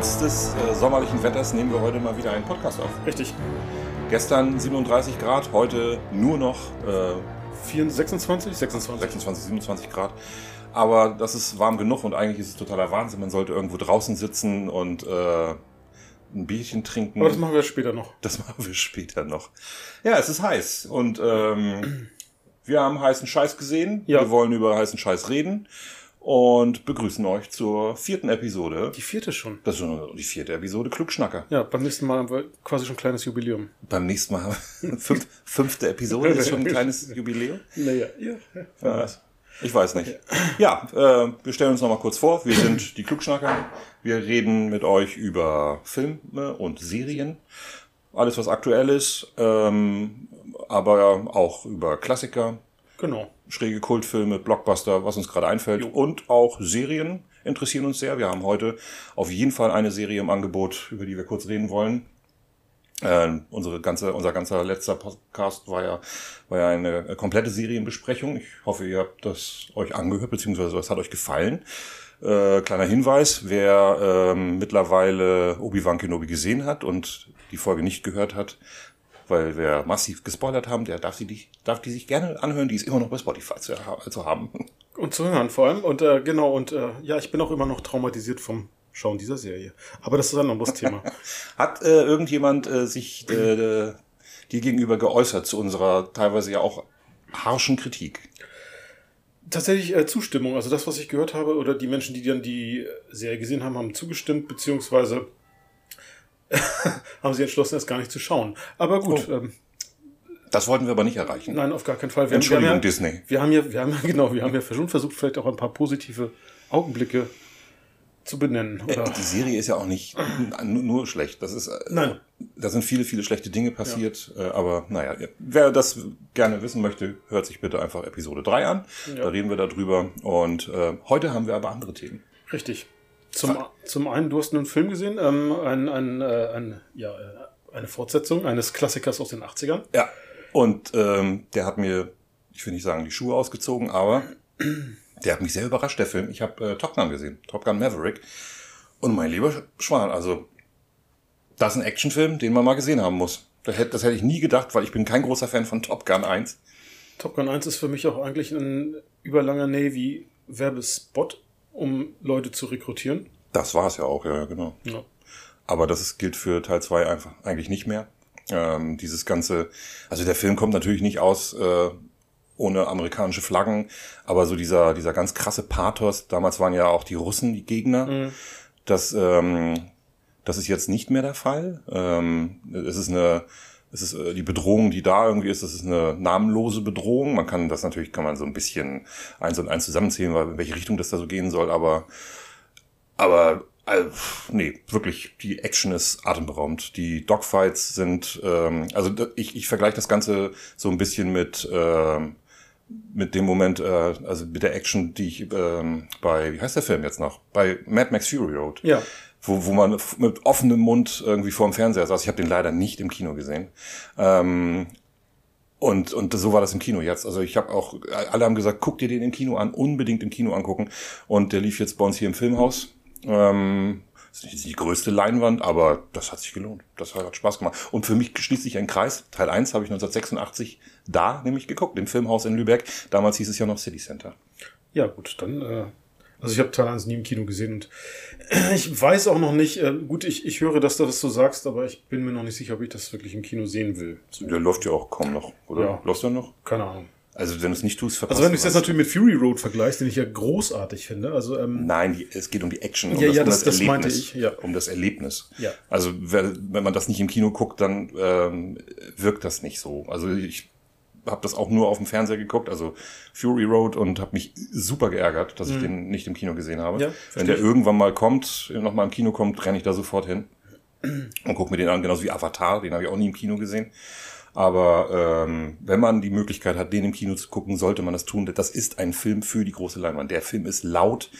Trotz des äh, sommerlichen Wetters nehmen wir heute mal wieder einen Podcast auf. Richtig. Gestern 37 Grad, heute nur noch äh, 24, 26? 26. 26, 27 Grad. Aber das ist warm genug und eigentlich ist es totaler Wahnsinn. Man sollte irgendwo draußen sitzen und äh, ein Bierchen trinken. Aber das machen wir später noch. Das machen wir später noch. Ja, es ist heiß und ähm, wir haben heißen Scheiß gesehen. Ja. Wir wollen über heißen Scheiß reden und begrüßen euch zur vierten Episode. Die vierte schon. Das ist schon die vierte Episode Klugschnacker. Ja, beim nächsten Mal haben wir quasi schon ein kleines Jubiläum. Beim nächsten Mal haben wir fünf, fünfte Episode ist schon ein kleines Jubiläum. Naja, ja. Ja, ich weiß nicht. Ja, äh, wir stellen uns noch mal kurz vor. Wir sind die Klugschnacker. Wir reden mit euch über Filme und Serien. Alles, was aktuell ist. Ähm, aber auch über Klassiker, Genau. Schräge Kultfilme, Blockbuster, was uns gerade einfällt. Und auch Serien interessieren uns sehr. Wir haben heute auf jeden Fall eine Serie im Angebot, über die wir kurz reden wollen. Ähm, unsere ganze, unser ganzer letzter Podcast war ja, war ja eine komplette Serienbesprechung. Ich hoffe, ihr habt das euch angehört, beziehungsweise es hat euch gefallen. Äh, kleiner Hinweis, wer ähm, mittlerweile Obi-Wan Kenobi gesehen hat und die Folge nicht gehört hat, weil wir massiv gespoilert haben, der darf, sie die, darf die sich gerne anhören, die ist immer noch bei Spotify zu, zu haben. Und zu hören vor allem. Und äh, genau, und äh, ja, ich bin auch immer noch traumatisiert vom Schauen dieser Serie. Aber das ist ein anderes Thema. Hat äh, irgendjemand äh, sich äh, äh, dir gegenüber geäußert zu unserer teilweise ja auch harschen Kritik? Tatsächlich äh, Zustimmung. Also das, was ich gehört habe, oder die Menschen, die dann die Serie gesehen haben, haben zugestimmt, beziehungsweise haben sie entschlossen, es gar nicht zu schauen. Aber gut, Oh. ähm, Das wollten wir aber nicht erreichen. nein, auf gar keinen Fall. Wir Entschuldigung, haben, wir haben Disney. ja, wir haben ja, wir haben ja, genau, wir haben ja schon versucht, vielleicht auch ein paar positive Augenblicke zu benennen. Oder? Die Serie ist ja auch nicht nur, schlecht. Das ist, äh, Nein. Da sind viele, viele schlechte Dinge passiert. Äh, aber naja, wer das gerne wissen möchte, hört sich bitte einfach Episode 3 an. Ja. Da reden wir darüber. Und äh, heute haben wir aber andere Themen. Richtig. Zum, zum einen, du hast einen Film gesehen, ähm, ein, ein, äh, ein, ja, äh, eine Fortsetzung eines Klassikers aus den 80ern. Ja. Und ähm, der hat mir, ich will nicht sagen, die Schuhe ausgezogen, aber der hat mich sehr überrascht, der Film. Ich habe äh, Top Gun gesehen, Top Gun Maverick. Und mein lieber Schwan, also das ist ein Actionfilm, den man mal gesehen haben muss. Das hätte, das hätte ich nie gedacht, weil ich bin kein großer Fan von Top Gun 1. Top Gun 1 ist für mich auch eigentlich ein überlanger Navy-Werbespot, um Leute zu rekrutieren. Das war es ja auch, ja, genau. Ja. Aber das ist, gilt für Teil 2 einfach eigentlich nicht mehr. Ähm, dieses ganze, also der Film kommt natürlich nicht aus äh, ohne amerikanische Flaggen, aber so dieser, dieser ganz krasse Pathos, damals waren ja auch die Russen die Gegner, das, ähm, das ist jetzt nicht mehr der Fall. Ähm, es ist eine, es ist äh, die Bedrohung, die da irgendwie ist, das ist eine namenlose Bedrohung. Man kann das natürlich, kann man so ein bisschen eins und eins zusammenzählen, weil in welche Richtung das da so gehen soll, aber aber äh, nee, wirklich, die Action ist atemberaubend. Die Dogfights sind, ähm, also ich, ich vergleiche das Ganze so ein bisschen mit ähm, mit dem Moment, äh, also mit der Action, die ich ähm, bei, wie heißt der Film jetzt noch? Bei Mad Max Fury Road. Ja. Wo, wo man mit offenem Mund irgendwie vor dem Fernseher saß. Ich habe den leider nicht im Kino gesehen. Ähm, und, und so war das im Kino jetzt. Also ich habe auch, alle haben gesagt, guck dir den im Kino an, unbedingt im Kino angucken. Und der lief jetzt bei uns hier im Filmhaus. Ähm, das ist nicht die größte Leinwand, aber das hat sich gelohnt. Das hat Spaß gemacht. Und für mich schließt sich ein Kreis. Teil 1 habe ich 1986 da nämlich geguckt, im Filmhaus in Lübeck. Damals hieß es ja noch City Center. Ja, gut, dann, äh, also ich habe Teil 1 nie im Kino gesehen und ich weiß auch noch nicht, äh, gut, ich, ich höre, dass du das so sagst, aber ich bin mir noch nicht sicher, ob ich das wirklich im Kino sehen will. So, Der läuft ja auch kaum noch, oder? Ja. Läuft der noch? keine Ahnung. Also wenn du es nicht tust, verpasst Also wenn du es jetzt natürlich mit Fury Road vergleichst, den ich ja großartig finde, also ähm, Nein, die, es geht um die Action, um Ja, das, ja, um das- das meinte Erlebnis. ich, ja. Um das Erlebnis. Ja. Also wenn man das nicht im Kino guckt, dann ähm, wirkt das nicht so. Also ich habe das auch nur auf dem Fernseher geguckt, also Fury Road und habe mich super geärgert, dass ich den nicht im Kino gesehen habe. Mhm. Ja, wenn der irgendwann mal kommt, nochmal im Kino kommt, renne ich da sofort hin und gucke mir den an, genauso wie Avatar, den habe ich auch nie im Kino gesehen. Aber ähm, wenn man die Möglichkeit hat, den im Kino zu gucken, sollte man das tun. Das ist ein Film für die große Leinwand. Der Film ist laut.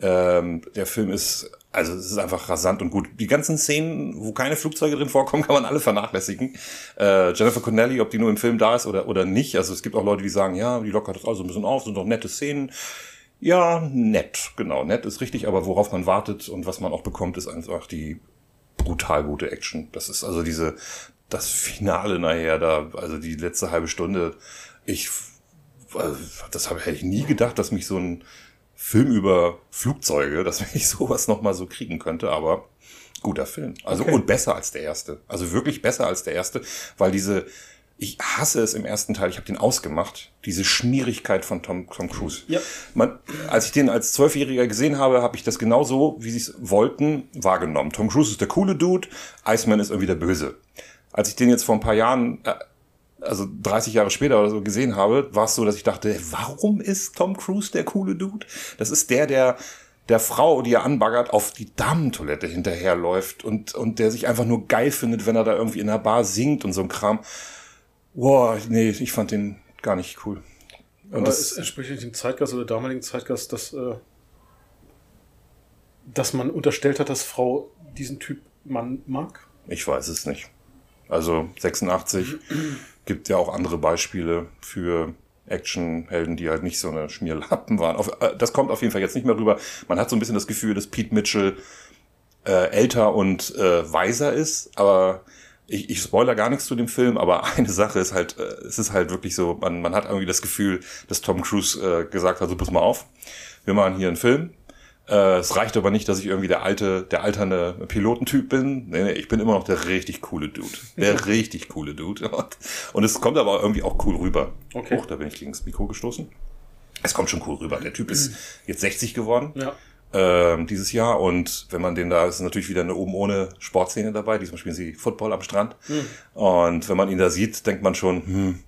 Ähm, der Film ist, also es ist einfach rasant und gut. Die ganzen Szenen, wo keine Flugzeuge drin vorkommen, kann man alle vernachlässigen. Äh, Jennifer Connelly, ob die nur im Film da ist oder, oder nicht. Also es gibt auch Leute, die sagen, ja, die lockert das also ein bisschen auf, sind doch nette Szenen. Ja, nett, genau. Nett ist richtig, aber worauf man wartet und was man auch bekommt, ist einfach die brutal gute Action. Das ist also diese, das Finale nachher da, also die letzte halbe Stunde. Ich, also, das habe hätte ich nie gedacht, dass mich so ein Film über Flugzeuge, dass ich sowas nochmal so kriegen könnte, aber guter Film. Also okay. und besser als der erste. Also wirklich besser als der erste, weil diese, ich hasse es im ersten Teil, ich habe den ausgemacht, diese Schmierigkeit von Tom, Tom Cruise. Ja. Man, als ich den als Zwölfjähriger gesehen habe, habe ich das genauso, wie sie es wollten, wahrgenommen. Tom Cruise ist der coole Dude, Iceman ist irgendwie der Böse. Als ich den jetzt vor ein paar Jahren, äh, also 30 Jahre später oder so gesehen habe, war es so, dass ich dachte, warum ist Tom Cruise der coole Dude? Das ist der, der der Frau, die er anbaggert, auf die Damentoilette hinterherläuft und, und der sich einfach nur geil findet, wenn er da irgendwie in der Bar singt und so ein Kram. Boah, nee, ich fand den gar nicht cool. Und Aber das es entspricht nicht dem Zeitgeist oder damaligen Zeitgeist, dass, äh, dass man unterstellt hat, dass Frau diesen Typ Mann mag? Ich weiß es nicht. Also 86 gibt ja auch andere Beispiele für Actionhelden, die halt nicht so eine Schmierlappen waren. Auf, äh, das kommt auf jeden Fall jetzt nicht mehr rüber. Man hat so ein bisschen das Gefühl, dass Pete Mitchell äh, älter und äh, weiser ist, aber ich, ich spoiler gar nichts zu dem Film, aber eine Sache ist halt, äh, es ist halt wirklich so, man, man hat irgendwie das Gefühl, dass Tom Cruise äh, gesagt hat, so pass mal auf, wir machen hier einen Film. Äh, es reicht aber nicht, dass ich irgendwie der alte, der alternde Pilotentyp bin. Nee, nee, ich bin immer noch der richtig coole Dude. Der richtig coole Dude. Und es kommt aber irgendwie auch cool rüber. Okay. Huch, da bin ich gegen das Mikro gestoßen. Es kommt schon cool rüber. Der Typ ist jetzt 60 geworden. Ja ähm, dieses Jahr. Und wenn man den da, ist natürlich wieder eine oben ohne Sportszene dabei. Diesmal spielen sie Football am Strand. Mhm. Und wenn man ihn da sieht, denkt man schon, hm,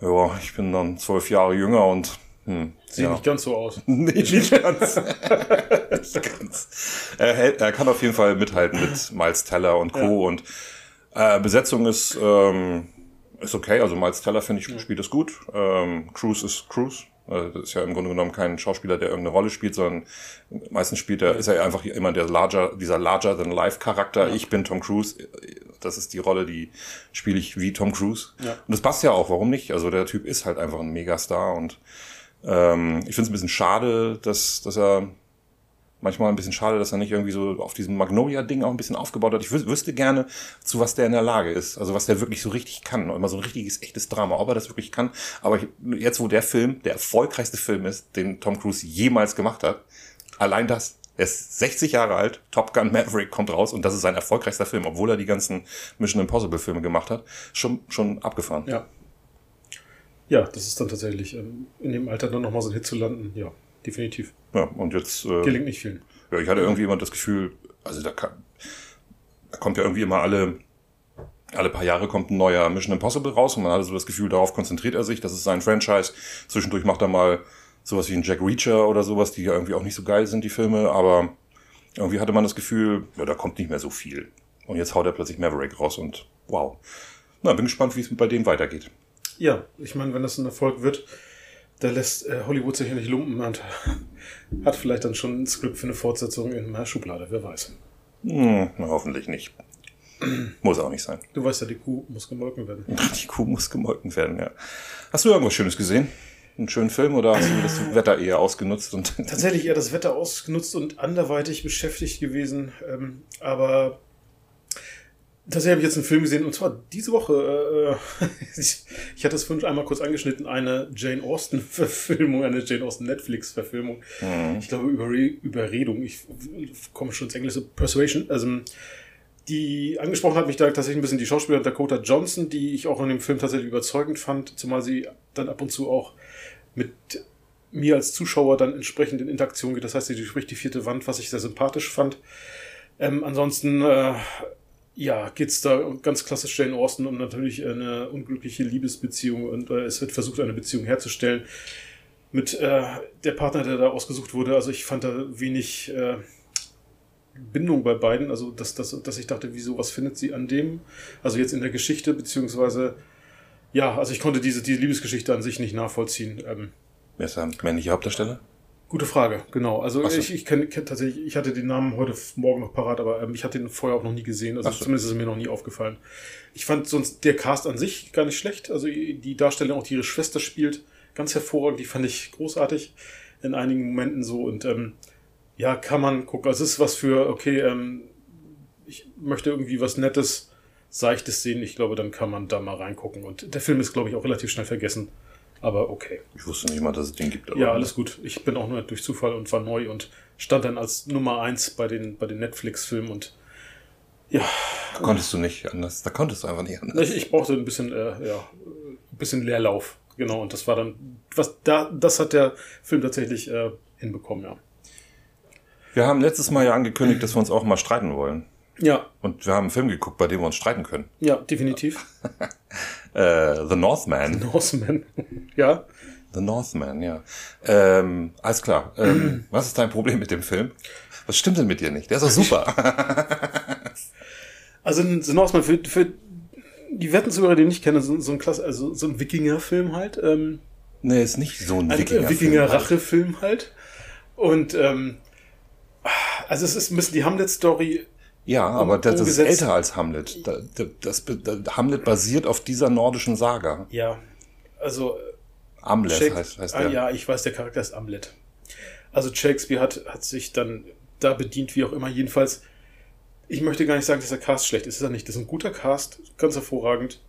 ja, ich bin dann zwölf Jahre jünger und hm, Sieht ja. nicht ganz so aus. nee, nicht ganz. nicht ganz. Er, er kann auf jeden Fall mithalten mit Miles Teller und Co. Ja. Und äh, Besetzung ist, ähm, ist okay. Also Miles Teller, finde ich, spielt es gut. Ähm, Cruise ist Cruise. Also das ist ja im Grunde genommen kein Schauspieler, der irgendeine Rolle spielt, sondern meistens spielt er, ist er einfach immer der larger, dieser larger than life Charakter. Ja. Ich bin Tom Cruise. Das ist die Rolle, die spiele ich wie Tom Cruise. Ja. Und das passt ja auch. Warum nicht? Also der Typ ist halt einfach ein Megastar und ähm, ich finde es ein bisschen schade, dass, dass er manchmal ein bisschen schade, dass er nicht irgendwie so auf diesem Magnolia-Ding auch ein bisschen aufgebaut hat. Ich wüsste gerne, zu was der in der Lage ist. Also was der wirklich so richtig kann. Immer so ein richtiges, echtes Drama, ob er das wirklich kann. Aber ich, jetzt, wo der Film der erfolgreichste Film ist, den Tom Cruise jemals gemacht hat, allein das, er ist 60 Jahre alt, Top Gun Maverick kommt raus und das ist sein erfolgreichster Film, obwohl er die ganzen Mission Impossible Filme gemacht hat. Schon, schon abgefahren. Ja. Ja, das ist dann tatsächlich ähm, in dem Alter dann nochmal so ein Hit zu landen. Ja, definitiv. Ja, und jetzt. Äh, Gelingt nicht vielen. Ja, ich hatte irgendwie immer das Gefühl, also da, kann, da kommt ja irgendwie immer alle, alle paar Jahre kommt ein neuer Mission Impossible raus und man hatte so das Gefühl, darauf konzentriert er sich, das ist sein Franchise. Zwischendurch macht er mal sowas wie ein Jack Reacher oder sowas, die ja irgendwie auch nicht so geil sind, die Filme, aber irgendwie hatte man das Gefühl, ja, da kommt nicht mehr so viel. Und jetzt haut er plötzlich Maverick raus und wow. Na, bin gespannt, wie es bei dem weitergeht. Ja, ich meine, wenn das ein Erfolg wird, da lässt äh, Hollywood sich ja nicht lumpen und hat vielleicht dann schon ein Skript für eine Fortsetzung in der Schublade, wer weiß. Hm, hoffentlich nicht. muss auch nicht sein. Du weißt ja, die Kuh muss gemolken werden. Die Kuh muss gemolken werden, ja. Hast du irgendwas Schönes gesehen? Einen schönen Film oder hast du das Wetter eher ausgenutzt? Und Tatsächlich eher das Wetter ausgenutzt und anderweitig beschäftigt gewesen. Ähm, aber Tatsächlich habe ich jetzt einen Film gesehen, und zwar diese Woche. Äh, ich, ich hatte es vorhin einmal kurz angeschnitten, eine Jane Austen-Verfilmung, eine Jane Austen-Netflix-Verfilmung. Mhm. Ich glaube, Überre Überredung. Ich komme schon ins Englische. Persuasion. Also, die angesprochen hat mich da tatsächlich ein bisschen die Schauspielerin Dakota Johnson, die ich auch in dem Film tatsächlich überzeugend fand, zumal sie dann ab und zu auch mit mir als Zuschauer dann entsprechend in Interaktion geht. Das heißt, sie spricht die vierte Wand, was ich sehr sympathisch fand. Ähm, ansonsten äh, ja, geht's da ganz klassisch Jane Austen um natürlich eine unglückliche Liebesbeziehung und äh, es wird versucht, eine Beziehung herzustellen mit äh, der Partner, der da ausgesucht wurde. Also ich fand da wenig äh, Bindung bei beiden. Also dass, dass, dass ich dachte, wieso, was findet sie an dem? Also jetzt in der Geschichte, beziehungsweise ja, also ich konnte diese, diese Liebesgeschichte an sich nicht nachvollziehen. Ähm, der männliche Hauptdarsteller? Gute Frage, genau. Also so. ich, ich kenne kenn tatsächlich, ich hatte den Namen heute Morgen noch parat, aber ähm, ich hatte ihn vorher auch noch nie gesehen. Also so. zumindest ist es mir noch nie aufgefallen. Ich fand sonst der Cast an sich gar nicht schlecht. Also die Darstellerin, auch die ihre Schwester spielt, ganz hervorragend. Die fand ich großartig. in einigen Momenten so und ähm, ja, kann man gucken. Also es ist was für, okay, ähm, ich möchte irgendwie was Nettes, Seichtes sehen. Ich glaube, dann kann man da mal reingucken. Und der Film ist, glaube ich, auch relativ schnell vergessen. Aber okay. Ich wusste nicht mal, dass es den gibt. ja, alles gut. Ich bin auch nur durch Zufall und war neu und stand dann als Nummer eins bei den, bei den Netflix-Filmen und ja. Da konntest du nicht anders. Da konntest du einfach nicht anders. Ich, ich brauchte ein bisschen, äh, ja, ein bisschen Leerlauf. Genau. Und das war dann, was da, das hat der Film tatsächlich äh, hinbekommen, ja. Wir haben letztes Mal ja angekündigt, dass wir uns auch mal streiten wollen. Ja. Und wir haben einen Film geguckt, bei dem wir uns streiten können. Ja, definitiv. äh, The Northman. The Northman. ja. The Northman, ja. Ähm, alles klar. Ähm, was ist dein Problem mit dem Film? Was stimmt denn mit dir nicht? Der ist doch super. also The Northman, für, für die Wettenzuhörer, die ich nicht kennen, so, so ein Klasse, also so ein Wikinger-Film halt. Ähm, nee, ist nicht so ein, ein Wikinger-Film. Wikinger-Rache-Film halt. Und ähm, also es ist ein bisschen die Hamlet-Story ja, aber das, ist älter als Hamlet. Das, das, das, Hamlet basiert auf dieser nordischen Saga. Ja, also. Amlet Shakes heißt, heißt der. Ah, ja, ich weiß, der Charakter ist Amlet. Also Shakespeare hat, hat sich dann da bedient, wie auch immer. Jedenfalls, ich möchte gar nicht sagen, dass der Cast schlecht ist. Ist er nicht. Das ist ein guter Cast, ganz hervorragend.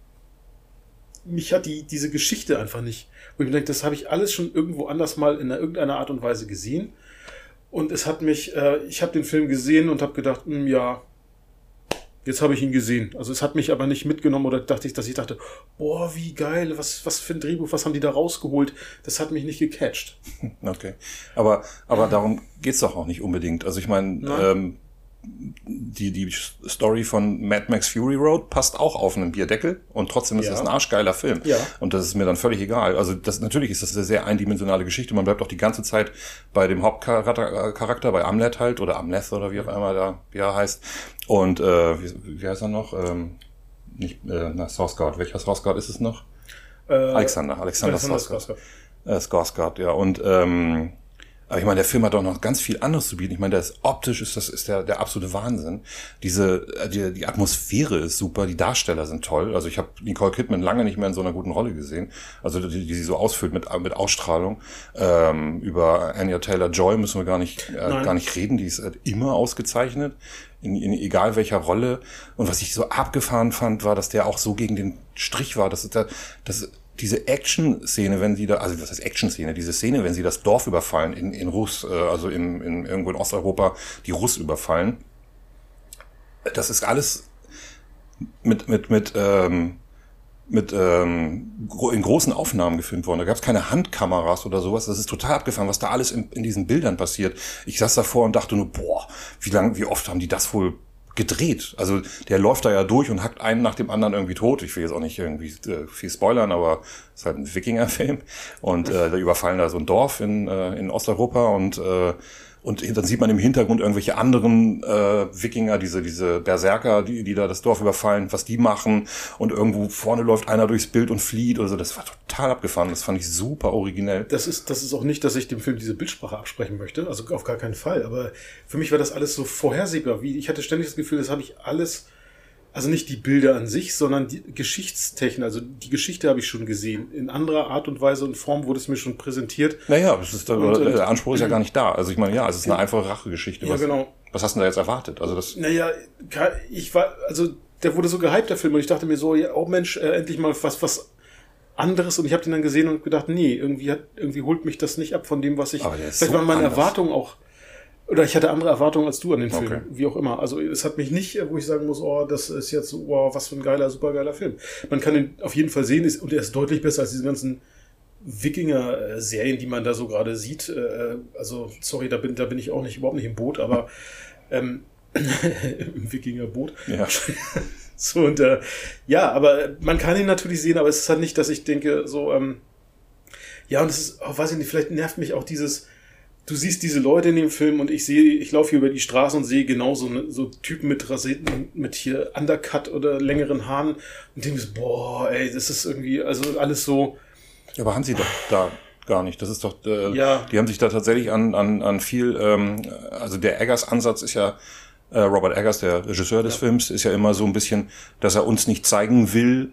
Mich hat die, diese Geschichte einfach nicht. Und ich denke, das habe ich alles schon irgendwo anders mal in irgendeiner Art und Weise gesehen. Und es hat mich, äh, ich habe den Film gesehen und habe gedacht, mh, hm, ja, jetzt habe ich ihn gesehen. Also es hat mich aber nicht mitgenommen oder dachte ich, dass ich dachte, boah, wie geil, was, was für ein Drehbuch, was haben die da rausgeholt? Das hat mich nicht gecatcht. Okay. Aber, aber darum geht's doch auch nicht unbedingt. Also ich meine, ähm, die, die Story von Mad Max Fury Road passt auch auf einen Bierdeckel und trotzdem ist ja. das ein arschgeiler Film. Ja. Und das ist mir dann völlig egal. Also das, natürlich ist das eine sehr eindimensionale Geschichte. Man bleibt auch die ganze Zeit bei dem Hauptcharakter, bei Amlet halt oder Amleth oder wie auch immer da, wie er heißt. Und äh, wie, wie heißt er noch? Ähm, nicht, äh, na, Skarsgård. Welcher Skarsgård ist es noch? Äh, Alexander, Alexander, Alexander Skarsgård. Äh, Skarsgård, ja. Und ähm, aber ich meine, der Film hat doch noch ganz viel anderes zu bieten. Ich meine, der ist optisch ist das ist der der absolute Wahnsinn. Diese äh, die, die Atmosphäre ist super, die Darsteller sind toll. Also ich habe Nicole Kidman lange nicht mehr in so einer guten Rolle gesehen. Also die, die sie so ausfüllt mit mit Ausstrahlung. Ähm, über Anya Taylor Joy müssen wir gar nicht äh, gar nicht reden. Die ist halt immer ausgezeichnet in, in egal welcher Rolle. Und was ich so abgefahren fand, war, dass der auch so gegen den Strich war. Das ist das diese Action-Szene, wenn sie da, also das heißt Action-Szene, diese Szene, wenn sie das Dorf überfallen in, in Russ, äh, also in, in, irgendwo in Osteuropa, die Russ überfallen, das ist alles mit, mit, mit, ähm, mit ähm, in großen Aufnahmen gefilmt worden. Da gab es keine Handkameras oder sowas. Das ist total abgefahren, was da alles in, in diesen Bildern passiert. Ich saß davor und dachte nur, boah, wie lang, wie oft haben die das wohl gedreht. Also der läuft da ja durch und hackt einen nach dem anderen irgendwie tot. Ich will jetzt auch nicht irgendwie äh, viel spoilern, aber es ist halt ein Wikinger-Film. Und äh, da überfallen da so ein Dorf in, äh, in Osteuropa und äh, und dann sieht man im Hintergrund irgendwelche anderen äh, Wikinger, diese, diese Berserker, die, die da das Dorf überfallen, was die machen. Und irgendwo vorne läuft einer durchs Bild und flieht oder so. Das war total abgefahren. Das fand ich super originell. Das ist, das ist auch nicht, dass ich dem Film diese Bildsprache absprechen möchte. Also auf gar keinen Fall. Aber für mich war das alles so vorhersehbar. Wie, ich hatte ständig das Gefühl, das habe ich alles also nicht die Bilder an sich, sondern die Geschichtstechnik. Also die Geschichte habe ich schon gesehen. In anderer Art und Weise und Form wurde es mir schon präsentiert. Naja, ist, und, der Anspruch ist ja gar nicht da. Also ich meine, ja, es ist eine einfache Rachegeschichte. Ja, was, genau. Was hast du da jetzt erwartet? Also das. Naja, ich war, also der wurde so gehypt, der Film, und ich dachte mir so, ja, oh Mensch, äh, endlich mal was, was anderes und ich habe den dann gesehen und gedacht, nee, irgendwie hat, irgendwie holt mich das nicht ab von dem, was ich. Aber der ist vielleicht so waren meine anders. Erwartungen auch oder ich hatte andere Erwartungen als du an den Film, Okay. wie auch immer. Also es hat mich nicht, wo ich sagen muss, oh, das ist jetzt, wow, was für ein geiler, super geiler Film. Man kann ihn auf jeden Fall sehen ist, und er ist deutlich besser als diese ganzen Wikinger-Serien, die man da so gerade sieht. Äh, Also sorry, da bin, da bin ich auch nicht überhaupt nicht im Boot, aber ähm, im Wikinger-Boot. Ja. So und äh, ja, aber man kann ihn natürlich sehen, aber es ist halt nicht, dass ich denke, so ähm, ja und es ist, oh, weiß ich nicht, vielleicht nervt mich auch dieses du siehst diese Leute in dem Film und ich sehe, ich laufe hier über die Straße und sehe genau so, ne, so Typen mit rasierten, mit hier Undercut oder längeren Haaren und denke mir so, boah, ey, das ist irgendwie, also alles so, Ja, aber haben sie doch da gar nicht. Das ist doch, äh, Ja. die haben sich da tatsächlich an, an, an viel, ähm, also der Eggers-Ansatz ist ja, äh, Robert Eggers, der Regisseur des Films, ist ja immer so ein bisschen, dass er uns nicht zeigen will,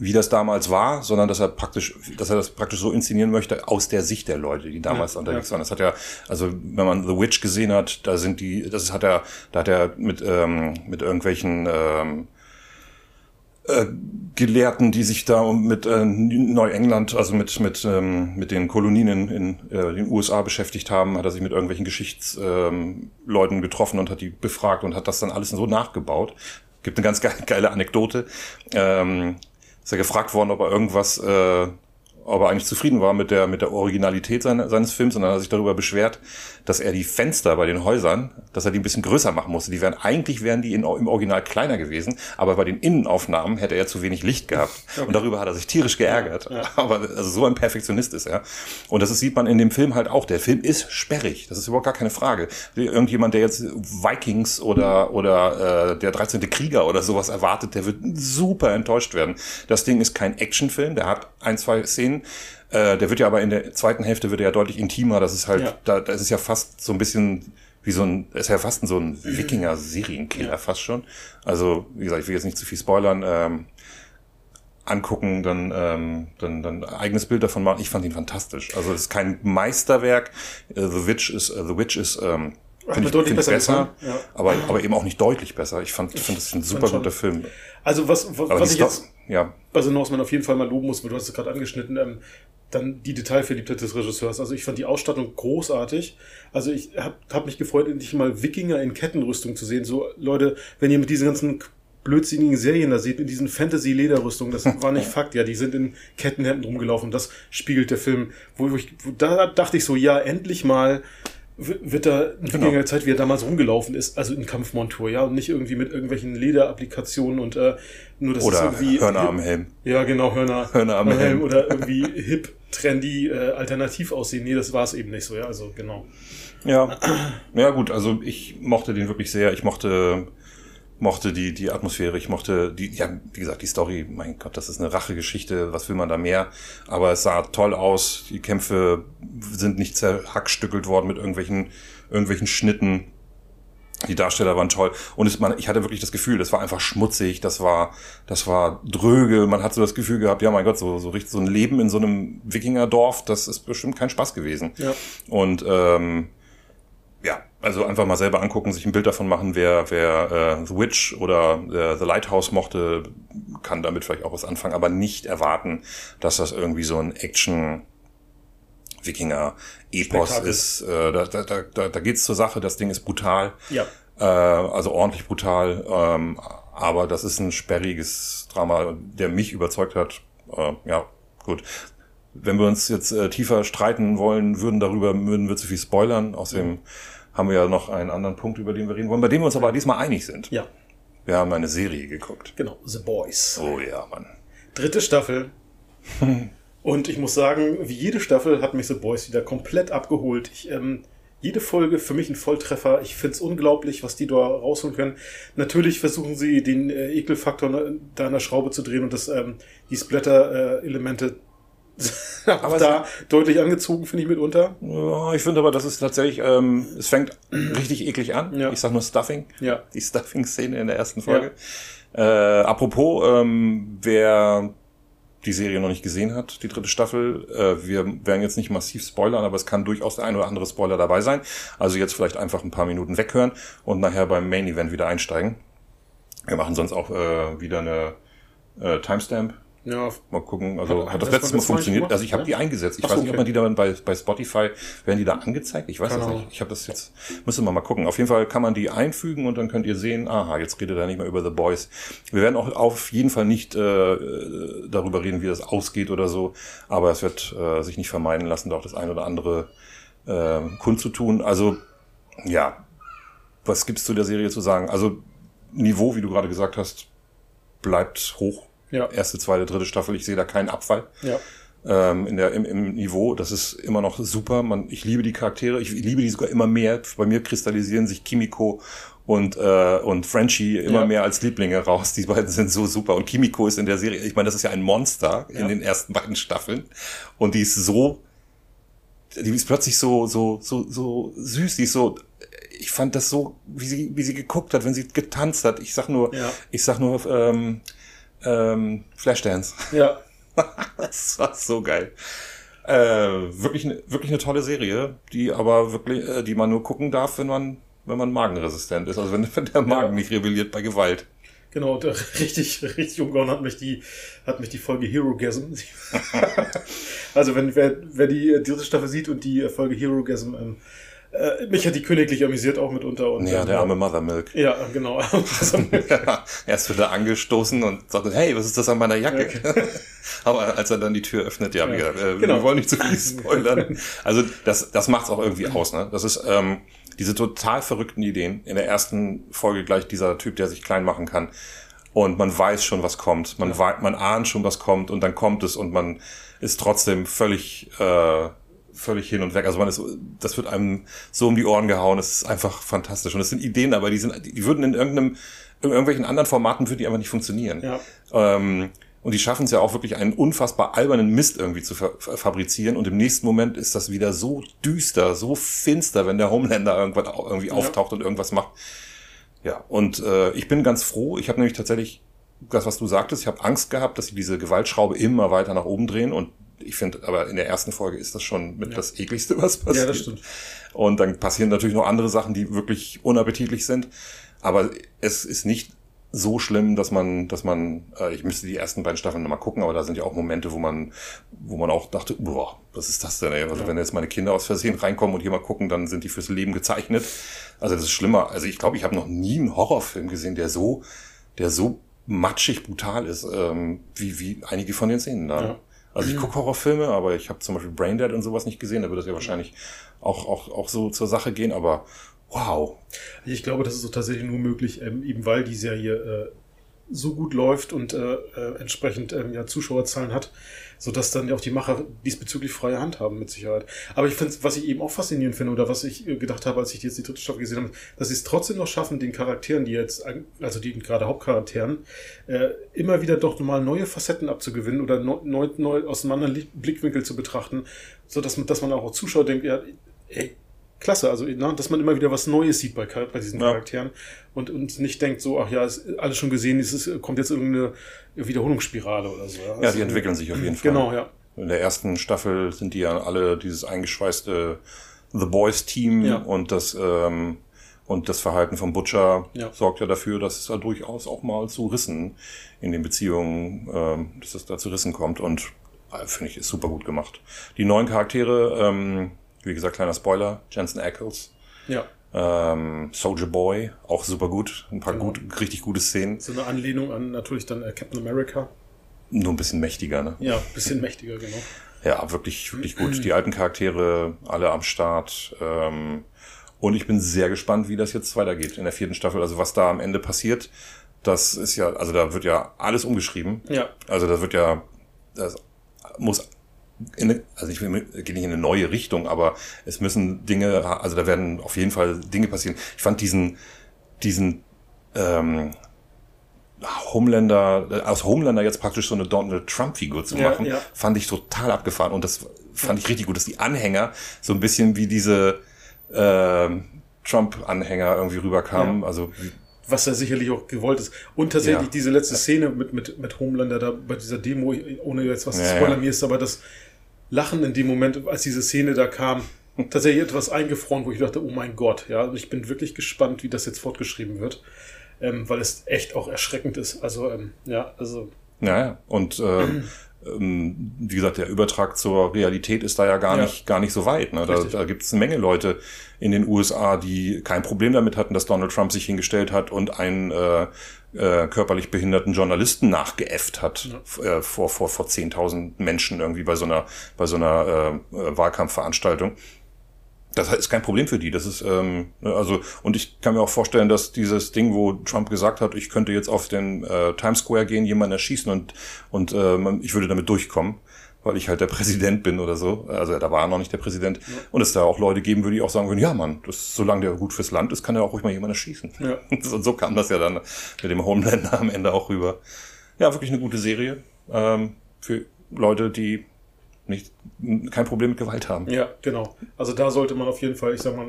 wie das damals war, sondern dass er praktisch, dass er das praktisch so inszenieren möchte aus der Sicht der Leute, die damals ja, unterwegs ja. waren. Das hat ja, also wenn man The Witch gesehen hat, da sind die, das hat er, da hat er mit ähm, mit irgendwelchen ähm, äh, Gelehrten, die sich da mit äh, Neuengland, also mit mit ähm, mit den Kolonien in, in äh, den USA beschäftigt haben, hat er sich mit irgendwelchen Geschichtsleuten ähm, getroffen und hat die befragt und hat das dann alles so nachgebaut. Gibt eine ganz geile Anekdote. Ähm, ist er gefragt worden, ob er irgendwas äh, ob er eigentlich zufrieden war mit der, mit der Originalität seines, seines Films und dann hat er sich darüber beschwert, dass er die Fenster bei den Häusern, dass er die ein bisschen größer machen musste. Die wären, eigentlich wären die in, im Original kleiner gewesen, aber bei den Innenaufnahmen hätte er zu wenig Licht gehabt. Okay. Und darüber hat er sich tierisch geärgert. Ja, ja. Aber also so ein Perfektionist ist er. Und das sieht man in dem Film halt auch. Der Film ist sperrig. Das ist überhaupt gar keine Frage. Irgendjemand, der jetzt Vikings oder, oder äh, der 13. Krieger oder sowas erwartet, der wird super enttäuscht werden. Das Ding ist kein Actionfilm. Der hat ein, zwei Szenen, äh, der wird ja aber in der zweiten Hälfte wird er ja deutlich intimer. Das ist halt, ja. da, da ist es ja fast so ein bisschen wie so ein, ist ja fast so ein Wikinger-Serienkiller ja. fast schon. Also, wie gesagt, ich will jetzt nicht zu viel spoilern. Ähm, angucken, dann, ähm, dann, dann eigenes Bild davon machen. Ich fand ihn fantastisch. Also es ist kein Meisterwerk. Uh, The Witch ist, uh, The Witch ist ähm, finde ich, deutlich find besser, besser ja. aber, aber eben auch nicht deutlich besser. Ich fand, ich finde, das ist ein super guter Film. Also was, was, was ich jetzt ja. Also Norseman auf jeden Fall mal loben muss, weil du hast es gerade angeschnitten, ähm, dann die Detailverliebtheit des Regisseurs. Also ich fand die Ausstattung großartig. Also ich habe hab mich gefreut, endlich mal Wikinger in Kettenrüstung zu sehen. So Leute, wenn ihr mit diesen ganzen blödsinnigen Serien da seht, in diesen Fantasy-Lederrüstungen, das war nicht Fakt, ja, die sind in Kettenhemden rumgelaufen. Das spiegelt der Film. Wo ich, wo, da dachte ich so, ja, endlich mal wird da in genau. Zeit, wie er damals rumgelaufen ist, also in Kampfmontur, ja, und nicht irgendwie mit irgendwelchen Lederapplikationen und äh, nur das oder ist irgendwie Hörner am Helm. Ja, genau, Hörner, Hörner am Helm. Helm. Oder irgendwie hip, trendy, äh, alternativ aussehen. Nee, das war es eben nicht so, ja, also genau. Ja, ja gut, also ich mochte den wirklich sehr. Ich mochte mochte die, die Atmosphäre, ich mochte die, ja, wie gesagt, die Story, mein Gott, das ist eine Rachegeschichte, was will man da mehr? Aber es sah toll aus, die Kämpfe sind nicht zerhackstückelt worden mit irgendwelchen, irgendwelchen Schnitten. Die Darsteller waren toll. Und es, man, ich hatte wirklich das Gefühl, das war einfach schmutzig, das war, das war dröge. Man hat so das Gefühl gehabt, ja mein Gott, so, so richtig so ein Leben in so einem Wikingerdorf, das ist bestimmt kein Spaß gewesen. Ja. Und ähm, ja, also einfach mal selber angucken, sich ein Bild davon machen, wer, wer äh, The Witch oder äh, The Lighthouse mochte, kann damit vielleicht auch was anfangen, aber nicht erwarten, dass das irgendwie so ein Action Wikinger-Epos ist. Äh, da da, da, da geht's zur Sache, das Ding ist brutal. Ja. Äh, also ordentlich brutal. Ähm, aber das ist ein sperriges Drama, der mich überzeugt hat. Äh, ja, gut. Wenn wir uns jetzt äh, tiefer streiten wollen würden darüber, würden wir zu viel spoilern. Außerdem haben wir ja noch einen anderen Punkt, über den wir reden wollen, bei dem wir uns aber diesmal einig sind. Ja. Wir haben eine Serie geguckt. Genau, The Boys. Oh ja, Mann. Dritte Staffel. Und ich muss sagen, wie jede Staffel hat mich The Boys wieder komplett abgeholt. Ich, ähm, jede Folge für mich ein Volltreffer. Ich find's unglaublich, was die da rausholen können. Natürlich versuchen sie den äh, Ekelfaktor da an der Schraube zu drehen und das, ähm, die Splatter-Elemente aber da deutlich angezogen, finde ich mitunter. Ja, ich finde aber, das ist tatsächlich, ähm, es fängt richtig eklig an. Ja. Ich sag nur Stuffing. Ja. Die Stuffing-Szene in der ersten Folge. Ja. Äh, apropos, ähm, wer die Serie noch nicht gesehen hat, die dritte Staffel. Äh, wir werden jetzt nicht massiv spoilern, aber es kann durchaus der ein oder andere Spoiler dabei sein. Also jetzt vielleicht einfach ein paar Minuten weghören und nachher beim Main Event wieder einsteigen. Wir machen sonst auch äh, wieder eine äh, Timestamp ja. Mal gucken. Also hat, hat das letzte Mal funktioniert. Also ich habe die eingesetzt. Ich Ach, weiß nicht, okay. ob man die dann bei, bei Spotify, werden die da angezeigt? Ich weiß es nicht. Ich habe das jetzt, müssen wir mal gucken. Auf jeden Fall kann man die einfügen und dann könnt ihr sehen, aha, jetzt redet er nicht mehr über The Boys. Wir werden auch auf jeden Fall nicht äh, darüber reden, wie das ausgeht oder so. Aber es wird äh, sich nicht vermeiden lassen, da auch das ein oder andere äh, kundzutun. Also ja, was gibt's zu der Serie zu sagen? Also Niveau, wie du gerade gesagt hast, bleibt hoch ja. Erste, zweite, dritte Staffel, ich sehe da keinen Abfall. Ja. Ähm, in der, im, im Niveau, das ist immer noch super. Man, ich liebe die Charaktere, ich liebe die sogar immer mehr. Bei mir kristallisieren sich Kimiko und äh, und Frenchie immer ja. mehr als Lieblinge raus. Die beiden sind so super und Kimiko ist in der Serie, ich meine, das ist ja ein Monster ja. in den ersten beiden Staffeln und die ist so die ist plötzlich so so so so süß, die ist so ich fand das so, wie sie wie sie geguckt hat, wenn sie getanzt hat. Ich sag nur, ja. ich sag nur ähm, Ähm, Flashdance. Ja. das war so geil. Äh, wirklich, ne- wirklich eine tolle Serie, die aber wirklich, äh, die man nur gucken darf, wenn man, wenn man magenresistent ist. Also wenn, wenn der Magen Ja. nicht rebelliert bei Gewalt. Genau, der, richtig, richtig umgehauen hat mich die, hat mich die Folge Herogasm. also wenn, wer, wer die dritte Staffel sieht und die Folge Herogasm, ähm, äh, mich hat die königlich amüsiert auch mitunter. Und, Ja, ähm, der arme Mothermilk. Ja, genau. Ja, erst wird er angestoßen und sagt, hey, was ist das an meiner Jacke? Aber als er dann die Tür öffnet, ja, wie Ja, gesagt, äh, genau. wir wollen nicht zu viel spoilern. Also das, das macht's auch irgendwie aus, ne? Das ist ähm, diese total verrückten Ideen. In der ersten Folge gleich dieser Typ, der sich klein machen kann. Und man weiß schon, was kommt. Man, wei- man ahnt schon, was kommt und dann kommt es und man ist trotzdem völlig, äh, völlig hin und weg. Also man ist, das wird einem so um die Ohren gehauen. Es ist einfach fantastisch. Und es sind Ideen, aber die sind, die würden in irgendeinem, in irgendwelchen anderen Formaten würden die einfach nicht funktionieren. Ja. Ähm, und die schaffen es ja auch wirklich einen unfassbar albernen Mist irgendwie zu fa fa- fabrizieren. Und im nächsten Moment ist das wieder so düster, so finster, wenn der Homelander irgendwann irgendwie auftaucht und irgendwas macht. Ja, und äh, ich bin ganz froh. Ich habe nämlich tatsächlich das, was du sagtest, ich habe Angst gehabt, dass sie diese Gewaltschraube immer weiter nach oben drehen. Und ich finde, aber in der ersten Folge ist das schon mit Ja. das ekligste, was passiert. Ja, das stimmt. Und dann passieren natürlich noch andere Sachen, die wirklich unappetitlich sind. Aber es ist nicht so schlimm, dass man, dass man, äh, ich müsste die ersten beiden Staffeln nochmal gucken, aber da sind ja auch Momente, wo man, wo man auch dachte, boah, was ist das denn, ey? Also Ja. wenn jetzt meine Kinder aus Versehen reinkommen und hier mal gucken, dann sind die fürs Leben gezeichnet. Also das ist schlimmer. Also ich glaube, ich habe noch nie einen Horrorfilm gesehen, der so, der so matschig brutal ist, ähm, wie, wie einige von den Szenen da. Ja. Also ich gucke Horrorfilme, aber ich habe zum Beispiel Braindead und sowas nicht gesehen. Da würde es ja wahrscheinlich auch, auch, auch so zur Sache gehen. Aber wow. Ich glaube, das ist so tatsächlich nur möglich, ähm, eben weil die Serie äh, so gut läuft und äh, äh, entsprechend ähm, ja, Zuschauerzahlen hat, sodass dann auch die Macher diesbezüglich freie Hand haben, mit Sicherheit. Aber ich finde, was ich eben auch faszinierend finde oder was ich äh, gedacht habe, als ich jetzt die dritte Staffel gesehen habe, dass sie es trotzdem noch schaffen, den Charakteren, die jetzt, also die gerade Hauptcharakteren, äh, immer wieder doch nochmal neue Facetten abzugewinnen oder neu, neu, aus einem anderen Li- Blickwinkel zu betrachten, sodass man, dass man auch als Zuschauer denkt, ja, ey, klasse, also na, dass man immer wieder was Neues sieht bei, bei diesen Ja. Charakteren und, und nicht denkt so, ach ja, ist alles schon gesehen, es ist, kommt jetzt irgendeine Wiederholungsspirale oder so. Ja, Also, die entwickeln sich auf jeden Fall. Genau, ja. In der ersten Staffel sind die ja alle dieses eingeschweißte The Boys Team Ja. und das ähm, und das Verhalten von Butcher Ja. sorgt ja dafür, dass es da durchaus auch mal zu Rissen in den Beziehungen, ähm, dass es da zu Rissen kommt und äh, finde ich ist super gut gemacht. Die neuen Charaktere, ähm, wie gesagt, kleiner Spoiler, Jensen Ackles, Ja. ähm, Soldier Boy, auch super gut, ein paar Genau. gut, richtig gute Szenen, So eine Anlehnung an natürlich dann äh, Captain America. nur ein bisschen mächtiger, ne? Ja, bisschen mächtiger, genau. Ja, wirklich, wirklich gut. Die alten Charaktere, alle am Start. Ähm, und ich bin sehr gespannt, wie das jetzt weitergeht in der vierten Staffel. Also was da am Ende passiert, das ist ja, also da wird ja alles umgeschrieben. Ja. Also da wird ja, das muss in also ich will, geht nicht in eine neue Richtung, aber es müssen Dinge, also da werden auf jeden Fall Dinge passieren. Ich fand diesen, diesen ähm, Homelander, äh, aus Homelander jetzt praktisch so eine Donald Trump-Figur zu Ja, machen, ja. fand ich total abgefahren. Und das fand ich richtig gut, dass die Anhänger so ein bisschen wie diese ähm, Trump-Anhänger irgendwie rüberkamen. Ja. Also Was ja sicherlich auch gewollt ist. Und tatsächlich Ja. diese letzte Szene mit, mit, mit Homelander da bei dieser Demo, ohne jetzt was zu Ja, spoilern, ja. mir ist aber das Lachen in dem Moment, als diese Szene da kam, tatsächlich etwas eingefroren, wo ich dachte, oh mein Gott, ja, und ich bin wirklich gespannt, wie das jetzt fortgeschrieben wird, ähm, weil es echt auch erschreckend ist. Also, ähm, ja, also, Ja, ja. Und äh, ähm, wie gesagt, der Übertrag zur Realität ist da ja gar Ja. nicht gar nicht so weit. Ne? Da, Richtig. da gibt es eine Menge Leute in den USA, die kein Problem damit hatten, dass Donald Trump sich hingestellt hat und einen äh, äh, körperlich behinderten Journalisten nachgeäfft hat Ja. äh, vor vor vor 10.000 Menschen irgendwie bei so einer bei so einer äh, äh, Wahlkampfveranstaltung. Das ist kein Problem für die. Das ist ähm, ne, also und ich kann mir auch vorstellen, dass dieses Ding, wo Trump gesagt hat, ich könnte jetzt auf den äh, Times Square gehen, jemanden erschießen und und äh, man- ich würde damit durchkommen, weil ich halt der Präsident bin oder so. Also da war er noch nicht der Präsident. Und es da auch Leute geben würde, die auch sagen würden, ja Mann, das, solange der gut fürs Land ist, kann er auch ruhig mal jemanden erschießen. Ja. Und so kam das ja dann mit dem Homelander am Ende auch rüber. Ja, wirklich eine gute Serie ähm, für Leute, die nicht kein Problem mit Gewalt haben. ja, genau. Also da sollte man auf jeden Fall, ich sag mal,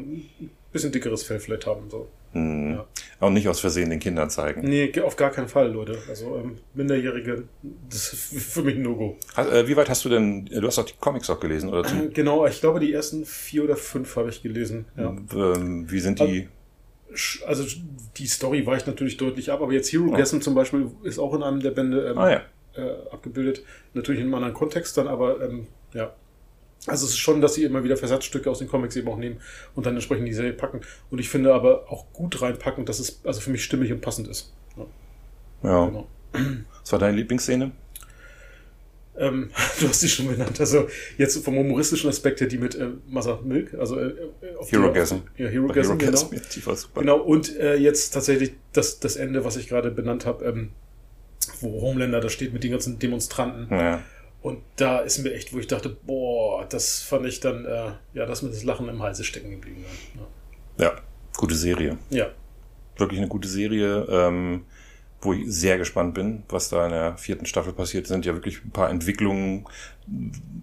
bisschen dickeres Fell vielleicht haben. So. Hm. Ja. Auch nicht aus Versehen den Kindern zeigen. Nee, auf gar keinen Fall, Leute. Also ähm, Minderjährige, das ist für mich ein No-Go. Äh, wie weit hast du denn, du hast doch die Comics auch gelesen, oder? Genau, ich glaube, die ersten vier oder fünf habe ich gelesen. Ja. Ähm, wie sind die? Also die Story weicht natürlich deutlich ab, aber jetzt Hero oh. zum Beispiel ist auch in einem der Bände ähm, ah, ja. äh, abgebildet. Natürlich in einem anderen Kontext dann, aber ähm, ja, also es ist schon, dass sie immer wieder Versatzstücke aus den Comics eben auch nehmen und dann entsprechend die Serie packen. Und ich finde aber auch gut reinpacken, dass es also für mich stimmig und passend ist. Ja. ja. Genau. Was war deine Lieblingsszene? Ähm, du hast sie schon genannt. Also jetzt vom humoristischen Aspekt her die mit äh, Mother Milk, also äh, auf Herogasm. Ja, Herogasm, genau. Ja, die war super. Genau, und äh, jetzt tatsächlich das, das Ende, was ich gerade benannt habe, ähm, wo Homelander da steht mit den ganzen Demonstranten. Ja. Und da ist mir echt, wo ich dachte, boah, das fand ich dann, äh, ja, das mit das Lachen im Halse stecken geblieben. Ja. ja, gute Serie. Ja. Wirklich eine gute Serie, ähm, wo ich sehr gespannt bin, was da in der vierten Staffel passiert. sind ja wirklich ein paar Entwicklungen,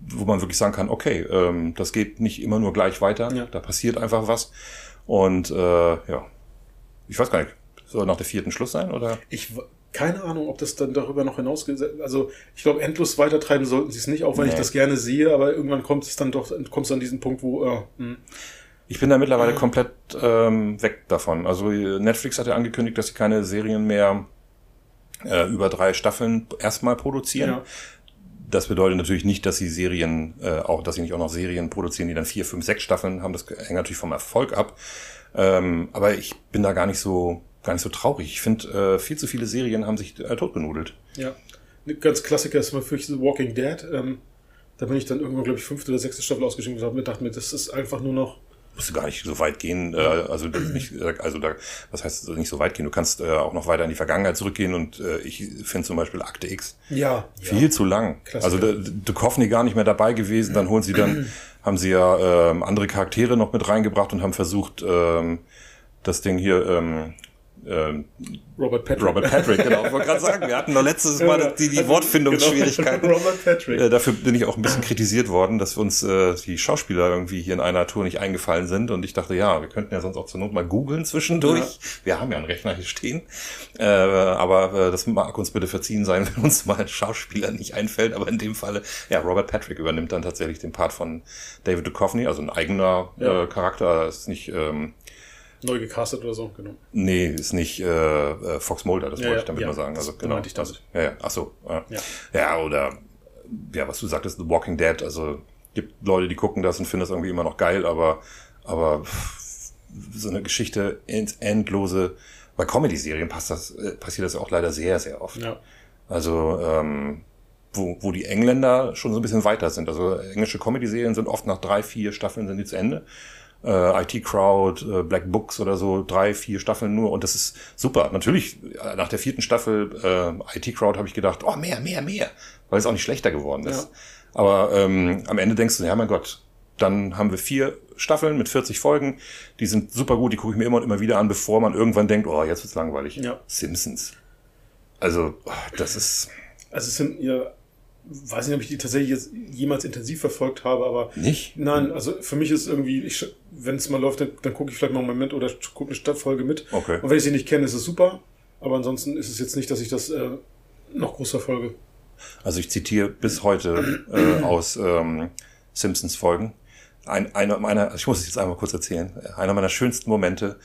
wo man wirklich sagen kann, okay, ähm, das geht nicht immer nur gleich weiter, ja. da passiert einfach was. Und äh, ja, ich weiß gar nicht, soll nach der vierten Schluss sein oder? Ich keine Ahnung, ob das dann darüber noch hinausgeht. Also ich glaube, endlos weitertreiben sollten sie es nicht, auch wenn nee. ich das gerne sehe, aber irgendwann kommt es dann doch, kommt es an diesen Punkt, wo. Äh, hm. ich bin da mittlerweile komplett ähm, weg davon. Also Netflix hat ja angekündigt, dass sie keine Serien mehr äh, über drei Staffeln erstmal produzieren. Ja. Das bedeutet natürlich nicht, dass sie Serien, äh, auch, dass sie nicht auch noch Serien produzieren, die dann vier, fünf, sechs Staffeln haben. Das hängt natürlich vom Erfolg ab. Ähm, aber ich bin da gar nicht so gar nicht so traurig. Ich finde, äh, viel zu viele Serien haben sich äh, totgenudelt. Ja. Ein ganz Klassiker ist mal für The Walking Dead. Ähm, da bin ich dann irgendwann, glaube ich, fünfte oder sechste Staffel ausgeschrieben und habe mir gedacht, das ist einfach nur noch musst du gar nicht so weit gehen, äh, also nicht, also da, was heißt nicht so weit gehen? Du kannst äh, auch noch weiter in die Vergangenheit zurückgehen und äh, ich finde zum Beispiel Akte X ja, viel ja. zu lang. Klassiker. Also Duchovny gar nicht mehr dabei gewesen, dann holen sie dann, haben sie ja ähm, andere Charaktere noch mit reingebracht und haben versucht, ähm, das Ding hier, ähm, ähm, Robert Patrick. Robert Patrick, genau. Ich wollte gerade sagen, wir hatten noch letztes Mal die, die Wortfindungsschwierigkeiten. Genau. Robert Patrick. Äh, dafür bin ich auch ein bisschen kritisiert worden, dass uns äh, die Schauspieler irgendwie hier in einer Tour nicht eingefallen sind. Und ich dachte, ja, wir könnten ja sonst auch zur Not mal googeln zwischendurch. Ja. Wir haben ja einen Rechner hier stehen. Äh, aber äh, das mag uns bitte verziehen sein, wenn uns mal ein Schauspieler nicht einfällt. Aber in dem Falle, ja, Robert Patrick übernimmt dann tatsächlich den Part von David Duchovny, also ein eigener ja. äh, Charakter. Das ist nicht... Ähm, Neu gecastet oder so, genau. Nee, ist nicht äh, äh Fox Mulder, das ja, wollte ich damit ja, mal sagen. Also genau. Meinte ich das. Also, ja, ja. Ach so. Ja. ja. ja, oder ja, was du sagtest, The Walking Dead. Also gibt Leute, die gucken das und finden das irgendwie immer noch geil, aber aber so eine Geschichte ins Endlose. Bei Comedy-Serien passt das, äh, passiert das auch leider sehr, sehr oft. Ja. Also ähm, wo, wo die Engländer schon so ein bisschen weiter sind. Also englische Comedy-Serien sind oft nach drei, vier Staffeln sind die zu Ende äh, IT Crowd, äh, Black Books oder so, drei, vier Staffeln nur und das ist super. Natürlich, äh, nach der vierten Staffel äh, IT Crowd habe ich gedacht, oh, mehr, mehr, mehr, weil es auch nicht schlechter geworden ist. Ja. Aber ähm, am Ende denkst du, ja mein Gott, dann haben wir vier Staffeln mit 40 Folgen, die sind super gut, die gucke ich mir immer und immer wieder an, bevor man irgendwann denkt, oh, jetzt wird's langweilig. Ja. Simpsons. Also, oh, das ist. Also es sind ja weiß nicht, ob ich die tatsächlich jetzt jemals intensiv verfolgt habe, aber. Nicht? Nein, also für mich ist irgendwie, wenn es mal läuft, dann, dann gucke ich vielleicht mal einen Moment oder gucke eine Stadtfolge mit. Okay. Und wenn ich sie nicht kenne, ist es super. Aber ansonsten ist es jetzt nicht, dass ich das äh, noch groß verfolge. Also ich zitiere bis heute äh, aus ähm, Simpsons Folgen. Ein, einer meiner, ich muss es jetzt einmal kurz erzählen, einer meiner schönsten Momente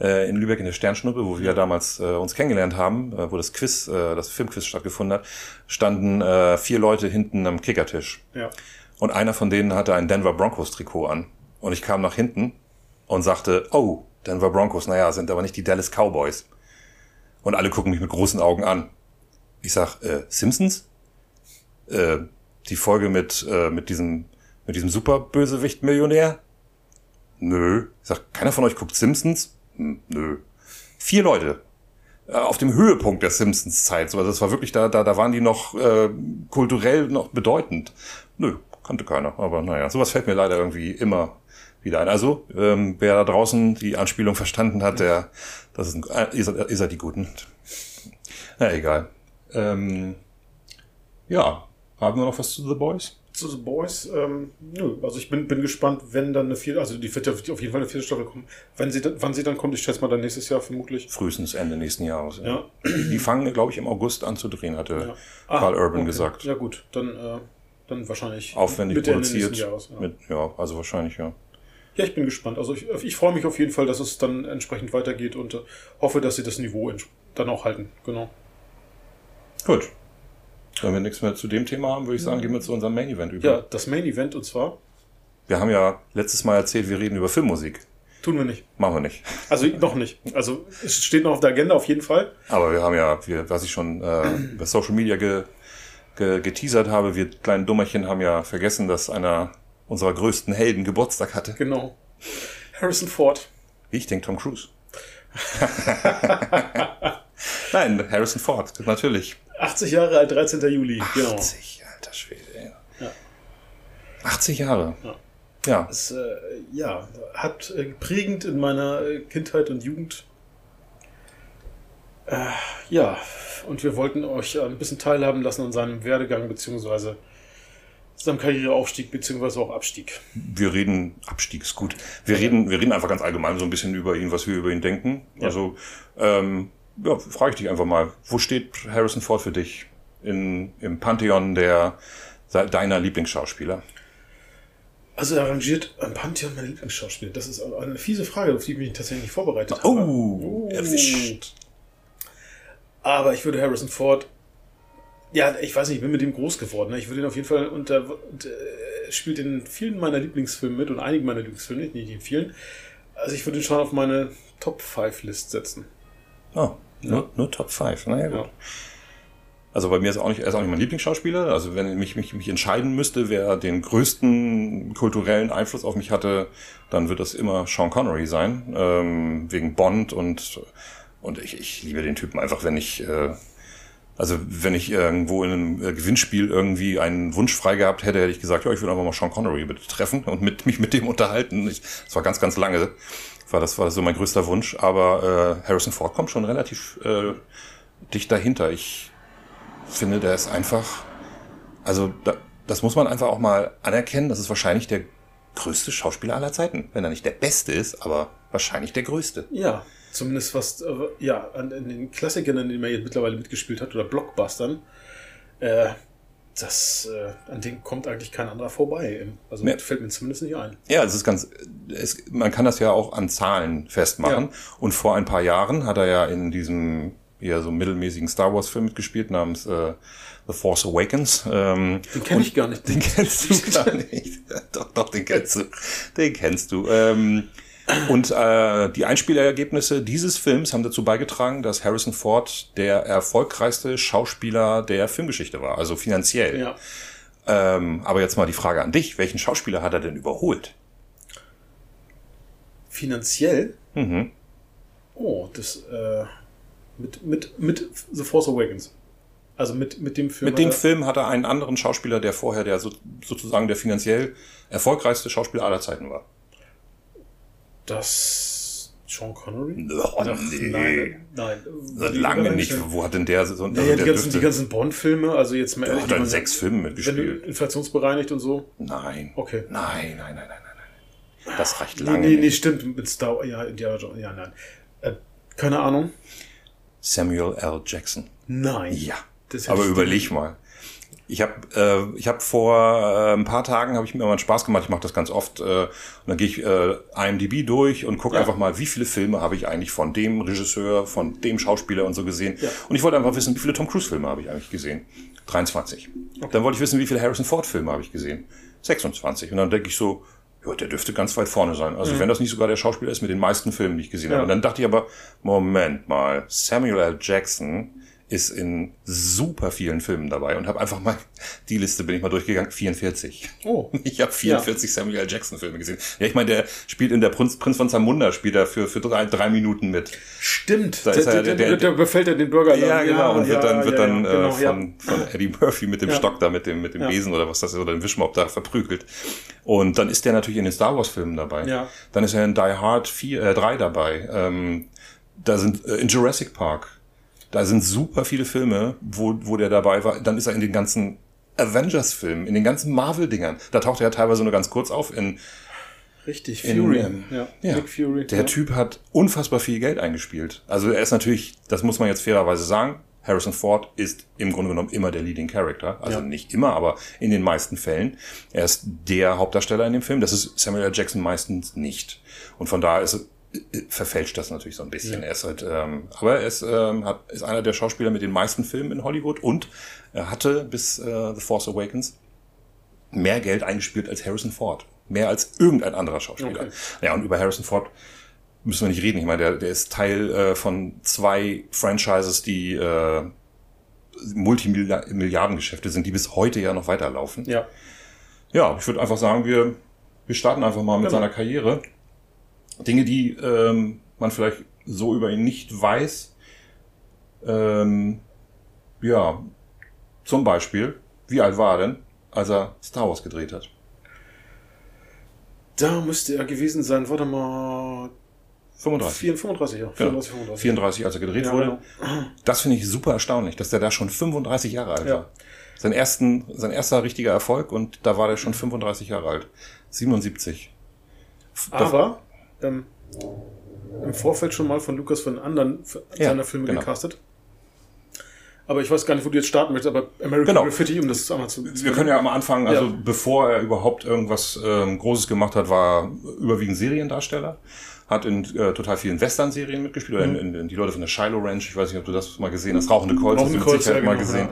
äh, in Lübeck in der Sternschnuppe, wo wir damals äh, uns kennengelernt haben, äh, wo das Quiz, äh, das Filmquiz stattgefunden hat, standen äh, vier Leute hinten am Kickertisch. Ja. Und einer von denen hatte ein Denver Broncos Trikot an. Und ich kam nach hinten und sagte, oh, Denver Broncos, naja, sind aber nicht die Dallas Cowboys. Und alle gucken mich mit großen Augen an. Ich sag, äh, Simpsons? Äh, die Folge mit, äh, mit diesem, mit diesem Superbösewicht-Millionär? Nö. Ich sag, keiner von euch guckt Simpsons? Hm, nö. Vier Leute. Äh, auf dem Höhepunkt der Simpsons-Zeit. Also das war wirklich, da, da, da waren die noch äh, kulturell noch bedeutend. Nö, kannte keiner. Aber naja, sowas fällt mir leider irgendwie immer wieder ein. Also, ähm, wer da draußen die Anspielung verstanden hat, der, das ist ein, seid, ihr seid die Guten. Na, egal. Ähm, ja, haben wir noch was zu The Boys? Zu The Boys, ähm, nö, also ich bin, bin gespannt, wenn dann eine vierte, also die wird ja auf jeden Fall eine vierte Staffel kommen. Wenn sie, wann sie dann kommt, ich schätze mal dann nächstes Jahr vermutlich. Frühestens Ende nächsten Jahres. Ja. Die fangen, glaube ich, im August an zu drehen, hatte Ja. Ah, Carl Urban okay. gesagt. Ja gut, dann, äh, dann wahrscheinlich Aufwendig Mitte, produziert. Jahres, ja. Mit, ja, also wahrscheinlich, ja. Ja, ich bin gespannt. Also ich, ich freue mich auf jeden Fall, dass es dann entsprechend weitergeht und äh, hoffe, dass sie das Niveau dann auch halten. Genau. Gut. Wenn wir nichts mehr zu dem Thema haben, würde ich sagen, gehen wir zu unserem Main Event über. Ja, das Main Event und zwar Wir haben ja letztes Mal erzählt, wir reden über Filmmusik. tun wir nicht. Machen wir nicht. Also noch nicht. Also es steht noch auf der Agenda auf jeden Fall. Aber wir haben ja, wir, was ich schon äh, über Social Media ge, ge, geteasert habe, wir kleinen Dummerchen haben ja vergessen, dass einer unserer größten Helden Geburtstag hatte. Genau. Harrison Ford. Ich denke, Tom Cruise. Nein, Harrison Ford, natürlich. 80 Jahre alt, 13. Juli. Genau. 80, alter Schwede. ey. Ja. 80 Jahre. Ja. Ja. Das, äh, ja, hat äh, prägend in meiner äh, Kindheit und Jugend. Äh, ja, und wir wollten euch ein bisschen teilhaben lassen an seinem Werdegang beziehungsweise seinem Karriereaufstieg beziehungsweise auch Abstieg. Wir reden, Abstieg ist gut. Wir reden, wir reden einfach ganz allgemein so ein bisschen über ihn, was wir über ihn denken. Ja. Also, ähm, ja, frage ich dich einfach mal, wo steht Harrison Ford für dich in, im Pantheon der deiner Lieblingsschauspieler? Also er rangiert am Pantheon mein Lieblingsschauspieler. Das ist eine fiese Frage, auf die ich mich tatsächlich nicht vorbereitet habe. Oh, erwischt. Aber ich würde Harrison Ford, ja, ich weiß nicht, ich bin mit dem groß geworden. Ne? Ich würde ihn auf jeden Fall unter, äh, spielt in vielen meiner Lieblingsfilme mit und einigen meiner Lieblingsfilme, nicht in vielen. Also ich würde ihn schon auf meine Top 5 List setzen. Oh, nur, nur Top 5. Naja, gut. Ja. Also bei mir ist auch nicht, er ist auch nicht mein Lieblingsschauspieler. Also wenn ich mich, mich, mich entscheiden müsste, wer den größten kulturellen Einfluss auf mich hatte, dann wird das immer Sean Connery sein, ähm, wegen Bond und und ich, ich liebe den Typen einfach, wenn ich äh, also wenn ich irgendwo in einem äh, Gewinnspiel irgendwie einen Wunsch frei gehabt hätte, hätte ich gesagt, ja, ich würde einfach mal Sean Connery bitte treffen und mit mich mit dem unterhalten. Ich, das war ganz, ganz lange, war das war so mein größter Wunsch. Aber äh, Harrison Ford kommt schon relativ äh, dicht dahinter. Ich finde, der ist einfach, also da, das muss man einfach auch mal anerkennen. Das ist wahrscheinlich der größte Schauspieler aller Zeiten, wenn er nicht der Beste ist, aber wahrscheinlich der größte. Ja, zumindest was, äh, ja, an, an den Klassikern, an denen er jetzt mittlerweile mitgespielt hat, oder Blockbustern, äh, das, äh, an denen kommt eigentlich kein anderer vorbei. Also Ja. fällt mir zumindest nicht ein. Ja, es ist ganz, es, man kann das ja auch an Zahlen festmachen. Und vor ein paar Jahren hat er ja in diesem eher so mittelmäßigen Star Wars Film mitgespielt namens äh, The Force Awakens. Ähm, Den kenne ich gar nicht. Den kennst du gar nicht. doch, doch, den kennst du. Den kennst du. Ähm, und äh, die Einspielergebnisse dieses Films haben dazu beigetragen, dass Harrison Ford der erfolgreichste Schauspieler der Filmgeschichte war, also finanziell. Ja. Ähm, aber jetzt mal die Frage an dich: Welchen Schauspieler hat er denn überholt? Finanziell? Mhm. Oh, das, äh, mit, mit, mit The Force Awakens. Also mit, mit dem Film. Mit dem Film hat er einen anderen Schauspieler, der vorher der so, sozusagen der finanziell erfolgreichste Schauspieler aller Zeiten war. Das Sean Connery? Oh, Ach, nee. Nein, nein. Lange nicht. Wo hat denn der so? Also Naja, die ganzen, die dürfte- ganzen Bond-Filme, also jetzt mal der hat man- sechs Filmen wenn mitgespielt. inflationsbereinigt und so. Nein. Okay. Nein, nein, nein, nein, nein, nein. Das reicht Nee, lange. nee, nee, nicht. stimmt. Mit Star ja, Indiana Jones. Ja, nein. Äh, keine Ahnung. Samuel L. Jackson. Nein. Ja. Aber überleg mal. Ich habe äh, ich hab vor äh, ein paar Tagen habe ich mir mal einen Spaß gemacht. Ich mache das ganz oft. Äh, und dann gehe ich äh, IMDb durch und gucke Ja. einfach mal, wie viele Filme habe ich eigentlich von dem Regisseur, von dem Schauspieler und so gesehen. Ja. Und ich wollte einfach wissen, wie viele Tom Cruise Filme habe ich eigentlich gesehen? 23. Dann wollte ich wissen, wie viele Harrison Ford Filme habe ich gesehen? 26. Und dann denke ich so, ja, der dürfte ganz weit vorne sein. Also wenn das nicht sogar der Schauspieler ist mit den meisten Filmen, die ich gesehen Mhm. Ja. habe. Und dann dachte ich aber, Moment mal, Samuel L. Jackson ist in super vielen Filmen dabei und habe einfach mal die Liste bin ich mal durchgegangen 44. Oh. Ich habe 44 Samuel L. Jackson Filme gesehen. Ja, ich meine, der spielt in der Prinz, Prinz von Zamunda spielt er für für drei, drei Minuten mit. Stimmt. Da ist der, er der, der- der, der befällt er den Bürger. Ja, genau. Und wird dann, wird dann ja, äh, genau, ja. von, von Eddie Murphy mit dem Ja. Stock da, mit dem, mit dem Ja. Besen oder was das ist, oder dem Wischmopp da verprügelt. Und dann ist der natürlich in den Star Wars Filmen dabei. Ja. Dann ist er in Die Hard 4, äh, 3 dabei. Ähm, da sind, äh, in Jurassic Park. Da sind super viele Filme, wo, wo der dabei war. Dann ist er in den ganzen Avengers-Filmen, in den ganzen Marvel-Dingern. Da taucht er ja teilweise nur ganz kurz auf in Richtig, In, Fury. ähm, ja. ja. Nick Fury. Der ja. Typ hat unfassbar viel Geld eingespielt. Also er ist natürlich, das muss man jetzt fairerweise sagen, Harrison Ford ist im Grunde genommen immer der Leading Character. Also Ja. nicht immer, aber in den meisten Fällen. Er ist der Hauptdarsteller in dem Film. Das ist Samuel L. Jackson meistens nicht. Und von daher ist, verfälscht das natürlich so ein bisschen. Er ist halt, ähm, aber er ist, ähm, hat, ist einer der Schauspieler mit den meisten Filmen in Hollywood und er hatte bis äh, The Force Awakens mehr Geld eingespielt als Harrison Ford. Mehr als irgendein anderer Schauspieler. Okay. Ja, und über Harrison Ford müssen wir nicht reden. Ich meine, der, der ist Teil äh, von zwei Franchises, die äh, Multimilliardengeschäfte sind, die bis heute ja noch weiterlaufen. Ja. Ja, ich würde einfach sagen, wir, wir starten einfach mal mit Genau. seiner Karriere. Dinge, die ähm, man vielleicht so über ihn nicht weiß. Ähm, ja, zum Beispiel, wie alt war er denn, als er Star Wars gedreht hat? Da müsste er gewesen sein, warte mal. 35. 34, ja. Genau. 34, 35. 34, als er gedreht Ja, wurde. genau. Das finde ich super erstaunlich, dass der da schon 35 Jahre alt Ja. war. Sein, ersten, sein erster richtiger Erfolg und da war der schon 35 Jahre alt. 77. Aber ähm, im Vorfeld schon mal von Lukas von anderen Ja, seiner Filme genau. gecastet. Aber ich weiß gar nicht, wo du jetzt starten möchtest, aber American Genau. Graffiti, um das einmal zu. Wir können ja am Anfang, also Ja. bevor er überhaupt irgendwas ähm, Großes gemacht hat, war er überwiegend Seriendarsteller. Hat in äh, total vielen Western-Serien mitgespielt, oder in, in, die Leute von der Shiloh Ranch, ich weiß nicht, ob du das mal gesehen hast, Rauchende Colts, hast du Rauchende mit Sicherheit ja, mal genau, gesehen.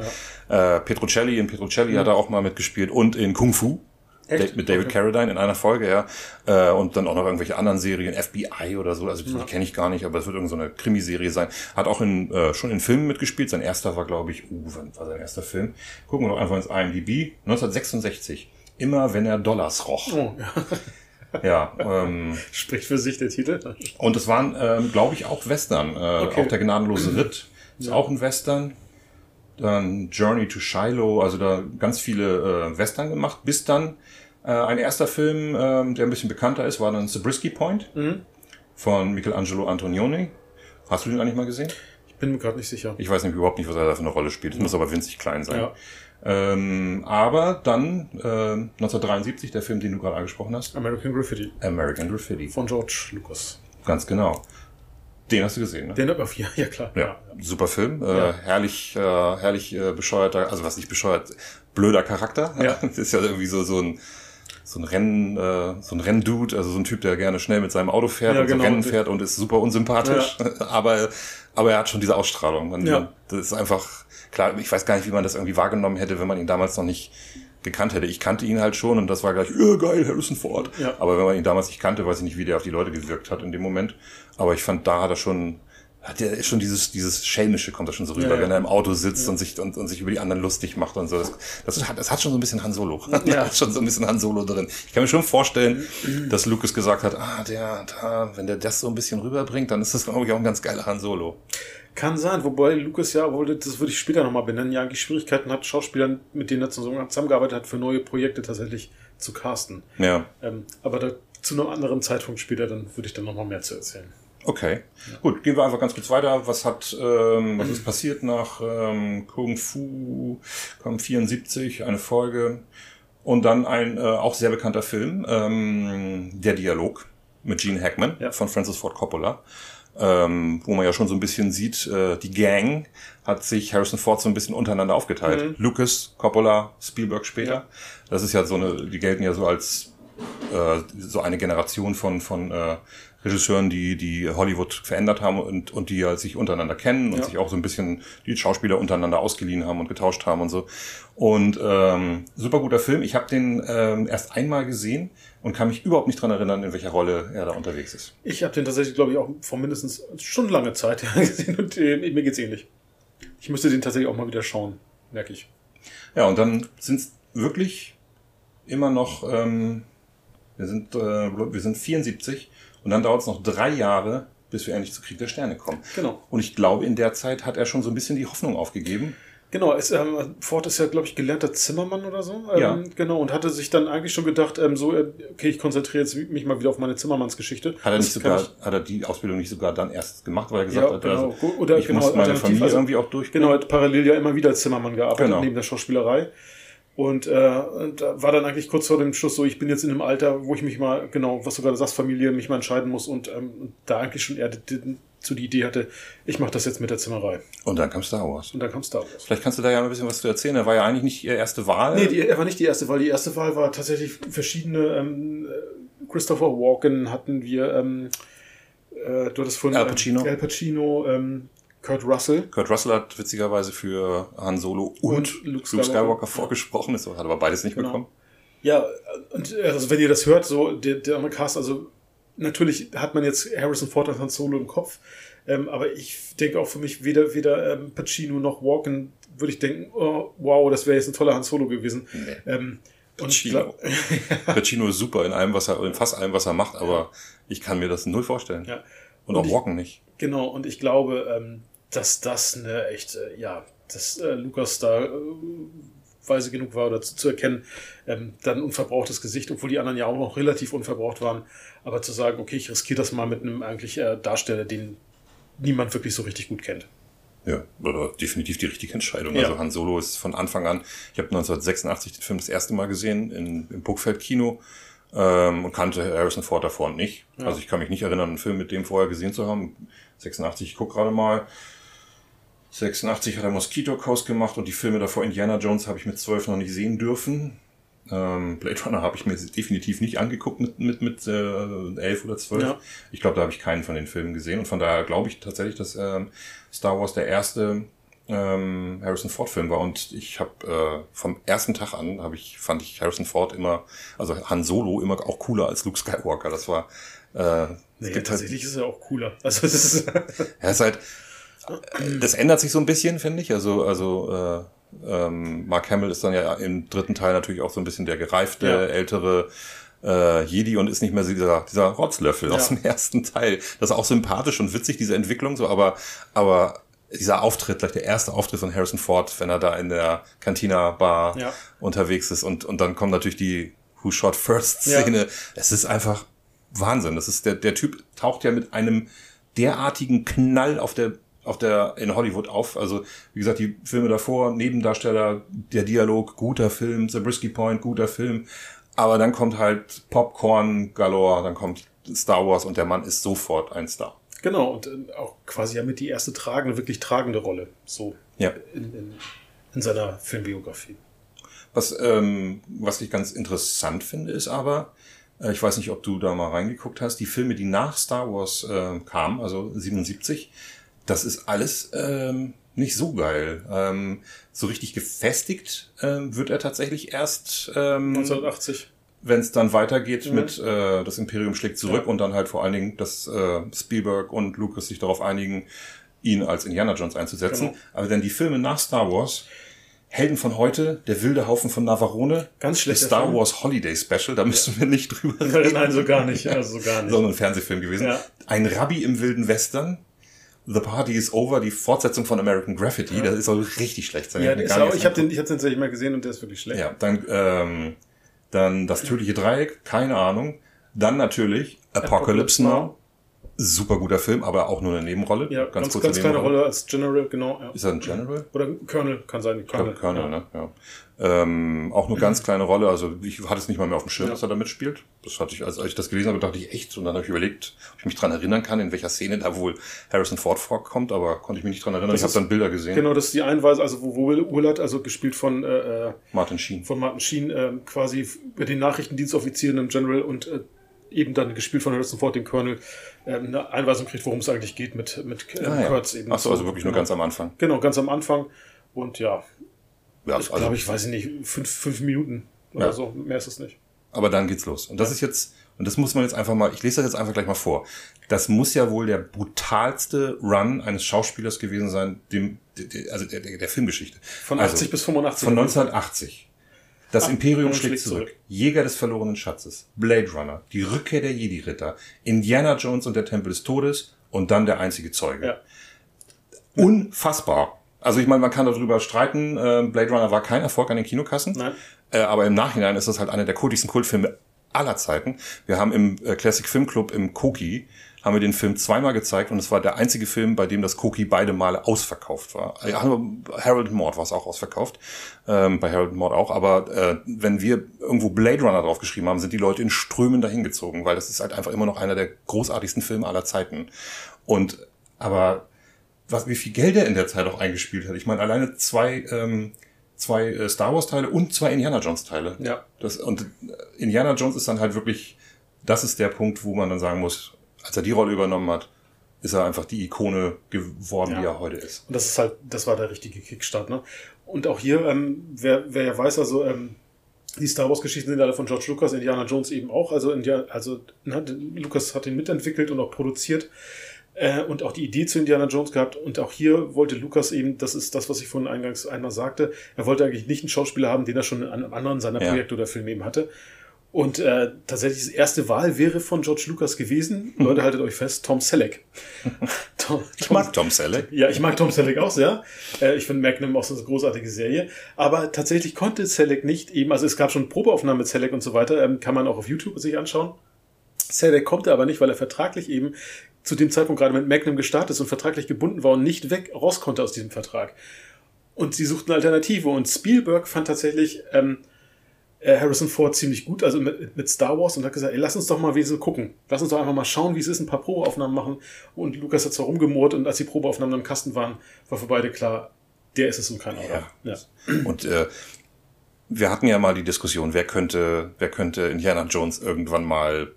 ja, Äh, Petrocelli, in Petrocelli hat er auch mal mitgespielt und in Kung Fu. Echt? Mit David Okay. Carradine in einer Folge, ja. Äh, und dann auch noch irgendwelche anderen Serien, FBI oder so, also die, die kenne ich gar nicht, aber es wird irgendeine so eine Krimiserie sein. Hat auch in, äh, schon in Filmen mitgespielt. Sein erster war, glaube ich, uh, wann war sein erster Film? Gucken wir doch einfach ins IMDb. 1966. Immer wenn er Dollars roch. Oh, ja. Ja, ähm, Spricht für sich der Titel. und es waren, ähm, glaube ich, auch Western. Äh, Okay. Auch der gnadenlose Ritt ist auch ein Western. Dann Journey to Shiloh, also da ganz viele äh, Western gemacht, bis dann äh, ein erster Film, ähm, der ein bisschen bekannter ist, war dann Zabriskie Point von Michelangelo Antonioni. Hast du den eigentlich mal gesehen? Ich bin mir gerade nicht sicher. Ich weiß nämlich überhaupt nicht, was er da für eine Rolle spielt. Es muss aber winzig klein sein. Ja. Ähm, aber dann äh, 1973, der Film, den du gerade angesprochen hast, American Graffiti American Graffiti. von George Lucas. Ganz genau. Den hast du gesehen, ne? Den hat auf ja, ja klar. Ja, super Film, äh, Ja. herrlich, äh, herrlich äh, bescheuerter, also was nicht bescheuert, blöder Charakter. Ja. Das ist ja irgendwie so so ein so ein Rennen, äh, so ein Renndude, also so ein Typ, der gerne schnell mit seinem Auto fährt Ja, und so genau. Rennen fährt und ist super unsympathisch, aber aber er hat schon diese Ausstrahlung. Man, Ja. Das ist einfach klar. Ich weiß gar nicht, wie man das irgendwie wahrgenommen hätte, wenn man ihn damals noch nicht gekannt hätte. Ich kannte ihn halt schon und das war gleich, ja geil, Harrison Ford. Ja. Aber wenn man ihn damals nicht kannte, weiß ich nicht, wie der auf die Leute gewirkt hat in dem Moment. Aber ich fand, da hat er schon, hat er schon dieses, dieses Schelmische kommt da schon so rüber, Ja, ja. wenn er im Auto sitzt und sich, und, und sich über die anderen lustig macht und so. Das, das, hat, das hat schon so ein bisschen Han Solo. Ja. Hat schon so ein bisschen Han Solo drin. Ich kann mir schon vorstellen, dass Lucas gesagt hat, ah, der, da, wenn der das so ein bisschen rüberbringt, dann ist das, glaube ich, auch ein ganz geiler Han Solo. Kann sein, wobei Lucas ja, obwohl das würde ich später nochmal benennen, ja eigentlich Schwierigkeiten hat, Schauspielern, mit denen er zusammen- zusammengearbeitet hat, für neue Projekte tatsächlich zu casten. Ja. Ähm, aber da, zu einem anderen Zeitpunkt später, dann würde ich dann nochmal mehr zu erzählen. Okay, gut, gehen wir einfach ganz kurz weiter. Was hat, ähm, was ist passiert nach ähm, Kung Fu, kam 74, eine Folge und dann ein äh, auch sehr bekannter Film, ähm, Der Dialog mit Gene Hackman Ja. von Francis Ford Coppola, ähm, wo man ja schon so ein bisschen sieht, äh, die Gang hat sich Harrison Ford so ein bisschen untereinander aufgeteilt. Lucas, Coppola, Spielberg später. Ja. Das ist ja so eine, die gelten ja so als äh, so eine Generation von, von äh, Regisseuren, die, die Hollywood verändert haben und, und die ja sich untereinander kennen und Ja. sich auch so ein bisschen die Schauspieler untereinander ausgeliehen haben und getauscht haben und so. Und ähm, super guter Film. Ich habe den ähm, erst einmal gesehen und kann mich überhaupt nicht dran erinnern, in welcher Rolle er da unterwegs ist. Ich habe den tatsächlich, glaube ich, auch vor mindestens schon lange Zeit gesehen und äh, mir geht's ähnlich. Ich müsste den tatsächlich auch mal wieder schauen, merke ich. Ja, und dann sind es wirklich immer noch, ähm, wir sind, äh, wir sind 74 und dann dauert es noch drei Jahre, bis wir endlich zu Krieg der Sterne kommen. Genau. Und ich glaube, in der Zeit hat er schon so ein bisschen die Hoffnung aufgegeben. Genau, es, ähm, Ford ist ja, glaube ich, gelernter Zimmermann oder so. Ähm, Ja. Genau, und hatte sich dann eigentlich schon gedacht, ähm, so, äh, okay, ich konzentriere jetzt mich mal wieder auf meine Zimmermannsgeschichte. Hat er nicht sogar, hat er die Ausbildung nicht sogar dann erst gemacht, weil er Ich, gesagt ja, hat, genau. also, Oder ich genau, muss meine Familie also- irgendwie auch durchbringen. Genau, hat parallel ja immer wieder als Zimmermann gearbeitet, Genau. neben der Schauspielerei. Und, äh, und da war dann eigentlich kurz vor dem Schluss so, ich bin jetzt in einem Alter, wo ich mich mal, genau, was du gerade sagst, Familie, mich mal entscheiden muss und ähm, da eigentlich schon eher die, die, Idee hatte, ich mache das jetzt mit der Zimmerei. Und dann kam Star Wars. Und dann kam Star Wars. Vielleicht kannst du da ja ein bisschen was zu erzählen. Er war ja eigentlich nicht ihre erste Wahl. Nee, die, er war nicht die erste Wahl. Die erste Wahl war tatsächlich verschiedene. Ähm, Christopher Walken hatten wir. Ähm, äh, du hattest von Al Pacino. Al Pacino, ähm, Kurt Russell. Kurt Russell hat witzigerweise für Han Solo und, Und Luke Luke Skywalker, Skywalker, vorgesprochen. Das hat aber beides nicht Genau. bekommen. Ja, und äh, also wenn ihr das hört, so der, der andere Cast, also natürlich hat man jetzt Harrison Ford als Han Solo im Kopf, ähm, aber ich denke auch für mich weder weder ähm, Pacino noch Walken würde ich denken, oh, wow, das wäre jetzt ein toller Han Solo gewesen. Ähm, und ich Pacino. Pacino ist super in allem, was er, in fast allem, was er macht, aber ich kann mir das null vorstellen. Ja. Und, Und auch ich- Walken nicht. Genau, und ich glaube, ähm, dass das eine echte, ja, dass äh, Lukas da äh, weise genug war, dazu zu erkennen, ähm, dann unverbrauchtes Gesicht, obwohl die anderen ja auch noch relativ unverbraucht waren, aber zu sagen, okay, ich riskiere das mal mit einem eigentlich äh, Darsteller, den niemand wirklich so richtig gut kennt. Ja, oder definitiv die richtige Entscheidung. Ja. Also Han Solo ist von Anfang an, ich habe 1986 den Film das erste Mal gesehen in, im Burgfeld Kino ähm, und kannte Harrison Ford davor nicht. Ja. Also ich kann mich nicht erinnern, einen Film mit dem vorher gesehen zu haben. 86, ich guck gerade mal. 86 hat er Mosquito Coast gemacht und die Filme davor Indiana Jones habe ich mit 12 noch nicht sehen dürfen. Ähm, Blade Runner habe ich mir definitiv nicht angeguckt mit, mit, mit äh, 11 oder 12. Ja. Ich glaube, da habe ich keinen von den Filmen gesehen und von daher glaube ich tatsächlich, dass ähm, Star Wars der erste ähm, Harrison Ford Film war und ich habe äh, vom ersten Tag an habe ich fand ich Harrison Ford immer also Han Solo immer auch cooler als Luke Skywalker das war äh, gibt halt, tatsächlich ist er auch cooler. Also es ist, er ist halt das ändert sich so ein bisschen finde ich also also äh, ähm, Mark Hamill ist dann ja im dritten Teil natürlich auch so ein bisschen der gereifte Ja. ältere äh, Jedi und ist nicht mehr so dieser, dieser Rotzlöffel aus Ja. dem ersten Teil. Das ist auch sympathisch und witzig, diese Entwicklung, so, aber, aber dieser Auftritt, gleich der erste Auftritt von Harrison Ford, wenn er da in der Cantina-Bar Ja. unterwegs ist und, und dann kommt natürlich die Who Shot First-Szene. Es ist einfach Wahnsinn. Das ist der, der Typ taucht ja mit einem derartigen Knall auf der auf der in Hollywood auf. Also wie gesagt, die Filme davor, Nebendarsteller, der Dialog, guter Film, Zabriskie Point, guter Film. Aber dann kommt halt Popcorn galore, dann kommt Star Wars und der Mann ist sofort ein Star. Genau, und äh, auch quasi ja mit die erste tragende, wirklich tragende Rolle. So Ja. in, in, in seiner Filmbiografie. Was, ähm, was ich ganz interessant finde, ist aber, äh, ich weiß nicht, ob du da mal reingeguckt hast, die Filme, die nach Star Wars äh, kamen, also 77, das ist alles ähm, nicht so geil. Ähm, so richtig gefestigt ähm, wird er tatsächlich erst, ähm, 1980. wenn es dann weitergeht Mhm. mit äh, das Imperium schlägt zurück Ja. und dann halt vor allen Dingen, dass äh, Spielberg und Lucas sich darauf einigen, ihn als Indiana Jones einzusetzen. Genau. Aber dann die Filme nach Star Wars, Helden von heute, der wilde Haufen von Navarone, Ganz das schlechter Star Film. Wars Holiday Special, da müssen wir nicht drüber reden, nein, so gar nicht. Also so gar nicht. sondern ein Fernsehfilm gewesen. Ja. Ein Rabbi im wilden Western. The Party is Over, die Fortsetzung von American Graffiti, das soll richtig schlecht sein. Ja, nicht ich habe den, ich hab den tatsächlich mal gesehen und der ist wirklich schlecht. ja, dann, ähm, dann das tödliche Dreieck, keine Ahnung. Dann natürlich Apocalypse Now. Super guter Film, aber auch nur eine Nebenrolle. Ja, ganz, ganz, kurze kleine. Rolle als General, genau. Ja. Ist er ein General? Oder Colonel, kann sein. Ich glaube, Colonel. Colonel, ne? Ja. Ähm, auch nur ganz kleine Rolle. Also ich hatte es nicht mal mehr auf dem Schirm, Ja. dass er da mitspielt. Das hatte ich, als, als ich das gelesen habe, dachte ich echt. Und dann habe ich überlegt, ob ich mich dran erinnern kann, in welcher Szene da wohl Harrison Ford vorkommt, aber konnte ich mich nicht dran erinnern. Das ich habe dann Bilder gesehen. Genau, das ist die Einweise, also wo wo Will Willard, also gespielt von, äh, äh, Martin Sheen. von Martin Sheen, äh, quasi über den Nachrichtendienstoffizier, einem General und äh, eben dann gespielt von Harrison Ford, dem Colonel, äh, eine Einweisung kriegt, worum es eigentlich geht mit, mit äh, Ah, ja. Kurtz eben. Ach so, also wirklich nur genau. ganz am Anfang. Genau, ganz am Anfang. Und ja, Ja, das also, glaube ich, weiß ich nicht, fünf, fünf Minuten oder Ja. so. Mehr ist es nicht. Aber dann geht's los. Und das ist jetzt, und das muss man jetzt einfach mal, ich lese das jetzt einfach gleich mal vor. Das muss ja wohl der brutalste Run eines Schauspielers gewesen sein, dem, de- de- also der, der, Filmgeschichte. Von also, 80 bis 85. Von 1980. Das Ah, Imperium schlägt zurück. zurück. Jäger des verlorenen Schatzes. Blade Runner. Die Rückkehr der Jedi-Ritter. Indiana Jones und der Tempel des Todes. Und dann der einzige Zeuge. Ja. Unfassbar. Also ich meine, man kann darüber streiten. äh, Blade Runner war kein Erfolg an den Kinokassen. Nein. Äh, aber im Nachhinein ist das halt einer der kultigsten Kultfilme aller Zeiten. Wir haben im äh, Classic Film Club im Koki haben wir den Film zweimal gezeigt und es war der einzige Film, bei dem das Cookie beide Male ausverkauft war. Ja. Harold Mord war es auch ausverkauft, ähm, bei Harold Mord auch, aber äh, wenn wir irgendwo Blade Runner draufgeschrieben haben, sind die Leute in Strömen dahingezogen, weil das ist halt einfach immer noch einer der großartigsten Filme aller Zeiten. Und aber was, wie viel Geld er in der Zeit auch eingespielt hat. Ich meine, alleine zwei ähm, zwei äh, Star Wars Teile und zwei Indiana Jones Teile. Ja. Das, und äh, Indiana Jones ist dann halt wirklich, das ist der Punkt, wo man dann sagen muss, als er die Rolle übernommen hat, ist er einfach die Ikone geworden, ja. die er heute ist. Und das ist halt, das war der richtige Kickstart, ne? Und auch hier, ähm, wer, wer ja weiß, also ähm, die Star Wars Geschichten sind alle von George Lucas, Indiana Jones eben auch. Also, also ne, Lucas hat ihn mitentwickelt und auch produziert äh, und auch die Idee zu Indiana Jones gehabt. Und auch hier wollte Lukas eben, das ist das, was ich vorhin eingangs einmal sagte, er wollte eigentlich nicht einen Schauspieler haben, den er schon an anderen seiner ja. Projekte oder Filme eben hatte. Und äh, tatsächlich die erste Wahl wäre von George Lucas gewesen. Hm. Leute, haltet euch fest, Tom Selleck. Tom, ich mag Tom Selleck. Ja, ich mag Tom Selleck auch sehr. Äh, ich finde Magnum auch so eine großartige Serie. Aber tatsächlich konnte Selleck nicht eben, also es gab schon Probeaufnahmen mit Selleck und so weiter, ähm, kann man auch auf YouTube sich anschauen. Selleck konnte aber nicht, weil er vertraglich eben zu dem Zeitpunkt gerade mit Magnum gestartet ist und vertraglich gebunden war und nicht weg raus konnte aus diesem Vertrag. Und sie suchten eine Alternative und Spielberg fand tatsächlich ähm, äh, Harrison Ford ziemlich gut, also mit, mit Star Wars und hat gesagt, ey, lass uns doch mal Wesel gucken. Lass uns doch einfach mal schauen, wie es ist, ein paar Probeaufnahmen machen. Und Lukas hat zwar rumgemurrt und als die Probeaufnahmen im Kasten waren, war für beide klar, der ist es und kein anderer. Ja. ja. Und äh, wir hatten ja mal die Diskussion, wer könnte, wer könnte Indiana Jones irgendwann mal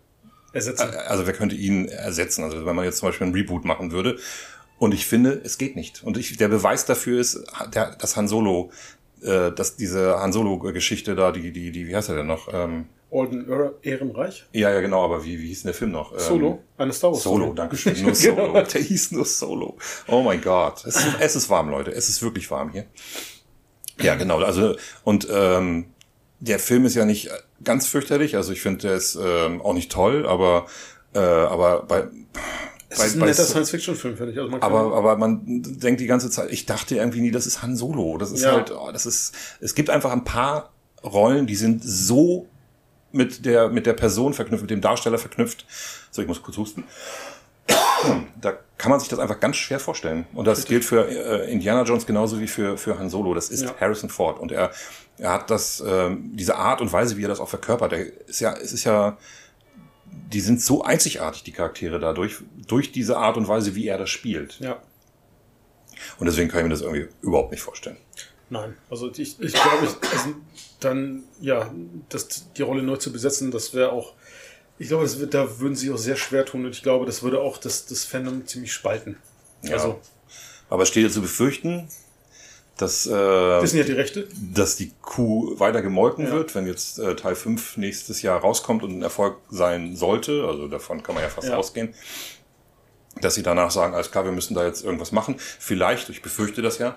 ersetzen. Also wer könnte ihn ersetzen? Also wenn man jetzt zum Beispiel ein Reboot machen würde. Und ich finde, es geht nicht. Und ich, der Beweis dafür ist, der, dass Han Solo, äh, dass diese Han Solo-Geschichte da, die, die, die, wie heißt er denn noch? Ähm, Alden Ehrenreich? Ja, ja, genau, aber wie, wie hieß denn der Film noch? Ähm, Solo, eine Star Wars. Solo, danke schön. Nur Solo. genau. Der hieß nur Solo. Oh mein Gott. Es ist, es ist warm, Leute. Es ist wirklich warm hier. Ja, genau. Also, und ähm, der Film ist ja nicht ganz fürchterlich. Also ich finde, der ist ähm, auch nicht toll, aber äh, aber bei es bei, ist ein netter Science-Fiction-Film, finde ich. Also man aber, aber man denkt die ganze Zeit, ich dachte irgendwie nie, das ist Han Solo. Das ist ja. halt, oh, das ist, es gibt einfach ein paar Rollen, die sind so mit der, mit der Person verknüpft, mit dem Darsteller verknüpft. So, ich muss kurz husten. Da kann man sich das einfach ganz schwer vorstellen. Und das Richtig. gilt für äh, Indiana Jones genauso wie für, für Han Solo. Das ist ja. Harrison Ford. Und er, er hat das, ähm, diese Art und Weise, wie er das auch verkörpert, er ist ja, es ist ja, die sind so einzigartig, die Charaktere dadurch, durch diese Art und Weise, wie er das spielt. Ja. Und deswegen kann ich mir das irgendwie überhaupt nicht vorstellen. Nein, also ich, ich glaube, ich, also dann, ja, das, die Rolle neu zu besetzen, das wäre auch, ich glaube, das wird, da würden sie auch sehr schwer tun und ich glaube, das würde auch das, das Fandom ziemlich spalten. Ja. Also. Aber es steht ja zu befürchten, dass, äh, sind ja die Rechte. dass die Kuh weiter gemolken ja. wird, wenn jetzt äh, Teil 5 nächstes Jahr rauskommt und ein Erfolg sein sollte, also davon kann man ja fast ja. ausgehen, dass sie danach sagen, alles klar, wir müssen da jetzt irgendwas machen. Vielleicht, ich befürchte das ja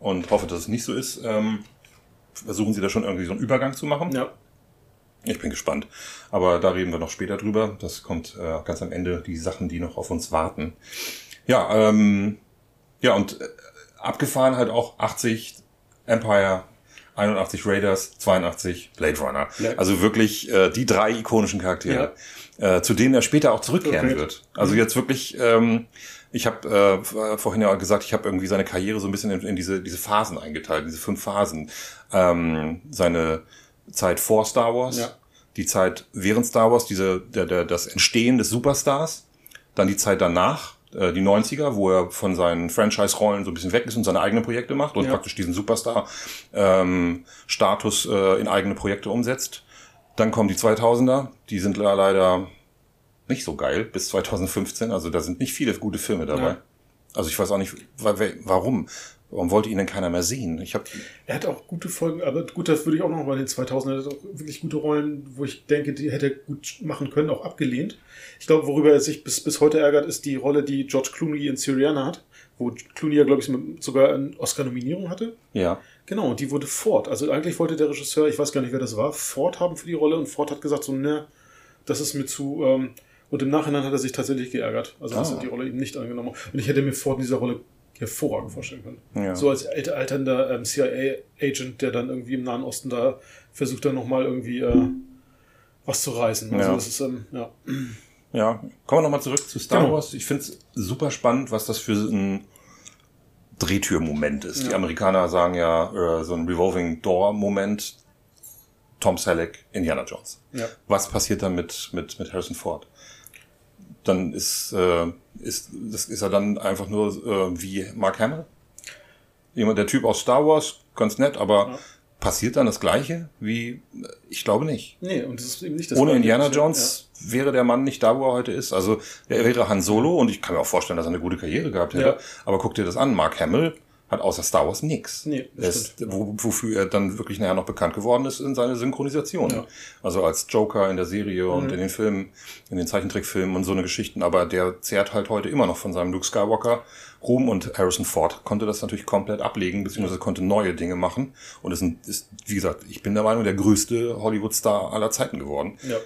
und hoffe, dass es nicht so ist, ähm, versuchen sie da schon irgendwie so einen Übergang zu machen. Ja. Ich bin gespannt. Aber da reden wir noch später drüber. Das kommt äh, ganz am Ende, die Sachen, die noch auf uns warten. Ja, ähm, ja, und äh, abgefahren halt auch 80 Empire, 81 Raiders, 82 Blade Runner. Ja. Also wirklich äh, die drei ikonischen Charaktere, ja. äh, zu denen er später auch zurückkehren okay. wird. Also mhm. jetzt wirklich, ähm, ich habe äh, vorhin ja gesagt, ich habe irgendwie seine Karriere so ein bisschen in, in, diese, diese Phasen eingeteilt, diese fünf Phasen. Ähm, seine Zeit vor Star Wars, ja. die Zeit während Star Wars, diese, der, der, das Entstehen des Superstars, dann die Zeit danach, äh, die 90er, wo er von seinen Franchise-Rollen so ein bisschen weg ist und seine eigenen Projekte macht und ja. praktisch diesen Superstar-Status ähm, äh, in eigene Projekte umsetzt. Dann kommen die 2000er, die sind leider nicht so geil bis 2015, also da sind nicht viele gute Filme dabei. Ja. Also ich weiß auch nicht, warum. Warum wollte ihn denn keiner mehr sehen? Ich hab er hat auch gute Folgen, aber gut, das würde ich auch noch mal in den 2000 er hat auch wirklich gute Rollen, wo ich denke, die hätte er gut machen können, auch abgelehnt. Ich glaube, worüber er sich bis, bis heute ärgert, ist die Rolle, die George Clooney in Syriana hat, wo Clooney ja, glaube ich, sogar eine Oscar-Nominierung hatte. Ja. Genau, und die wurde Ford. Also eigentlich wollte der Regisseur, ich weiß gar nicht, wer das war, Ford haben für die Rolle und Ford hat gesagt so, ne, das ist mir zu, ähm, und im Nachhinein hat er sich tatsächlich geärgert. Also, ah. er die Rolle eben nicht angenommen hat. Und ich hätte mir Ford in dieser Rolle hervorragend vorstellen können. Ja. So als alternder ähm, CIA-Agent, der dann irgendwie im Nahen Osten da versucht, dann nochmal irgendwie äh, was zu reißen. Also ja. das ist, ähm, ja. Ja, kommen wir nochmal zurück zu Star Genau. Wars. Ich finde es super spannend, was das für ein Drehtür-Moment ist. Die Ja. Amerikaner sagen ja äh, so ein Revolving Door-Moment. Tom Selleck, Indiana Jones. Ja. Was passiert dann mit, mit, mit Harrison Ford? Dann ist, äh, ist, das ist er dann einfach nur äh, wie Mark Hamill. Jemand, der Typ aus Star Wars, ganz nett, aber Ja. passiert dann das Gleiche wie, ich glaube nicht. Nee, und das ist eben nicht das Ohne. Indiana Ja. Jones wäre der Mann nicht da, wo er heute ist. Also er wäre Han Solo und ich kann mir auch vorstellen, dass er eine gute Karriere gehabt hätte. Ja. Aber guck dir das an, Mark Hamill hat außer Star Wars nix. Nee, das ist, wo, wofür er dann wirklich nachher noch bekannt geworden ist, in seine Synchronisation. Ja. Mhm. Also als Joker in der Serie und in den Filmen, in den Zeichentrickfilmen und so eine Geschichten. Aber der zehrt halt heute immer noch von seinem Luke Skywalker Ruhm und Harrison Ford konnte das natürlich komplett ablegen, beziehungsweise konnte neue Dinge machen. Und ist, ein, ist, wie gesagt, ich bin der Meinung, der größte Hollywood-Star aller Zeiten geworden. Ja.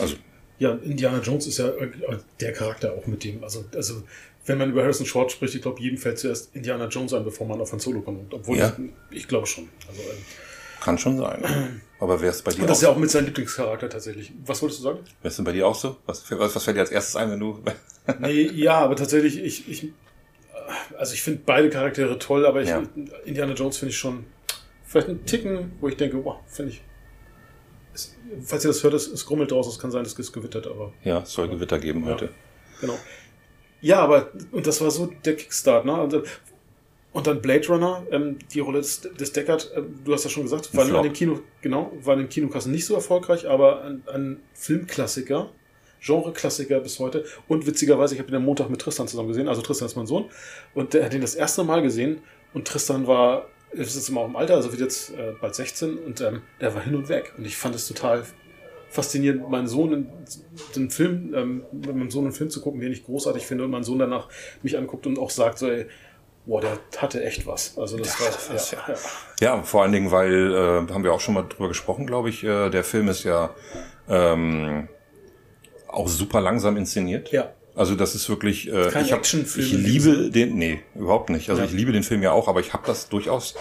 Also Ja, Indiana Jones ist ja äh, der Charakter auch mit dem. Also, also wenn man über Harrison Ford spricht, ich glaube, jedem fällt zuerst Indiana Jones ein, bevor man auf Han Solo kommt. Obwohl Ja. ich, ich glaube schon. Also, ähm, Kann schon sein. Aber wer ist bei dir und das auch, ist ja auch mit seinem Lieblingscharakter tatsächlich. Was wolltest du sagen? wer ist denn bei dir auch so? Was, was, was fällt dir als erstes ein, wenn du. Nee, ja, aber tatsächlich, ich, ich also ich finde beide Charaktere toll, aber ich, Ja. Indiana Jones finde ich schon vielleicht einen Ticken, wo ich denke, wow, finde ich. Es, falls ihr das hört, es, es grummelt draußen, es kann sein, es ist gewittert, aber ja, es soll Gewitter geben Ja. heute. Genau. Ja, aber, und das war so der Kickstart, ne? Und, äh, und dann Blade Runner, ähm, die Rolle des, des Deckard, ähm, du hast ja schon gesagt, war an den Kino, genau, war in den Kinokassen nicht so erfolgreich, aber ein, ein Filmklassiker, Genreklassiker bis heute. Und witzigerweise, ich habe ihn am Montag mit Tristan zusammen gesehen, also Tristan ist mein Sohn, und der hat ihn das erste Mal gesehen und Tristan war, ist jetzt immer auch im Alter, also wird jetzt äh, bald 16 und ähm, der war hin und weg. Und ich fand es total faszinierend, meinen Sohn in den Film, ähm, mit meinem Sohn einen Film zu gucken, den ich großartig finde und mein Sohn danach mich anguckt und auch sagt so, ey, boah, der hatte echt was. Also das Der war, was, ja, ja. ja. Ja, vor allen Dingen, weil, äh, haben wir auch schon mal drüber gesprochen, glaube ich, äh, der Film ist ja ähm, auch super langsam inszeniert. Ja. Also das ist wirklich, äh, Kein ich, hab, Actionfilm ich liebe den, nee, überhaupt nicht. Also Ja. ich liebe den Film ja auch, aber ich habe das durchaus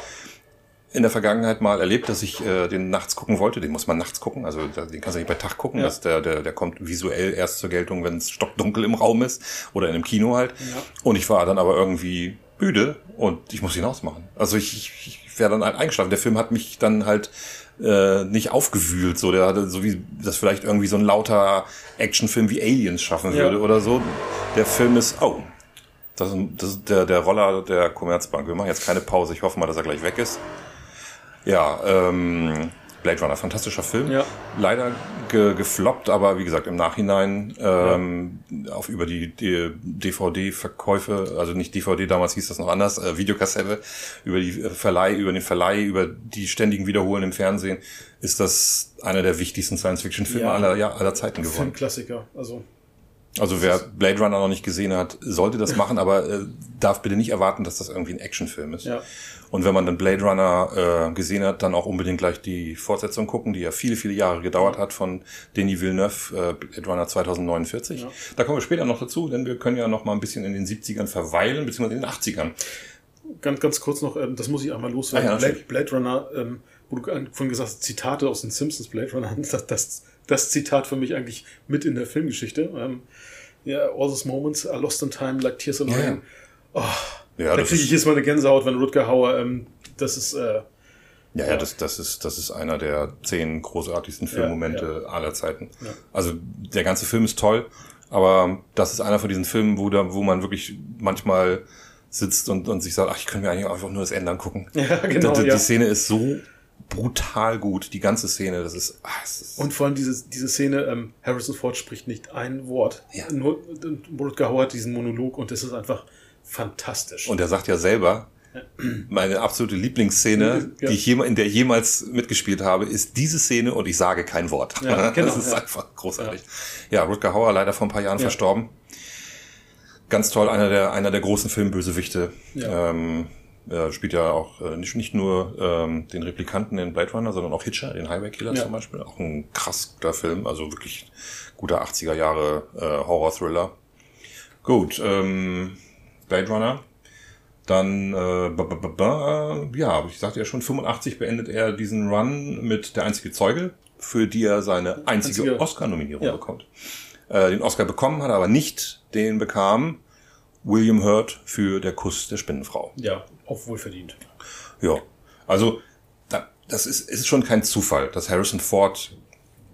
in der Vergangenheit mal erlebt, dass ich äh, den nachts gucken wollte. Den muss man nachts gucken, also den kannst du nicht bei Tag gucken. Ja. Das, der, der, der kommt visuell erst zur Geltung, wenn es stockdunkel im Raum ist oder in einem Kino halt. Ja. Und ich war dann aber irgendwie müde und ich muss ihn ausmachen. Also ich, ich, ich wäre dann halt eingeschlafen. Der Film hat mich dann halt äh, nicht aufgewühlt, so der hatte so wie das vielleicht irgendwie so ein lauter Actionfilm wie Aliens schaffen Ja. würde oder so. Der Film ist oh, das ist, das ist der der Roller der Commerzbank. Wir machen jetzt keine Pause. Ich hoffe mal, dass er gleich weg ist. Ja, ähm, Blade Runner, fantastischer Film. Ja. Leider ge gefloppt, aber wie gesagt, im Nachhinein ähm, auf über die, die DVD-Verkäufe, also nicht DVD, damals hieß das noch anders, äh, Videokassette, über die äh, Verleih, über den Verleih, über die ständigen Wiederholen im Fernsehen, ist das einer der wichtigsten Science-Fiction-Filme Ja. aller, ja, aller Zeiten geworden. Filmklassiker. Also Also wer Blade Runner noch nicht gesehen hat, sollte das machen, aber äh, darf bitte nicht erwarten, dass das irgendwie ein Actionfilm ist. Ja. Und wenn man dann Blade Runner äh, gesehen hat, dann auch unbedingt gleich die Fortsetzung gucken, die ja viele, viele Jahre gedauert hat von Denis Villeneuve, äh, Blade Runner 2049. Ja. Da kommen wir später noch dazu, denn wir können ja noch mal ein bisschen in den 70ern verweilen, beziehungsweise in den 80ern. ganz, ganz kurz noch, ähm, das muss ich einmal loswerden. Ah ja, Blade. Blade Runner, ähm, wo du vorhin gesagt hast, Zitate aus den Simpsons Blade Runner, das, das, das Zitat für mich eigentlich mit in der Filmgeschichte. Ähm, ja, all those moments are lost in time like tears in Ja, ja. rain. Oh, Ja, da kriege ich ist- jetzt mal eine Gänsehaut, wenn Rutger Hauer, ähm, das ist, äh, Ja, ja, das, das ist, das ist einer der zehn großartigsten Filmmomente aller Zeiten. Ja. Also der ganze Film ist toll, aber das ist einer von diesen Filmen, wo da, wo man wirklich manchmal sitzt und, und sich sagt, ach, ich könnte mir eigentlich einfach nur das Ende angucken. Ja, genau, Die, ja. die Szene ist so brutal gut, die ganze Szene, das ist, ah, es ist Und vor allem diese, diese Szene, ähm, Harrison Ford spricht nicht ein Wort. Ja. Nur Rutger Hauer hat diesen Monolog und das ist einfach fantastisch. Und er sagt ja selber, meine absolute Lieblingsszene, Ja. die ich jema- in der ich jemals mitgespielt habe, ist diese Szene und ich sage kein Wort. Ja, genau, das ist ja. einfach großartig. Ja, Rutger Hauer leider vor ein paar Jahren Ja. verstorben. Ganz toll, einer der, einer der großen Filmbösewichte. Ja. Ähm, er spielt ja auch äh, nicht, nicht nur ähm, den Replikanten in Blade Runner, sondern auch Hitcher, den Highway Killer Ja. zum Beispiel. Auch ein krass guter Film, also wirklich guter 80er Jahre äh, Horror-Thriller. Gut, ähm, Blade Runner. Dann, äh, ba, ba, ba, ba, ja, ich sagte ja schon, 85 beendet er diesen Run mit Der einzige Zeuge, für die er seine einzige, Einzige- Oscar-Nominierung Ja. bekommt. äh, den Oscar bekommen hat, aber nicht den bekam William Hurt für Der Kuss der Spinnenfrau. Ja, auch wohlverdient. Ja, also da, das ist, ist schon kein Zufall, dass Harrison Ford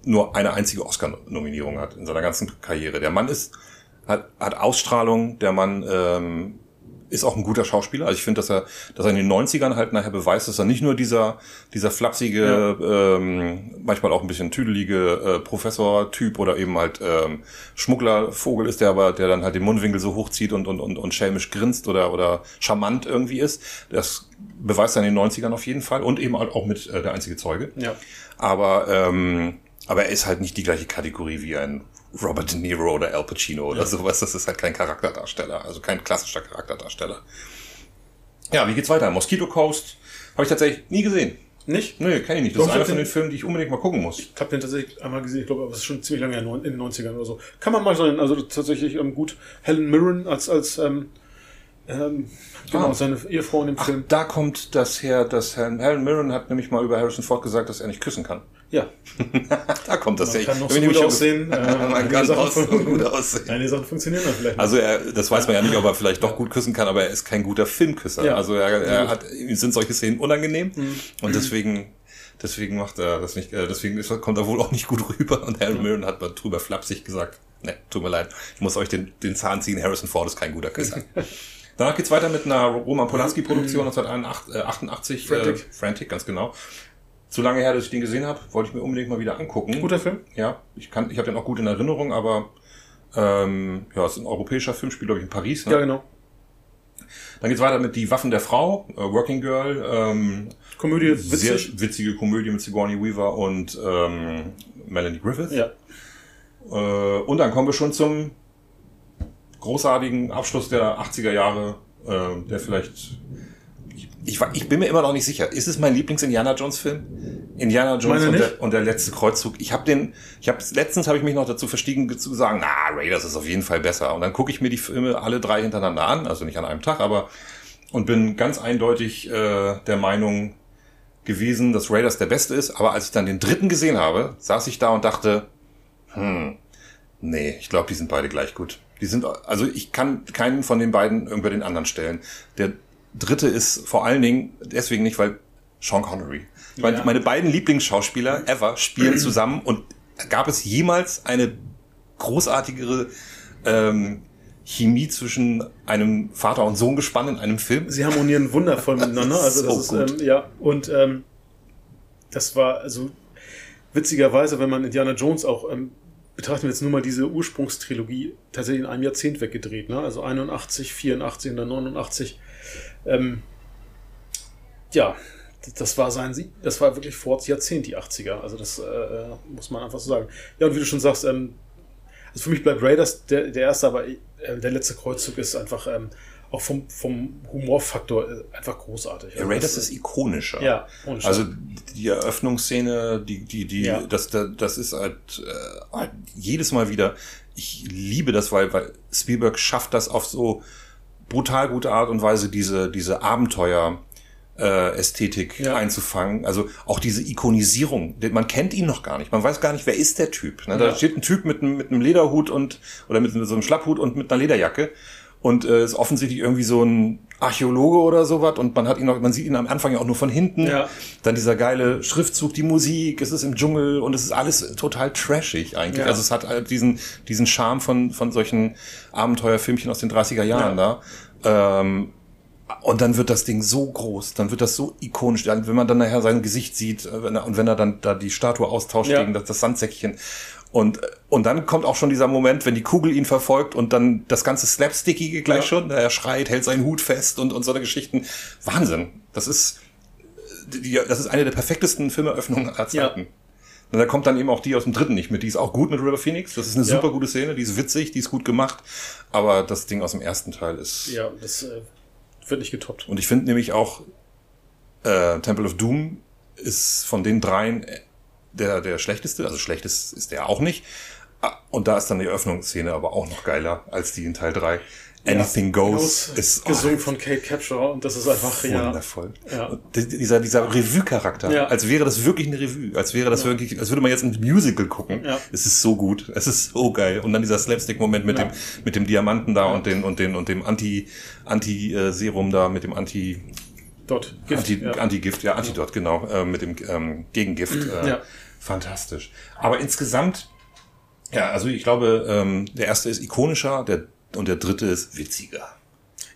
nur eine einzige Oscar-Nominierung hat in seiner ganzen Karriere. Der Mann ist hat, hat Ausstrahlung, der Mann ähm, ist auch ein guter Schauspieler. Also ich finde, dass er, dass er in den 90ern halt nachher beweist, dass er nicht nur dieser, dieser flapsige, ja. ähm, manchmal auch ein bisschen tüdelige äh, Professor-Typ oder eben halt ähm, Schmugglervogel ist, der aber, der dann halt den Mundwinkel so hochzieht und, und, und, und schelmisch grinst oder, oder charmant irgendwie ist. Das beweist er in den 90ern auf jeden Fall und eben halt auch mit äh, der einzige Zeuge. Ja. Aber, ähm, aber er ist halt nicht die gleiche Kategorie wie ein Robert De Niro oder Al Pacino oder ja. sowas. Das ist halt kein Charakterdarsteller, also kein klassischer Charakterdarsteller. Ja, wie geht's weiter? Mosquito Coast habe ich tatsächlich nie gesehen. Nicht? Nee, kenne ich nicht. Das Doch, ist einer von den Filmen, die ich unbedingt mal gucken muss. Ich habe den tatsächlich einmal gesehen, ich glaube, aber es ist schon ziemlich lange in den 90ern oder so. Kann man mal sein, also tatsächlich ähm, gut. Helen Mirren als, als ähm, ähm, genau, ah. seine Ehefrau in dem Ach, Film. Da kommt das her, dass Helen Mirren hat nämlich mal über Harrison Ford gesagt, dass er nicht küssen kann. Ja. da kommt das man Kann noch so gut aussehen. Äh, man kann noch so gut aussehen. Einige Sachen funktionieren dann vielleicht nicht. Also er, das weiß man ja nicht, ob er vielleicht doch gut küssen kann, aber er ist kein guter Filmküsser. Ja. Also er, er hat, sind solche Szenen unangenehm mhm. und deswegen deswegen macht er das nicht, äh, deswegen kommt er wohl auch nicht gut rüber und Harry Mirren hat mal drüber flapsig gesagt, ne, tut mir leid, ich muss euch den, den Zahn ziehen, Harrison Ford ist kein guter Küsser. Danach geht's weiter mit einer Roman Polanski-Produktion 1988. Frantic. Äh, Frantic, ganz genau zu lange her, dass ich den gesehen habe, wollte ich mir unbedingt mal wieder angucken. Guter Film? Ja, ich kann, ich habe den auch gut in Erinnerung, aber ähm, ja, es ist ein europäischer Film, spielt glaube ich in Paris. Ne? Ja, genau. Dann geht's weiter mit Die Waffen der Frau, äh, Working Girl. Ähm, Komödie, witzig. Sehr witzige Komödie mit Sigourney Weaver und ähm, Melanie Griffith. Ja. Äh, und dann kommen wir schon zum großartigen Abschluss der 80er Jahre, äh, der vielleicht ich, ich bin mir immer noch nicht sicher. Ist es mein Lieblings-Indiana Jones-Film? Indiana Jones und der, und der, letzte Kreuzzug. Ich habe den, ich habe letztens habe ich mich noch dazu verstiegen zu sagen, na Raiders ist auf jeden Fall besser. Und dann gucke ich mir die Filme alle drei hintereinander an, also nicht an einem Tag, aber und bin ganz eindeutig äh, der Meinung gewesen, dass Raiders der Beste ist. Aber als ich dann den dritten gesehen habe, saß ich da und dachte, hm, nee, ich glaube, die sind beide gleich gut. Die sind, also ich kann keinen von den beiden über den anderen stellen. Der dritte ist vor allen Dingen deswegen nicht, weil Sean Connery. Ich meine, ja. meine beiden Lieblingsschauspieler ever spielen zusammen und gab es jemals eine großartigere ähm, Chemie zwischen einem Vater und Sohn gespannt in einem Film? Sie harmonieren wundervoll miteinander. Also das so ist, ähm, ja, und ähm, das war also witzigerweise, wenn man Indiana Jones auch ähm, betrachten wir jetzt nur mal diese Ursprungstrilogie tatsächlich in einem Jahrzehnt weggedreht, ne? Also 81, 84 und dann 89 ähm, ja, das war sein, das war wirklich vor Jahrzehnt, die 80er. Also das äh, muss man einfach so sagen. Ja, und wie du schon sagst, ähm, also für mich bleibt Raiders der, der erste, aber äh, der letzte Kreuzzug ist einfach ähm, auch vom, vom Humorfaktor äh, einfach großartig. Ja, Raiders ist ikonischer. Ja, also die Eröffnungsszene, die, die, die, ja. das, das, das ist halt, äh, halt jedes Mal wieder, ich liebe das, weil, weil Spielberg schafft das auf so brutal gute Art und Weise diese, diese Abenteuer, äh, Ästhetik ja. einzufangen. Also auch diese Ikonisierung. Man kennt ihn noch gar nicht. Man weiß gar nicht, wer ist der Typ. Ne? Da ja. steht ein Typ mit, mit einem Lederhut und oder mit, mit so einem Schlapphut und mit einer Lederjacke und äh, ist offensichtlich irgendwie so ein Archäologe oder sowas und man hat ihn noch, man sieht ihn am Anfang ja auch nur von hinten. Ja. Dann dieser geile Schriftzug, die Musik, es ist im Dschungel und es ist alles total trashig eigentlich. Ja. Also es hat halt diesen, diesen Charme von, von solchen Abenteuerfilmchen aus den 30er Jahren ja. da. Ähm, und dann wird das Ding so groß, dann wird das so ikonisch, wenn man dann nachher sein Gesicht sieht äh, und wenn er dann da die Statue austauscht gegen das, das Sandsäckchen und, und dann kommt auch schon dieser Moment, wenn die Kugel ihn verfolgt und dann das ganze Slapstickige gleich ja. schon. Er schreit, hält seinen Hut fest und, und so eine Geschichten. Wahnsinn. Das ist, die, das ist eine der perfektesten Filmeröffnungen aller Zeiten. Ja. Und da kommt dann eben auch die aus dem dritten nicht mit. Die ist auch gut mit River Phoenix. Das ist eine ja. super gute Szene. Die ist witzig, die ist gut gemacht. Aber das Ding aus dem ersten Teil ist. Ja, das äh, wird nicht getoppt. Und ich finde nämlich auch, äh, Temple of Doom ist von den dreien der, der schlechteste, also schlechtest ist der auch nicht. Ah, und da ist dann die Eröffnungsszene aber auch noch geiler als die in Teil 3. Anything Goes ist gesungen von Kate Capshaw und das ist einfach ja, wundervoll. Ja. Dieser dieser Revue-Charakter, Ja. als wäre das wirklich eine Revue, als wäre das wirklich, als würde man jetzt ein Musical gucken. Ja. Es ist so gut, es ist so geil. Und dann dieser Slapstick-Moment mit Ja. dem mit dem Diamanten da und den und den und dem Anti Anti äh, Serum da mit dem Anti dort Gift. Anti, ja. Antigift, ja, Antidot, genau, äh, mit dem ähm, Gegengift. Äh, Ja. Fantastisch. Aber insgesamt, ja, also ich glaube, ähm, der erste ist ikonischer der, und der dritte ist witziger.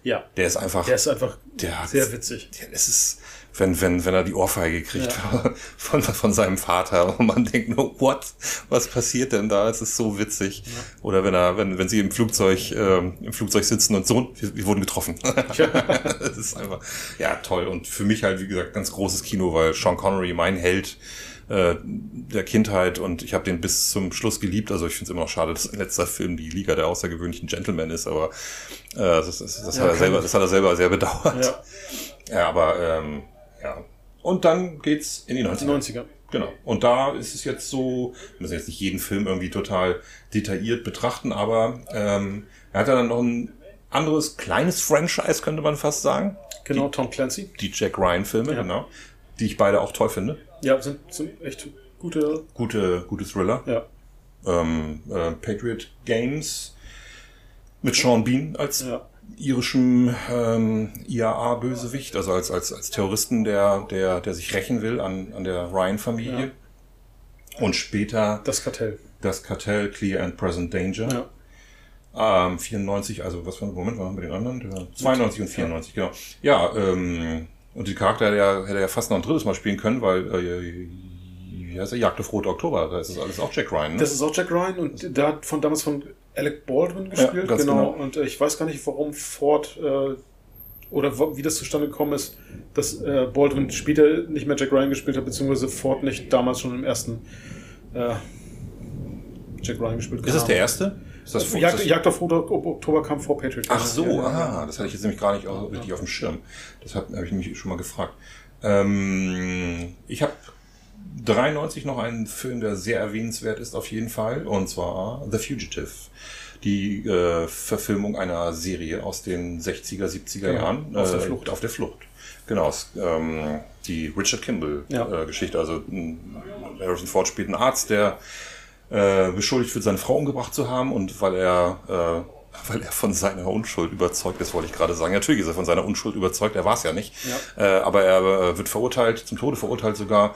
ja, Der ist einfach, der ist einfach der hat- sehr witzig. der, es ist, wenn, wenn, wenn er die Ohrfeige kriegt von, von seinem Vater und man denkt nur, what? Was passiert denn da? Es ist so witzig. Oder wenn er, wenn, wenn sie im Flugzeug, ähm, im Flugzeug sitzen und so, wir, wir wurden getroffen. das ist einfach, ja, toll. Und für mich halt, wie gesagt, ganz großes Kino, weil Sean Connery, mein Held, äh, der Kindheit und ich habe den bis zum Schluss geliebt. Also ich finde es immer noch schade, dass sein letzter Film die Liga der außergewöhnlichen Gentlemen ist, aber äh, das, das, das, Ja, hat er selber, das hat er selber sehr bedauert. Ja, Ja, aber ähm, ja. Und dann geht's in die 90er. 90er. Genau. Und da ist es jetzt so, wir müssen jetzt nicht jeden Film irgendwie total detailliert betrachten, aber ähm, er hat ja dann noch ein anderes kleines Franchise, könnte man fast sagen. Genau, Tom Clancy. Die Jack Ryan-Filme, Ja. genau. Die ich beide auch toll finde. Ja, sind, sind echt gute. Gute, gute Thriller. Ja, Ähm, äh, Patriot Games mit Sean Bean als ja, irischem ähm, IAA-Bösewicht, also als, als, als Terroristen, der, der, der sich rächen will an, an der Ryan-Familie. Und später das Kartell. das Kartell Clear and Present Danger. Ja, Ähm, 94, also was war, Moment, was haben wir den anderen? Der 92 und 94, genau. Ja, ähm, und die Charakter hätte er, hätte ja fast noch ein drittes Mal spielen können, weil, äh, wie heißt er, Jagd auf Rote Oktober, da ist das alles auch Jack Ryan, ne? das ist auch Jack Ryan und der hat von damals von Alec Baldwin gespielt. ganz genau. genau. Und äh, ich weiß gar nicht, warum Ford äh, oder wie das zustande gekommen ist, dass äh, Baldwin später nicht mehr Jack Ryan gespielt hat, beziehungsweise Ford nicht damals schon im ersten äh, Jack Ryan gespielt ist das der erste? Ist das, Jagd, das, Jagd auf Rote Oktober kam vor Patriot. Ach so, Ja, ja, ah, das hatte ich jetzt nämlich gar nicht au- richtig auf dem Schirm. Das habe hab ich mich schon mal gefragt. Ähm, ich habe 93 noch einen Film, der sehr erwähnenswert ist auf jeden Fall, und zwar The Fugitive. Die äh, Verfilmung einer Serie aus den 60er, 70er Genau, Jahren. auf der äh, Flucht. Auf der Flucht. Genau, ähm, die Richard Ja. Kimball-Geschichte. also Harrison Ford spielt einen Arzt, der äh, beschuldigt wird, seine Frau umgebracht zu haben und weil er, äh, weil er von seiner Unschuld überzeugt ist, wollte ich gerade sagen. Natürlich ist er von seiner Unschuld überzeugt, er war es ja nicht. Äh, aber er äh, wird verurteilt, zum Tode verurteilt sogar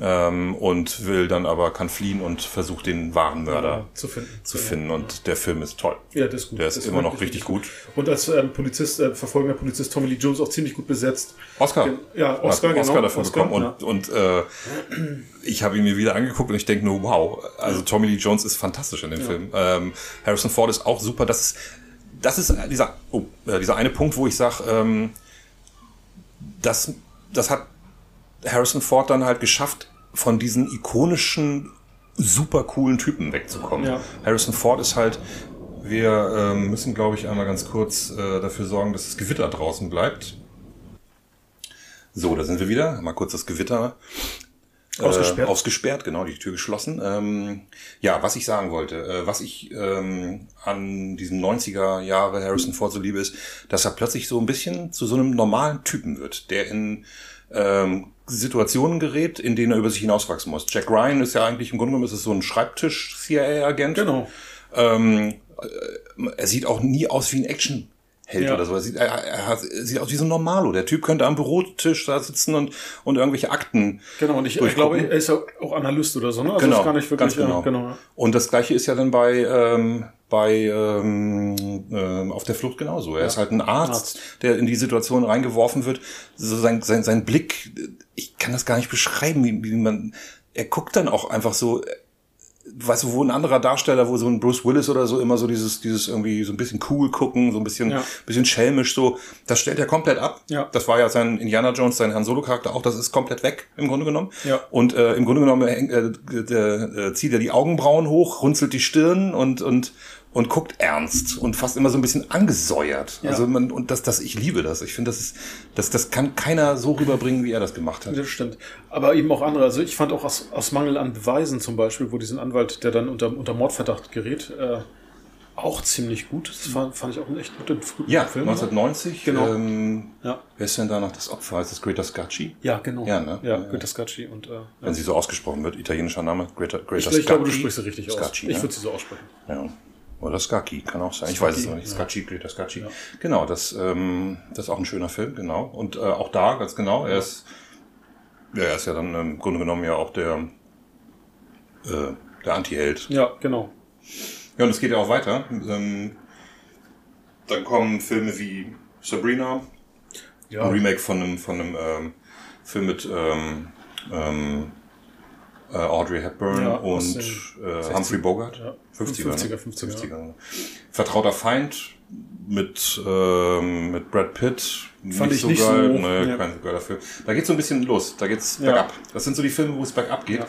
ähm, und will dann aber, kann fliehen und versucht den wahren Mörder zu finden. zu finden. Und der Film ist toll. Ja, das ist gut. Der ist Das immer noch richtig gut. Und als ähm, Polizist, äh, verfolgender Polizist Tommy Lee Jones auch ziemlich gut besetzt. Oscar. Ja, Oscar, genau. Oscar dafür Oscar, bekommen. Und, und äh, ich habe ihn mir wieder angeguckt und ich denke nur, wow, also Tommy Lee Jones ist fantastisch in dem Film. Ähm, Harrison Ford ist auch super. Das ist, das ist dieser, oh, äh, dieser eine Punkt, wo ich sage, ähm, das, das hat Harrison Ford dann halt geschafft, von diesen ikonischen, super coolen Typen wegzukommen. Ja. Harrison Ford ist halt, wir ähm, müssen, glaube ich, einmal ganz kurz äh, dafür sorgen, dass das Gewitter draußen bleibt. So, da sind wir wieder. Mal kurz das Gewitter Ausgesperrt. Äh, ausgesperrt, genau, die Tür geschlossen. Ähm, ja, was ich sagen wollte, äh, was ich ähm, an diesem 90er Jahre Harrison Ford so liebe, ist, dass er plötzlich so ein bisschen zu so einem normalen Typen wird, der in ähm, Situationen gerät, in denen er über sich hinauswachsen muss. Jack Ryan ist ja eigentlich im Grunde genommen ist es so ein Schreibtisch-CIA-Agent. Genau. Ähm, äh, er sieht auch nie aus wie ein Actionheld Ja. oder so. Er sieht, er, er, er sieht aus wie so ein Normalo. Der Typ könnte am Bürotisch da sitzen und, und irgendwelche Akten. Genau, und ich, ich glaube, er ist ja auch Analyst oder so, ne? Also genau, ist gar nicht wirklich, ganz genau. Ja, genau. Und das gleiche ist ja dann bei ähm, bei ähm, ähm, auf der Flucht genauso. Er ist halt ein Arzt, Arzt. der in die Situation reingeworfen wird. So sein, sein, sein Blick, ich kann das gar nicht beschreiben, wie, wie man. Er guckt dann auch einfach so. Weißt du, wo ein anderer Darsteller, wo so ein Bruce Willis oder so immer so dieses, dieses irgendwie so ein bisschen cool gucken, so ein bisschen, Ja. bisschen schelmisch so, das stellt er komplett ab. Ja. Das war ja sein Indiana Jones, sein Han Solo Charakter auch, das ist komplett weg im Grunde genommen. Ja. Und äh, im Grunde genommen äh, äh, äh, zieht er die Augenbrauen hoch, runzelt die Stirn und und und guckt ernst und fast immer so ein bisschen angesäuert. Ja. Also man und das das ich liebe das. Ich finde das ist das das kann keiner so rüberbringen, wie er das gemacht hat. Das stimmt. Aber eben auch andere. Also ich fand auch aus, aus Mangel an Beweisen zum Beispiel, wo diesen Anwalt, der dann unter, unter Mordverdacht gerät, äh, auch ziemlich gut. Das fand, fand ich auch einen echt guten ja, Film. 1990. Genau. Ähm, ja. Wer ist denn da noch das Opfer? Ist das Greta Scacchi? Ja, genau. Ja, ne? ja, Greta Scacchi. Und, äh, Wenn sie so ausgesprochen wird, italienischer Name, Greta, Greta ich, Scacchi. Ich glaube, du sprichst sie richtig Scacchi, aus. Ich ne? würde sie so aussprechen. Ja. Oder Scacchi, kann auch sein. Scacchi, ich weiß es noch nicht. ja. Scacchi, Greta Scacchi. Ja. Genau, das, ähm, das ist auch ein schöner Film, genau. Und äh, auch da, ganz genau, er ist, ja, er ist ja dann im Grunde genommen ja auch der, äh, der Anti-Held. Ja, genau. Ja, und es geht ja auch weiter. Ähm, dann kommen Filme wie Sabrina, Ja, ein Remake von einem, von einem ähm, Film mit ähm, ähm, äh, Audrey Hepburn Ja, und äh, 60 Humphrey Bogart. Ja. 50er, 50er, ne? 50er. 50er. Vertrauter Feind mit, ähm, mit Brad Pitt. Fand ich nicht geil. so- Nee, ja. kein so geiler Film. Da geht's so ein bisschen los. Da geht's Ja. bergab. Das sind so die Filme, wo es bergab geht.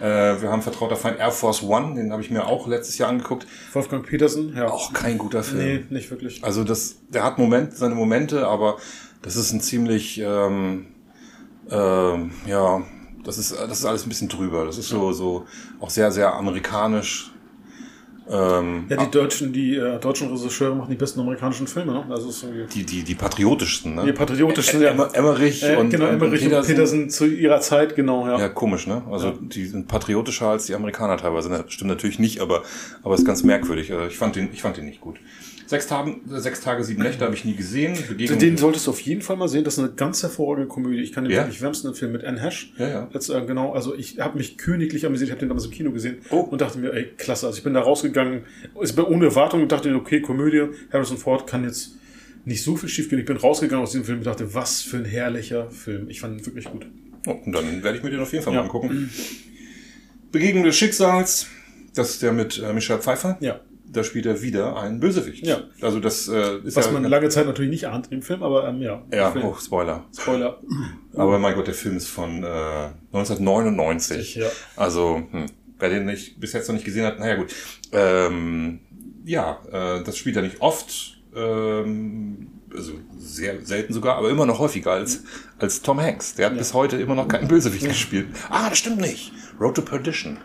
Äh, wir haben Vertrauter Feind Air Force One. Den habe ich mir auch letztes Jahr angeguckt. Wolfgang Petersen, ja. Auch kein guter Film. nee, nicht wirklich. Also das, der hat Moment, seine Momente, aber das ist ein ziemlich, ähm, ähm, ja, das ist, das ist alles ein bisschen drüber. Das ist so, so auch sehr, sehr amerikanisch. Ähm, Ja, die deutschen, die äh, deutschen Regisseure machen die besten amerikanischen Filme, ne? Also die, die, die patriotischsten, ne? die patriotischen, ja. Emmer, Emmerich Äh, und, genau, und Emmerich und Petersen. Petersen. zu ihrer Zeit, genau, ja. Ja, komisch, ne? Also die sind patriotischer als die Amerikaner teilweise. Das stimmt natürlich nicht, aber aber ist ganz merkwürdig. Also Ich fand den, ich fand den nicht gut. Sechs Tage, sechs Tage, sieben Nächte habe ich nie gesehen. Begegnung, Den solltest du auf jeden Fall mal sehen. Das ist eine ganz hervorragende Komödie. Ich kann den Ja? wirklich wärmsten empfehlen mit Anne Hash. Ja, ja. Jetzt, äh, genau, also ich habe mich königlich amüsiert. Ich habe den damals im Kino gesehen Oh. und dachte mir, ey, klasse. Also ich bin da rausgegangen, ist ohne Erwartung und dachte, okay, Komödie. Harrison Ford kann jetzt nicht so viel schief gehen. Ich bin rausgegangen aus diesem Film und dachte, was für ein herrlicher Film. Ich fand ihn wirklich gut. Oh, und dann werde ich mir den auf jeden Fall Ja. mal angucken. Begegnung des Schicksals. Das ist der mit äh, Michelle Pfeiffer. Ja. Da spielt er wieder einen Bösewicht. Ja. Also das äh, ist Was ja, man lange Zeit natürlich nicht ahnt im Film, aber ähm, ja. ja, Film. oh, Spoiler. Spoiler. Aber mein Gott, der Film ist von äh, 1999. Ja. Also, hm, wer den nicht bis jetzt noch nicht gesehen hat, naja gut. Ähm, ja, äh, das spielt er nicht oft, ähm, also sehr selten sogar, aber immer noch häufiger als, als Tom Hanks. Der hat bis heute immer noch keinen Bösewicht gespielt. Ah, das stimmt nicht. Road to Perdition.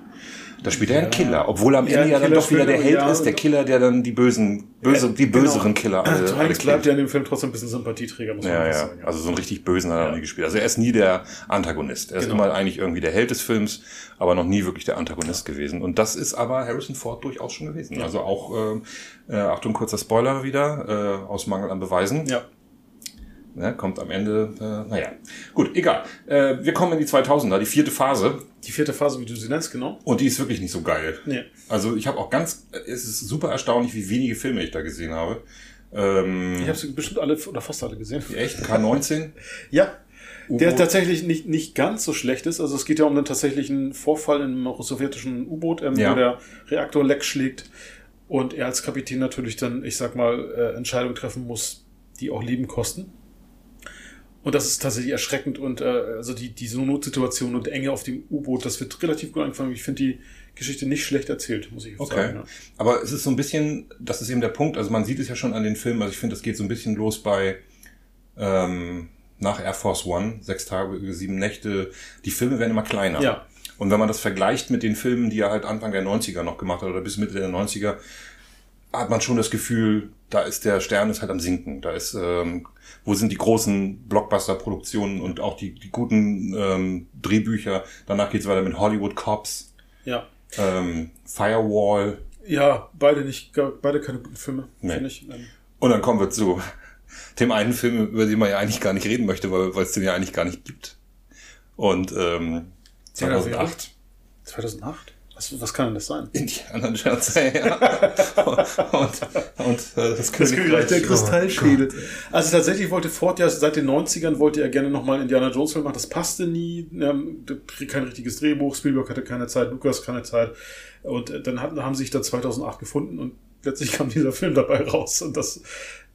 Da spielt er einen Killer, obwohl er am Ja, Ende ja dann doch wieder der er, Held ja. ist, der Killer, der dann die bösen, böse, die Genau. böseren Killer alle, Tom Hanks bleibt ja in dem Film trotzdem ein bisschen Sympathieträger, muss man Ja, einfach ja. sagen. Also so einen richtig bösen hat er noch nie gespielt. Also er ist nie der Antagonist. Er ist Genau. immer eigentlich irgendwie der Held des Films, aber noch nie wirklich der Antagonist gewesen. Und das ist aber Harrison Ford durchaus schon gewesen. Also auch, ähm, äh, Achtung, kurzer Spoiler wieder, äh, aus Mangel an Beweisen. Ja. Ne, kommt am Ende, äh, naja. Gut, egal. Äh, wir kommen in die 2000er, die vierte Phase. Die vierte Phase, wie du sie nennst, genau. Und die ist wirklich nicht so geil. Nee. Also ich habe auch ganz, es ist super erstaunlich, wie wenige Filme ich da gesehen habe. Ähm, Ich habe sie bestimmt alle oder fast alle gesehen. echt, K19? Ja. Der tatsächlich nicht, nicht ganz so schlecht ist. Also es geht ja um einen tatsächlichen Vorfall in einem sowjetischen U-Boot, ähm, Ja. wo der Reaktor leck schlägt und er als Kapitän natürlich dann, ich sag mal, äh, Entscheidungen treffen muss, die auch Leben kosten. Und das ist tatsächlich erschreckend und äh, also die, diese Notsituation und Enge auf dem U-Boot, das wird relativ gut angefangen. Ich finde die Geschichte nicht schlecht erzählt, muss ich Okay. sagen. Ja. Aber es ist so ein bisschen, das ist eben der Punkt, also man sieht es ja schon an den Filmen, also ich finde, es geht so ein bisschen los bei ähm, nach Air Force One, sechs Tage, sieben Nächte, die Filme werden immer kleiner. Ja. Und wenn man das vergleicht mit den Filmen, die er halt Anfang der 90er noch gemacht hat oder bis Mitte der 90er, hat man schon das Gefühl, da ist der Stern ist halt am sinken. Da ist, ähm, wo sind die großen Blockbuster-Produktionen und auch die, die guten ähm, Drehbücher. Danach geht's weiter mit Hollywood Cops, ja. ähm, Firewall, Ja, beide nicht, beide keine guten Filme, Nee. finde ich. Ähm, Und dann kommen wir zu dem einen Film, über den man ja eigentlich gar nicht reden möchte, weil es den ja eigentlich gar nicht gibt. Und ähm, Ja, das wäre- 2008 2008? Was, was kann denn das sein? Indiana Jones, ja. und, und äh, das Königreich der Oh Kristallschädel. also tatsächlich wollte Ford ja seit den 90ern wollte er gerne nochmal einen Indiana Jones Film machen. Das passte nie. Ähm, kein richtiges Drehbuch. Spielberg hatte keine Zeit. Lucas keine Zeit. Und äh, dann hatten, haben sie sich da 2008 gefunden und letztlich kam dieser Film dabei raus. Und das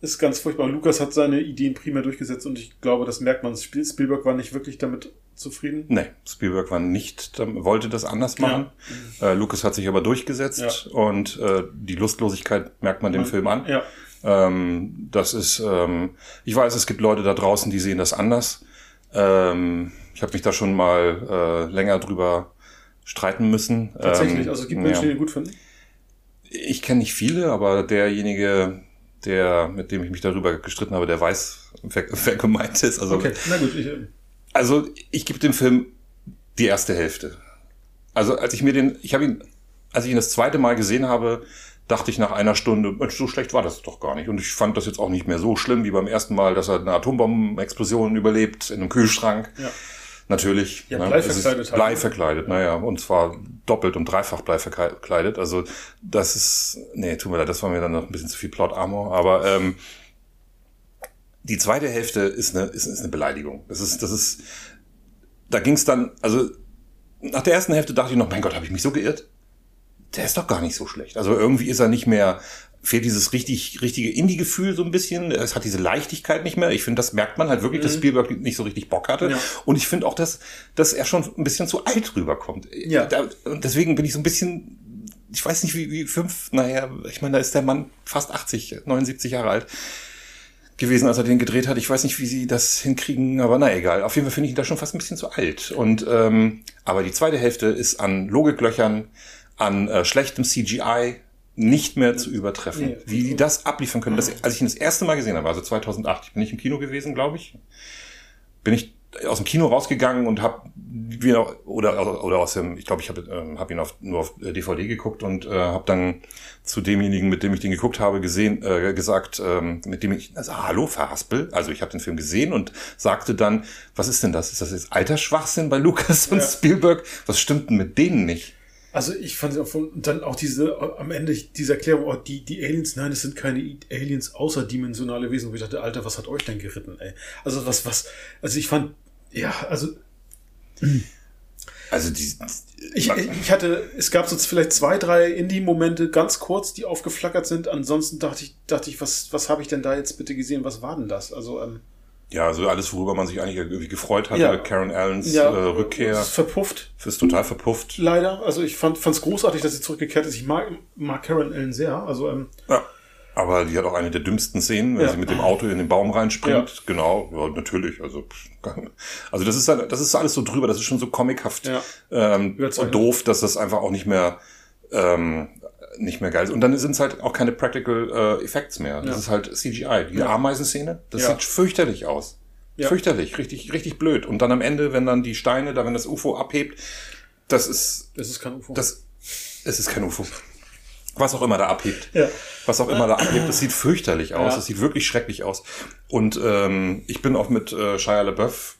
ist ganz furchtbar. Lucas hat seine Ideen primär durchgesetzt und ich glaube, das merkt man. Spiel- Spielberg war nicht wirklich damit zufrieden. Nee, Spielberg war nicht, wollte das anders machen. Äh, Lucas hat sich aber durchgesetzt und äh, die Lustlosigkeit merkt man dem Film an. Ja. Ähm, das ist, ähm, ich weiß, es gibt Leute da draußen, die sehen das anders. Ähm, ich habe mich da schon mal äh, länger drüber streiten müssen. Tatsächlich. Ähm, Also es gibt ja. Menschen, die ihn gut finden. Ich kenne nicht viele, aber derjenige, der, mit dem ich mich darüber gestritten habe, der weiß, wer, wer gemeint ist. Also, Okay, na gut. Ich, äh, also ich gebe dem Film die erste Hälfte. Also als ich mir den, ich habe ihn, als ich ihn das zweite Mal gesehen habe, dachte ich nach einer Stunde, Mensch, so schlecht war das doch gar nicht. Und ich fand das jetzt auch nicht mehr so schlimm wie beim ersten Mal, dass er eine Atombombenexplosion überlebt in einem Kühlschrank. ja. Natürlich. Ja, ne? Blei Es ist verkleidet halt. Blei verkleidet, naja. Und zwar doppelt und dreifach Blei verkleidet. Also das ist, nee, tut mir leid, das war mir dann noch ein bisschen zu viel Plot Armor. Aber ähm, die zweite Hälfte ist eine, ist, ist eine Beleidigung. Das ist, das ist, da ging es dann, also nach der ersten Hälfte dachte ich noch, mein Gott, habe ich mich so geirrt? Der ist doch gar nicht so schlecht. Also irgendwie ist er nicht mehr, fehlt dieses richtig, richtige Indie-Gefühl so ein bisschen. Es hat diese Leichtigkeit nicht mehr. Ich finde, das merkt man halt wirklich, dass Spielberg nicht so richtig Bock hatte. Mhm. Ja. Und ich finde auch, dass, dass er schon ein bisschen zu alt rüberkommt. Ja. Da, und deswegen bin ich so ein bisschen, ich weiß nicht, wie, wie fünf, naja, ich meine, da ist der Mann fast 80, 79 Jahre alt gewesen, als er den gedreht hat. Ich weiß nicht, wie sie das hinkriegen, aber na egal. Auf jeden Fall finde ich ihn da schon fast ein bisschen zu alt. Und ähm, aber die zweite Hälfte ist an Logiklöchern, an äh, schlechtem CGI nicht mehr zu übertreffen. Nee. Wie die das abliefern können. Das, als ich ihn das erste Mal gesehen habe, also 2008, ich bin nicht im Kino gewesen, glaube ich, bin ich aus dem Kino rausgegangen und habe wieder oder oder aus dem ich glaube ich habe ähm, hab ihn auf, nur auf DVD geguckt und äh, habe dann zu demjenigen mit dem ich den geguckt habe gesehen äh, gesagt ähm, mit dem ich also hallo verhaspel also ich habe den Film gesehen und sagte dann was ist denn das ist das jetzt Altersschwachsinn bei Lucas und Ja. Spielberg was stimmt denn mit denen nicht Also ich fand es auch von, und dann auch diese, am Ende diese Erklärung, oh, die, die Aliens, nein, es sind keine Aliens, außerdimensionale Wesen, wo ich dachte, Alter, was hat euch denn geritten, ey? Also was, was, also ich fand, ja, also also die ich, ich hatte, es gab so vielleicht zwei, drei Indie-Momente, ganz kurz, die aufgeflackert sind. Ansonsten dachte ich, dachte ich, was, was habe ich denn da jetzt bitte gesehen? Was war denn das? Also, ähm, ja also alles worüber man sich eigentlich irgendwie gefreut hatte Ja. Karen Allens ja, äh, Rückkehr es ist verpufft, ist total verpufft leider. Also ich fand es großartig, dass sie zurückgekehrt ist. Ich mag, mag Karen Allen sehr. Also, ähm, Ja. Aber die hat auch eine der dümmsten Szenen, wenn Ja. sie mit dem Auto in den Baum reinspringt. Ja. Genau, ja, natürlich. Also, pff, also das ist halt- das ist alles so drüber, das ist schon so comichaft ähm, doof, dass das einfach auch nicht mehr ähm, nicht mehr geil ist. Und dann sind es halt auch keine Practical äh, Effects mehr. Das Ja. ist halt CGI. Die Ja. Ameisenszene, das Ja. sieht fürchterlich aus. Fürchterlich, richtig, richtig blöd. Und dann am Ende, wenn dann die Steine, da wenn das UFO abhebt, das ist, es ist kein UFO. das, es ist kein UFO. Was auch immer da abhebt ja. was auch immer da abhebt, das sieht fürchterlich aus, das sieht wirklich schrecklich aus. Und ähm, ich bin auch mit äh, Shia LaBeouf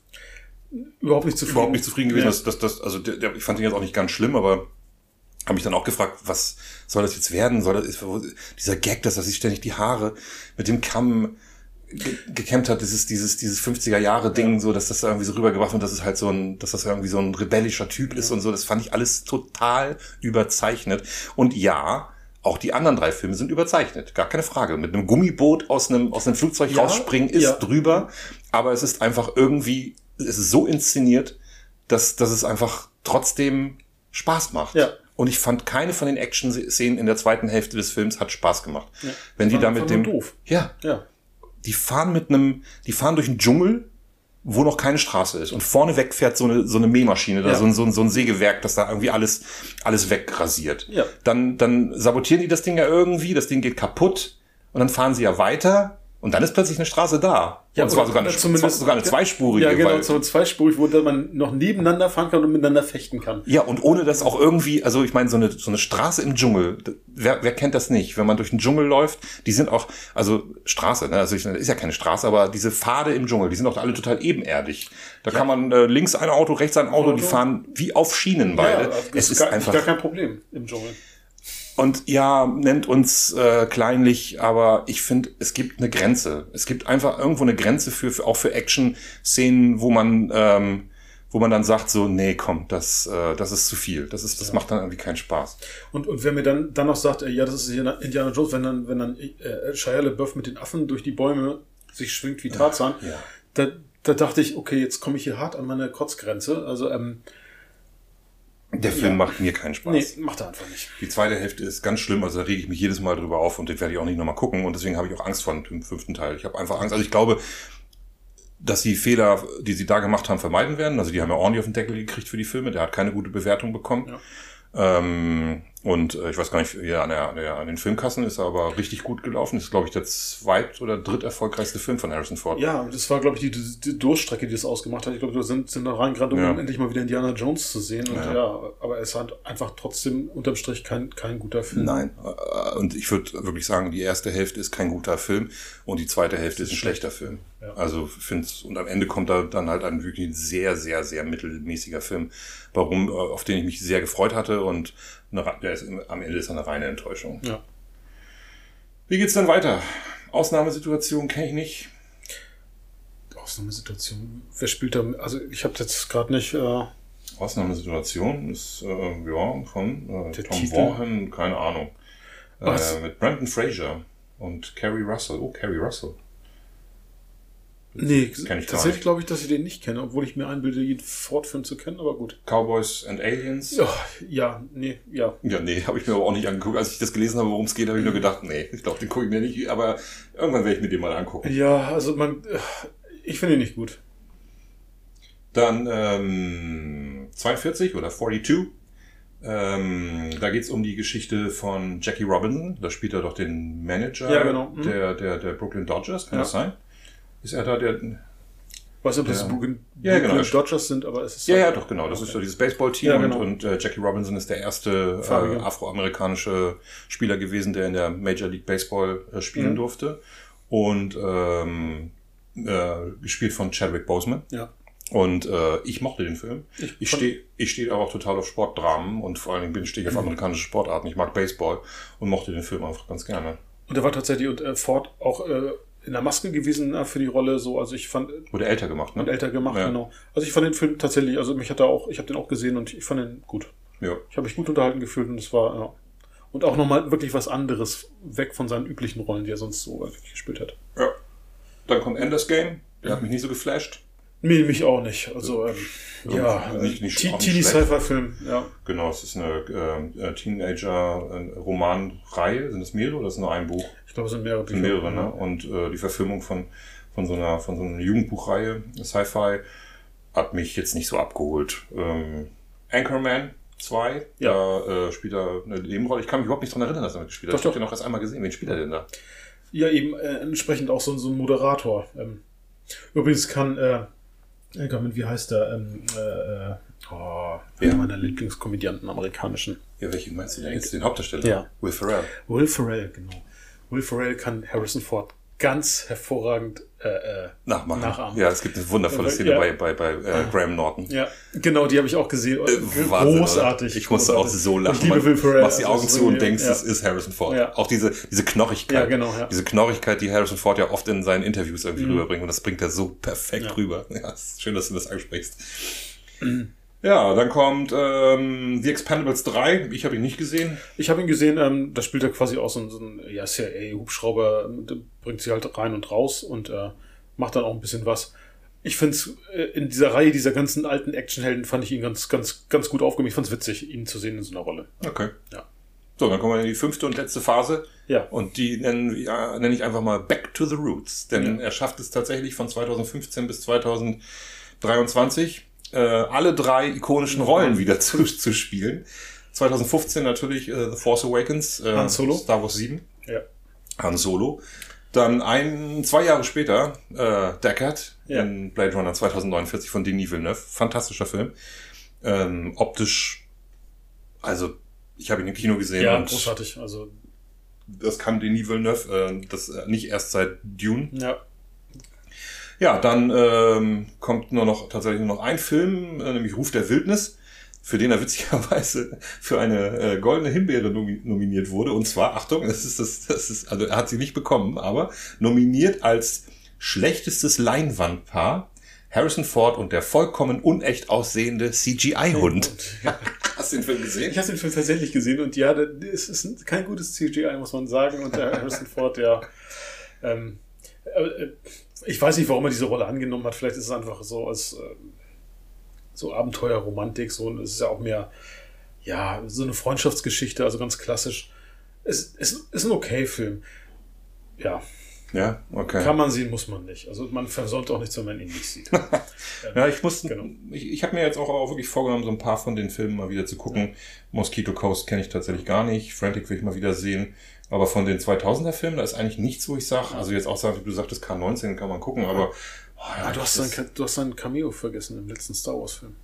Überhaupt nicht zufrieden. überhaupt nicht zufrieden gewesen. Ja. dass Das, das, also der, der, ich fand ihn jetzt auch nicht ganz schlimm, aber habe mich dann auch gefragt, was soll das jetzt werden? Soll das ist, dieser Gag, dass er sich ständig die Haare mit dem Kamm ge gekämmt hat, dieses, dieses, dieses 50er Jahre Ding, so, dass das irgendwie so rübergebracht wird, dass es halt so ein, dass das irgendwie so ein rebellischer Typ ist und so, das fand ich alles total überzeichnet. Und ja, auch die anderen drei Filme sind überzeichnet, gar keine Frage. Mit einem Gummiboot aus einem, aus einem Flugzeug Ja, rausspringen ist ja. drüber, aber es ist einfach irgendwie, es ist so inszeniert, dass, dass es einfach trotzdem Spaß macht. Ja. Und ich fand, keine von den Action-Szenen in der zweiten Hälfte des Films hat Spaß gemacht. Ja. Wenn die da mit dem, doof. ja, Ja. die fahren mit einem, die fahren durch einen Dschungel, wo noch keine Straße ist. Und vorne weg fährt so eine, so eine Mähmaschine, da Ja. so, ein, so, ein, so ein Sägewerk, das da irgendwie alles, alles wegrasiert. Ja. Dann, dann sabotieren die das Ding ja irgendwie, das Ding geht kaputt und dann fahren sie ja weiter und dann ist plötzlich eine Straße da. Ja, und zwar sogar eine, zumindest- sogar eine zweispurige. Ja, genau, so zweispurig, wo man noch nebeneinander fahren kann und miteinander fechten kann. Ja, und ohne das auch irgendwie, also ich meine, so eine, so eine Straße im Dschungel, wer, wer kennt das nicht? Wenn man durch den Dschungel läuft, die sind auch, also Straße, ne? also ich, ist ja keine Straße, aber diese Pfade im Dschungel, die sind auch alle total ebenerdig. Da kann man äh, links ein Auto, rechts ein Auto, die Auto. fahren wie auf Schienen beide. das es ist gar, einfach, gar kein Problem im Dschungel. Und ja, nennt uns äh, kleinlich, aber ich finde, es gibt eine Grenze. Es gibt einfach irgendwo eine Grenze für, für auch für Action-Szenen, wo man, ähm, wo man dann sagt so, nee, komm, das, äh, das ist zu viel. Das ist, das macht dann irgendwie keinen Spaß. Und, und wer mir dann, dann noch sagt, äh, ja, das ist Indiana Jones, wenn dann, wenn dann äh, Shia LaBeouf mit den Affen durch die Bäume sich schwingt wie Tarzan, ja. da, da dachte ich, okay, jetzt komme ich hier hart an meine Kotzgrenze. Also, ähm, Der Film macht mir keinen Spaß. nee, macht er einfach nicht. Die zweite Hälfte ist ganz schlimm, also da rege ich mich jedes Mal drüber auf und den werde ich auch nicht nochmal gucken und deswegen habe ich auch Angst vor dem fünften Teil. Ich habe einfach Angst, also ich glaube, dass die Fehler, die sie da gemacht haben, vermeiden werden. Also die haben ja ordentlich auf den Deckel gekriegt für die Filme, der hat keine gute Bewertung bekommen. Ja. Ähm, Und äh, ich weiß gar nicht, ja, an, der, an, der, an den Filmkassen ist er aber richtig gut gelaufen. ist, glaube ich, der zweit- oder dritt erfolgreichste Film von Harrison Ford. Ja, das war, glaube ich, die, die Durststrecke, die das ausgemacht hat. Ich glaube, wir sind, sind da reingerannt, um Ja. endlich mal wieder Indiana Jones zu sehen. Und Ja. ja, aber es hat einfach trotzdem unterm Strich kein, kein guter Film. Nein. Äh, Und ich würde wirklich sagen, die erste Hälfte ist kein guter Film und die zweite Hälfte ist ein schlechter Film. Ja. Also find's und am Ende kommt da dann halt ein wirklich sehr, sehr, sehr mittelmäßiger Film, warum, äh, auf den ich mich sehr gefreut hatte und eine, der ist, am Ende ist er eine reine Enttäuschung. Ja. Wie geht's denn weiter? Ausnahmesituation kenne ich nicht. Ausnahmesituation. Wer spielt da? Also ich habe jetzt gerade nicht. Äh, Ausnahmesituation ist äh, ja von äh, Der Tom Titel? Vaughan, keine Ahnung. Äh, mit Brandon Fraser und Carrie Russell. Oh, Carrie Russell. Nee, kenn ich tatsächlich glaube ich, dass ich den nicht kenne, obwohl ich mir einbilde, jeden Ford-Film zu kennen, aber gut. Cowboys and Aliens. Ja, ja, nee, ja. Ja, nee, habe ich mir aber auch nicht angeguckt. Als ich das gelesen habe, worum es geht, habe ich nur gedacht, nee, ich glaube, den gucke ich mir nicht, aber irgendwann werde ich mir den mal angucken. Ja, also man, äh, ich finde ihn nicht gut. Dann ähm, 42 oder 42. Ähm, da geht's um die Geschichte von Jackie Robinson. Da spielt er doch den Manager Ja, genau. Mhm. der, der, der Brooklyn Dodgers, kann Ja. das sein? Ist er da der... Weiß nicht, ob das. Brooklyn, Ja, genau. Dodgers sind, aber es ist Ja, ja, doch, genau. Das ist so dieses Baseballteam Ja, genau. und, und äh, Jackie Robinson ist der erste äh, afroamerikanische Spieler gewesen, der in der Major League Baseball äh, spielen Mhm. durfte. Und ähm, äh, gespielt von Chadwick Boseman. Ja. Und äh, ich mochte den Film. Ich Ich stehe ich steh aber auch total auf Sportdramen und vor allen Dingen bin stehe ich auf Mhm. amerikanische Sportarten. Ich mag Baseball und mochte den Film einfach ganz gerne. Und er war tatsächlich und äh, Ford auch äh, in der Maske gewesen äh, für die Rolle, so, also ich fand, Wurde älter gemacht, ne? und älter gemacht, Ja. genau. Also ich fand den Film tatsächlich, also mich hat er auch, ich habe den auch gesehen und ich fand ihn gut. Ja. Ich habe mich gut unterhalten gefühlt und es war, ja. Und auch nochmal wirklich was anderes, weg von seinen üblichen Rollen, die er sonst so äh, gespielt hat. ja. Dann kommt Enders Game. Der hat mich nicht so geflasht. Nee, mich auch nicht. Also, ähm, ja, Ja, nicht- nicht- nicht Teenie-Sci-Fi-Film, ja. Genau, es ist eine äh, Teenager-Romanreihe. Sind es mehrere oder ist es nur ein Buch? Ich glaube, es sind mehrere sind mehrere, ne? Und äh, die Verfilmung von, von, so einer, von so einer Jugendbuchreihe, Sci-Fi, hat mich jetzt nicht so abgeholt. Ähm, Anchorman 2, Ja. da äh, spielt er eine Nebenrolle. Ich kann mich überhaupt nicht dran erinnern, dass er mitgespielt hat. Doch, Ich habe den auch erst einmal gesehen. Wen spielt er denn da? Ja, eben äh, entsprechend auch so, so ein Moderator. Ähm, übrigens kann, äh, Gott, wie heißt der? Ähm, äh, äh, oh, einer Ja. meiner Lieblingskomödianten, amerikanischen. Ja, welchen meinst du denn jetzt? Den Hauptdarsteller? Ja. Will Ferrell. Will Ferrell, genau. Will Ferrell kann Harrison Ford ganz hervorragend äh, äh, Nachmachen. Nachahmen. Ja, es gibt eine wundervolle Ja, Szene ja. bei, bei, bei äh, Graham Norton. Ja, genau, die habe ich auch gesehen. Äh, Wahnsinn, Großartig. oder? Ich musste auch so lachen. Ich liebe Will Ferrell. machst die Augen zu und denkst, ja. es ist Harrison Ford. Ja. Auch diese, diese Knorrigkeit. Ja, genau, ja. Diese Knorrigkeit, die Harrison Ford ja oft in seinen Interviews irgendwie Mhm. rüberbringt. Und das bringt er so perfekt rüber. Ja, schön, dass du das ansprichst. Ja, dann kommt ähm, The Expendables 3. Ich habe ihn nicht gesehen. Ich habe ihn gesehen, ähm, da spielt er quasi auch so ein, so ein ja, CIA-Hubschrauber, der bringt sie halt rein und raus und äh, macht dann auch ein bisschen was. Ich finde es äh, in dieser Reihe dieser ganzen alten Actionhelden fand ich ihn ganz, ganz, ganz gut aufgehoben. Ich fand es witzig, ihn zu sehen in so einer Rolle. Okay. Ja. So, dann kommen wir in die fünfte und letzte Phase. Ja. Und die nennen, ja, nenne ich einfach mal Back to the Roots. Denn Ja. er schafft es tatsächlich von 2015 bis 2023, äh, alle drei ikonischen Rollen wieder zu, zu spielen. 2015 natürlich äh, The Force Awakens, äh, Han Solo. Star Wars 7, Ja. Han Solo. Dann ein, zwei Jahre später, äh, Deckard Ja. in Blade Runner 2049 von Denis Villeneuve. Fantastischer Film. Ähm, optisch, also ich habe ihn im Kino gesehen Ja, und großartig. Also, das kann Denis Villeneuve, äh, das äh, nicht erst seit Dune. ja. Ja, dann ähm, kommt nur noch tatsächlich nur noch ein Film, äh, nämlich Ruf der Wildnis, für den er witzigerweise für eine äh, goldene Himbeere nomi nominiert wurde. Und zwar, Achtung, das ist das, das ist, also er hat sie nicht bekommen, aber nominiert als schlechtestes Leinwandpaar Harrison Ford und der vollkommen unecht aussehende CGI-Hund. Ja. Hast du den Film gesehen? Ich habe den Film tatsächlich gesehen und ja, es ist kein gutes CGI, muss man sagen. Und der Harrison Ford, der ähm, äh, ich weiß nicht, warum er diese Rolle angenommen hat. Vielleicht ist es einfach so als äh, so Abenteuerromantik, so und es ist ja auch mehr ja so eine Freundschaftsgeschichte, also ganz klassisch. Es, es ist ein okay Film. Ja, Ja, okay. Kann man sehen, muss man nicht. Also man versäumt auch nichts, wenn man ihn nicht sieht. ja, ich muss, Genau. ich, ich habe mir jetzt auch, auch wirklich vorgenommen, so ein paar von den Filmen mal wieder zu gucken. Mosquito Coast kenne ich tatsächlich gar nicht. Frantic will ich mal wieder sehen. Aber von den 2000er Filmen, da ist eigentlich nichts, wo ich sage, also jetzt auch sagen, du sagtest K19 kann man gucken, aber oh, Ah, du, hast dein, du hast dein Cameo vergessen im letzten Star Wars Film.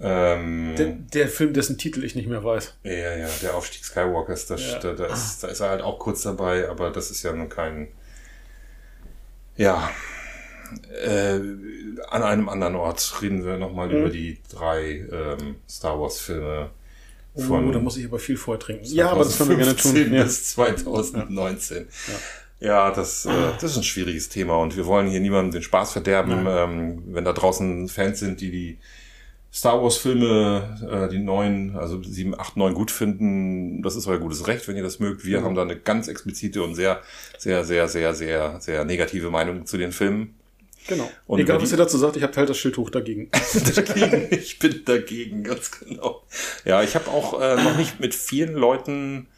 ähm, Der, der Film, dessen Titel ich nicht mehr weiß. Ja, ja, der Aufstieg Skywalkers, das, Ja. da, da, ist, da ist er halt auch kurz dabei, aber das ist ja nun kein. Ja. Äh, an einem anderen Ort reden wir nochmal Mhm. über die drei ähm, Star Wars-Filme Oh, von da muss ich aber viel vorher trinken. Ja, aber das können wir gerne tun. 2015 Ja. bis 2019. Ja, das, äh, das ist ein schwieriges Thema und wir wollen hier niemandem den Spaß verderben. Ähm, wenn da draußen Fans sind, die die Star Wars Filme, äh, die neuen, also 7, 8, 9 gut finden, das ist euer gutes Recht, wenn ihr das mögt. Wir Mhm. haben da eine ganz explizite und sehr, sehr, sehr, sehr, sehr, sehr negative Meinung zu den Filmen. Genau. Und Egal, was ihr dazu sagt, ich habe halt das Schild hoch dagegen. dagegen. Ich bin dagegen, ganz genau. Ja, ich habe auch äh, noch nicht mit vielen Leuten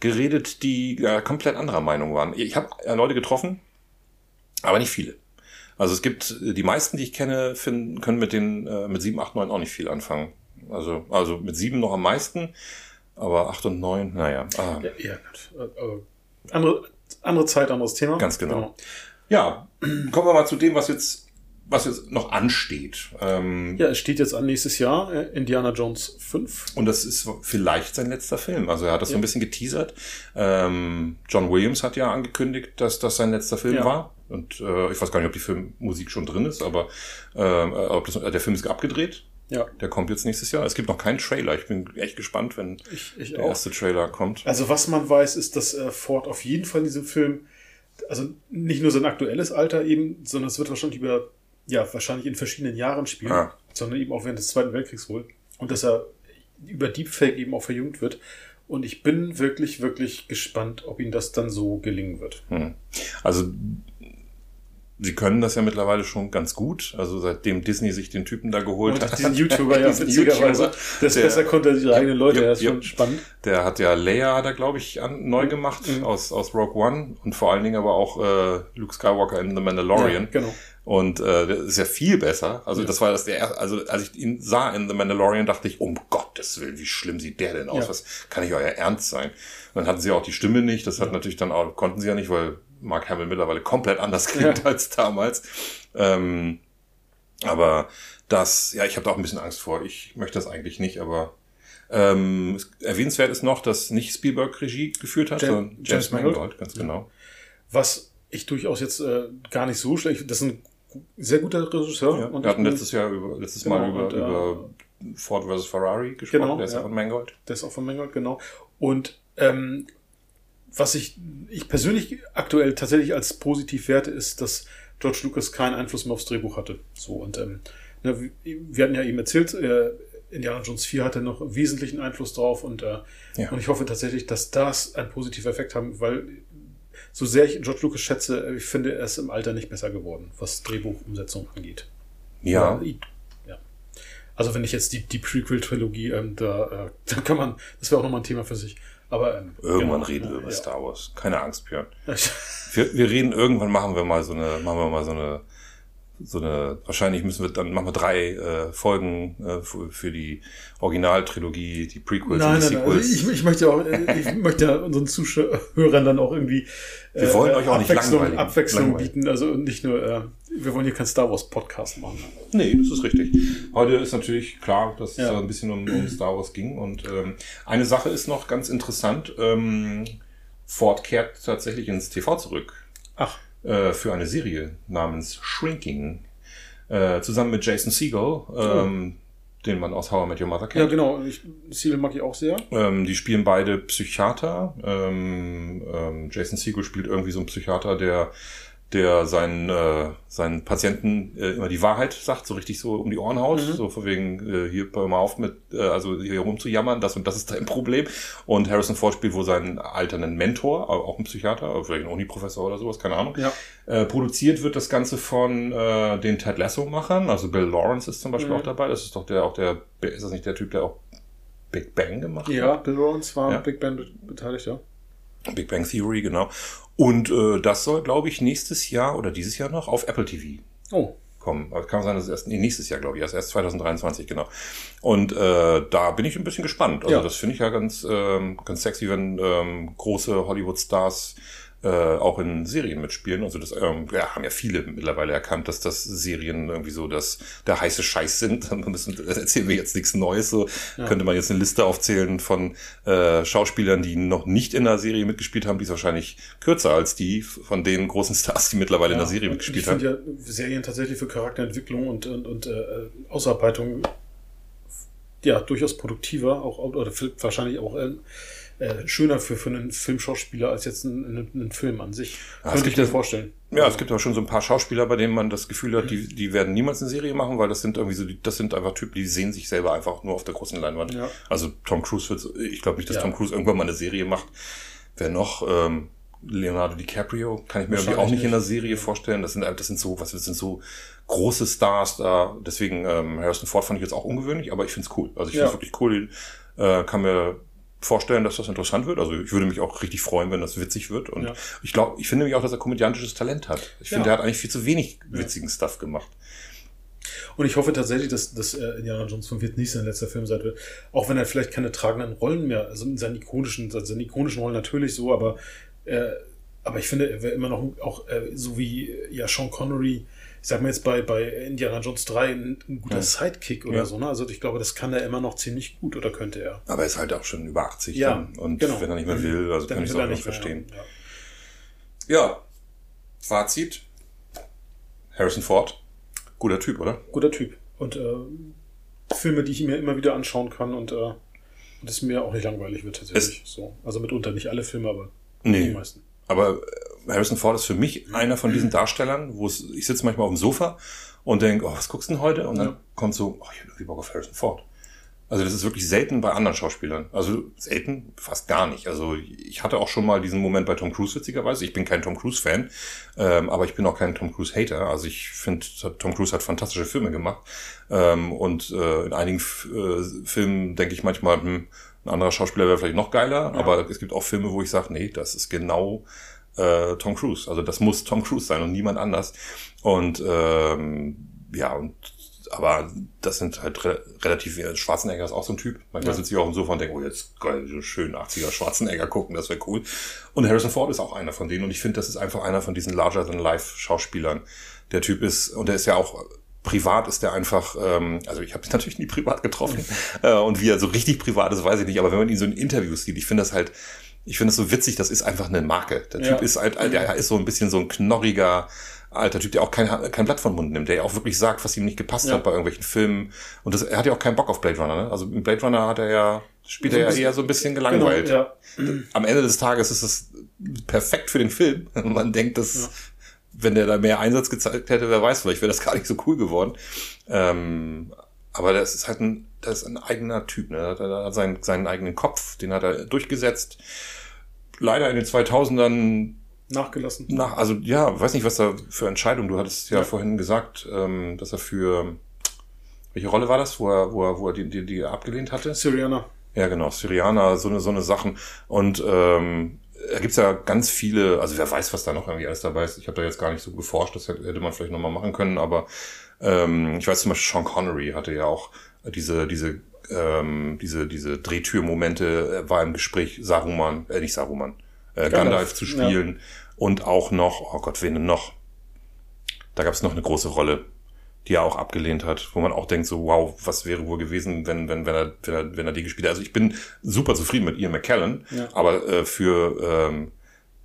geredet, die äh, komplett anderer Meinung waren. Ich habe äh, Leute getroffen, aber nicht viele. Also es gibt äh, die meisten, die ich kenne, finden, können mit den äh, mit 7, 8, 9 auch nicht viel anfangen. Also also mit 7 noch am meisten, aber 8 und 9, naja. Ah. ja, ja, gut. Äh, Aber andere, andere Zeit, anderes Thema. Ganz genau. Ja, kommen wir mal zu dem, was jetzt was jetzt noch ansteht. Ähm, Ja, es steht jetzt an nächstes Jahr, äh, Indiana Jones 5. Und das ist vielleicht sein letzter Film. Also er hat das so ein bisschen geteasert. Ähm, John Williams hat ja angekündigt, dass das sein letzter Film Ja. war. Und äh, ich weiß gar nicht, ob die Filmmusik schon drin ist, aber ähm, äh, ob das, äh, der Film ist abgedreht. Ja, Der kommt jetzt nächstes Jahr. Es gibt noch keinen Trailer. Ich bin echt gespannt, wenn ich, ich der auch. erste Trailer kommt. Also was man weiß, ist, dass äh, Ford auf jeden Fall in diesem Film, also nicht nur sein aktuelles Alter eben, sondern es wird wahrscheinlich über, ja, wahrscheinlich in verschiedenen Jahren spielen, Ah. sondern eben auch während des Zweiten Weltkriegs wohl. Und dass er über Deepfake eben auch verjüngt wird. Und ich bin wirklich, wirklich gespannt, ob ihm das dann so gelingen wird. Hm. Also sie können das ja mittlerweile schon ganz gut. Also seitdem Disney sich den Typen da geholt hat. diesen YouTuber, ja, Diesen witzigerweise. Das der- besser konnte er ihre eigenen Leute, Ja, ja, ist ja. schon spannend. Der hat ja Leia da, glaube ich, an, neu gemacht aus, aus Rogue One und vor allen Dingen aber auch äh, Luke Skywalker in The Mandalorian. Ja, genau. Und äh, der ist ja viel besser. Also das war das der erste, also als ich ihn sah in The Mandalorian, dachte ich, um Gottes Willen, wie schlimm sieht der denn aus? Ja. Was kann ich euer Ernst sein? Und dann hatten sie auch die Stimme nicht. Das hat natürlich dann auch, konnten sie ja nicht, weil Mark Hamill mittlerweile komplett anders klingt Ja. als damals. Ähm, aber das, ja, ich habe da auch ein bisschen Angst vor. Ich möchte das eigentlich nicht, aber ähm, erwähnenswert ist noch, dass nicht Spielberg Regie geführt hat, Jam- sondern James James Mangold. Mangold, ganz genau. Was ich durchaus jetzt äh, gar nicht so schlecht, das ist ein sehr guter Regisseur. Ja, und wir hatten letztes Jahr über, letztes Genau, Mal über, und, äh, über Ford vs. Ferrari gesprochen, Genau, der ist ja ja. von Mangold. Der ist auch von Mangold, genau. Und ähm, was ich, ich persönlich aktuell tatsächlich als positiv werte, ist, dass George Lucas keinen Einfluss mehr aufs Drehbuch hatte. So, und ähm, ne, wir- hatten ja eben erzählt, äh, Indiana Jones 4 hatte noch wesentlichen Einfluss drauf und, äh, Ja. und ich hoffe tatsächlich, dass das einen positiven Effekt haben, weil so sehr ich George Lucas schätze, ich finde, er ist im Alter nicht besser geworden, was Drehbuchumsetzung angeht. Ja, ja. Also wenn ich jetzt die, die Prequel-Trilogie, ähm, da, äh, da kann man, das wäre auch nochmal ein Thema für sich. Aber ähm, irgendwann genau, reden wir ja, über ja. Star Wars. Keine Angst, Björn. Wir, wir reden irgendwann machen wir mal so eine, machen wir mal so eine, so eine, wahrscheinlich müssen wir dann machen wir drei äh, Folgen äh, für, für die Originaltrilogie, die Prequels Nein, und die nein, nein. Also Sequels. ich, ich möchte auch, äh, ich möchte ja unseren Zuschauern dann auch irgendwie äh, Wir wollen euch auch nicht Abwechslung, langweiligen. Abwechslung Langweilig. bieten. Also nicht nur, äh, wir wollen hier keinen Star Wars Podcast machen. Nee, das ist richtig. Heute ist natürlich klar, dass es Ja. da ein bisschen um, um Star Wars ging. Und ähm, eine Sache ist noch ganz interessant. Ähm, Ford kehrt tatsächlich ins TV zurück Ach, äh, für eine Serie namens Shrinking. Äh, zusammen mit Jason Segel, ähm, den man aus How I Met Your Mother Oh. ja kennt. genau. Ich, Ziele mag ich auch sehr. Ähm, die spielen beide Psychiater. Ähm, ähm, Jason Segel spielt irgendwie so einen Psychiater, der der seinen, äh, seinen Patienten äh, immer die Wahrheit sagt, so richtig so um die Ohren haut, Mhm. so von wegen, äh, hier hör mal auf mit, äh, also hier rumzujammern, das und das ist dein Problem. Und Harrison Ford spielt wohl seinen alternden Mentor, aber auch ein Psychiater, aber vielleicht ein Uni-Professor oder sowas, keine Ahnung. Ja. Äh, produziert wird das Ganze von äh, den Ted Lasso-Machern, also Bill Lawrence ist zum Beispiel Mhm. auch dabei, das ist doch der, auch der, ist das nicht der Typ, der auch Big Bang gemacht hat? Ja, Bill Lawrence war Ja. Big Band beteiligt, ja. Big Bang Theory, genau. Und äh, das soll, glaube ich, nächstes Jahr oder dieses Jahr noch auf Apple TV Oh, kommen. Kann sein, dass es erst nee, nächstes Jahr, glaube ich, erst, erst 2023, genau. Und äh, da bin ich ein bisschen gespannt. Also Ja. das finde ich ja ganz, ähm, ganz sexy, wenn ähm, große Hollywood-Stars äh, auch in Serien mitspielen. Also das ähm, ja, haben ja viele mittlerweile erkannt, dass das Serien irgendwie so das der heiße Scheiß sind. Da müssen, das erzählen wir jetzt nichts Neues. So könnte man jetzt eine Liste aufzählen von äh, Schauspielern, die noch nicht in der Serie mitgespielt haben. Die ist wahrscheinlich kürzer als die von den großen Stars, die mittlerweile in der Serie mitgespielt ich haben. finde ja Serien tatsächlich für Charakterentwicklung und, und, und äh, Ausarbeitung ja durchaus produktiver, auch oder wahrscheinlich auch äh, äh, schöner für, für einen Filmschauspieler als jetzt ein, ein, ein Film an sich. Ja, es Könnte ich mir vorstellen. Ja, es gibt auch schon so ein paar Schauspieler, bei denen man das Gefühl hat, die, die werden niemals eine Serie machen, weil das sind irgendwie so, die, das sind einfach Typen, die sehen sich selber einfach nur auf der großen Leinwand. Ja. Also Tom Cruise wird, ich glaube nicht, dass Ja. Tom Cruise irgendwann mal eine Serie macht. Wer noch? Ähm, Leonardo DiCaprio kann ich mir irgendwie auch Wahrscheinlich nicht in der nicht. Serie vorstellen. Das sind, das sind so, was, das sind so große Stars da. Deswegen ähm, Harrison Ford fand ich jetzt auch ungewöhnlich, aber ich find's cool. Also ich Ja. find's wirklich cool. Äh, kann mir vorstellen, dass das interessant wird. Also ich würde mich auch richtig freuen, wenn das witzig wird. Und Ja. ich glaube, ich finde nämlich auch, dass er komödiantisches Talent hat. Ich finde, Ja. er hat eigentlich viel zu wenig witzigen Stuff gemacht. Und ich hoffe tatsächlich, dass, dass äh, Indiana Jones 5 jetzt nicht sein letzter Film sein wird. Auch wenn er vielleicht keine tragenden Rollen mehr, also in seinen ikonischen, seine ikonischen Rollen natürlich so, aber, äh, aber ich finde, er wäre immer noch auch äh, so wie ja Sean Connery, ich sag mal jetzt bei, bei Indiana Jones 3 ein, ein guter Ja. Sidekick oder Ja. so, ne? Also ich glaube, das kann er immer noch ziemlich gut oder könnte er. Aber er ist halt auch schon über 80 Ja, dann. Und genau. wenn er nicht mehr will, also kann ich es auch nicht mehr, verstehen. Ja. Ja. Fazit. Harrison Ford. Guter Typ, oder? Guter Typ. Und äh, Filme, die ich mir immer wieder anschauen kann und, äh, und es mir auch nicht langweilig wird tatsächlich. so. Also mitunter nicht alle Filme, aber die Nee. meisten. Aber äh, Harrison Ford ist für mich einer von diesen Darstellern, wo es, ich sitze manchmal auf dem Sofa und denke, oh, was guckst du denn heute? Und dann Ja. kommt so, oh, ich hab irgendwie Bock auf Harrison Ford. Also das ist wirklich selten bei anderen Schauspielern. Also selten, fast gar nicht. Also ich hatte auch schon mal diesen Moment bei Tom Cruise witzigerweise. Ich bin kein Tom Cruise-Fan, ähm, aber ich bin auch kein Tom Cruise-Hater. Also ich finde, Tom Cruise hat fantastische Filme gemacht. Ähm, und äh, in einigen F äh, Filmen denke ich manchmal, hm, ein anderer Schauspieler wäre vielleicht noch geiler. Ja. Aber es gibt auch Filme, wo ich sage, nee, das ist genau äh, Tom Cruise. Also das muss Tom Cruise sein und niemand anders. Und ähm, ja, und aber das sind halt re relativ, Schwarzenegger ist auch so ein Typ. Manchmal Ja. sitze ich auch im Sofa und denke, oh, jetzt geil, so schön 80er Schwarzenegger gucken, das wäre cool. Und Harrison Ford ist auch einer von denen und ich finde, das ist einfach einer von diesen larger-than-life-Schauspielern. Der Typ ist, und der ist ja auch privat ist der einfach, ähm, also ich habe ihn natürlich nie privat getroffen äh, und wie er so richtig privat ist, weiß ich nicht, aber wenn man ihn so in Interviews sieht, ich finde das halt, ich finde das so witzig, das ist einfach eine Marke. Der Ja. Typ ist halt, der ist so ein bisschen so ein knorriger, alter Typ, der auch kein, kein Blatt von Mund nimmt, der ja auch wirklich sagt, was ihm nicht gepasst Ja. hat bei irgendwelchen Filmen. Und das, er hat ja auch keinen Bock auf Blade Runner, ne? Also im Blade Runner hat er ja, spielt So er ja bisschen- eher so ein bisschen gelangweilt. Genau, ja. Am Ende des Tages ist es perfekt für den Film. Und man denkt, dass, Ja. wenn der da mehr Einsatz gezeigt hätte, wer weiß, vielleicht wäre das gar nicht so cool geworden. Ähm, aber das ist halt ein, das ist ein eigener Typ, ne? Er hat seinen, seinen eigenen Kopf, den hat er durchgesetzt. Leider in den 2000ern Nachgelassen. nach, also ja, weiß nicht, was da für Entscheidungen. Du hattest ja, Ja. vorhin gesagt, ähm, dass er für welche Rolle war das, wo er, wo er, wo er die, die, die abgelehnt hatte? Syrianer. Ja, genau, Syrianer, so eine, so eine Sachen. Und ähm, da gibt's ja ganz viele, also wer weiß, was da noch irgendwie alles dabei ist. Ich habe da jetzt gar nicht so geforscht, das hätte hätte man vielleicht nochmal machen können, aber ähm, ich weiß zum Beispiel, Sean Connery hatte ja auch diese, diese, ähm, diese, diese Drehtürmomente, er war im Gespräch, Saruman, äh, nicht Saruman, äh, Gandalf, Gandalf zu spielen und auch noch, oh Gott, wen denn noch? Da gab's noch eine große Rolle, die er auch abgelehnt hat, wo man auch denkt so, wow, was wäre wohl gewesen, wenn, wenn, wenn er, wenn er, wenn er die gespielt hat. Also ich bin super zufrieden mit Ian McKellen, Ja. aber äh, für ähm,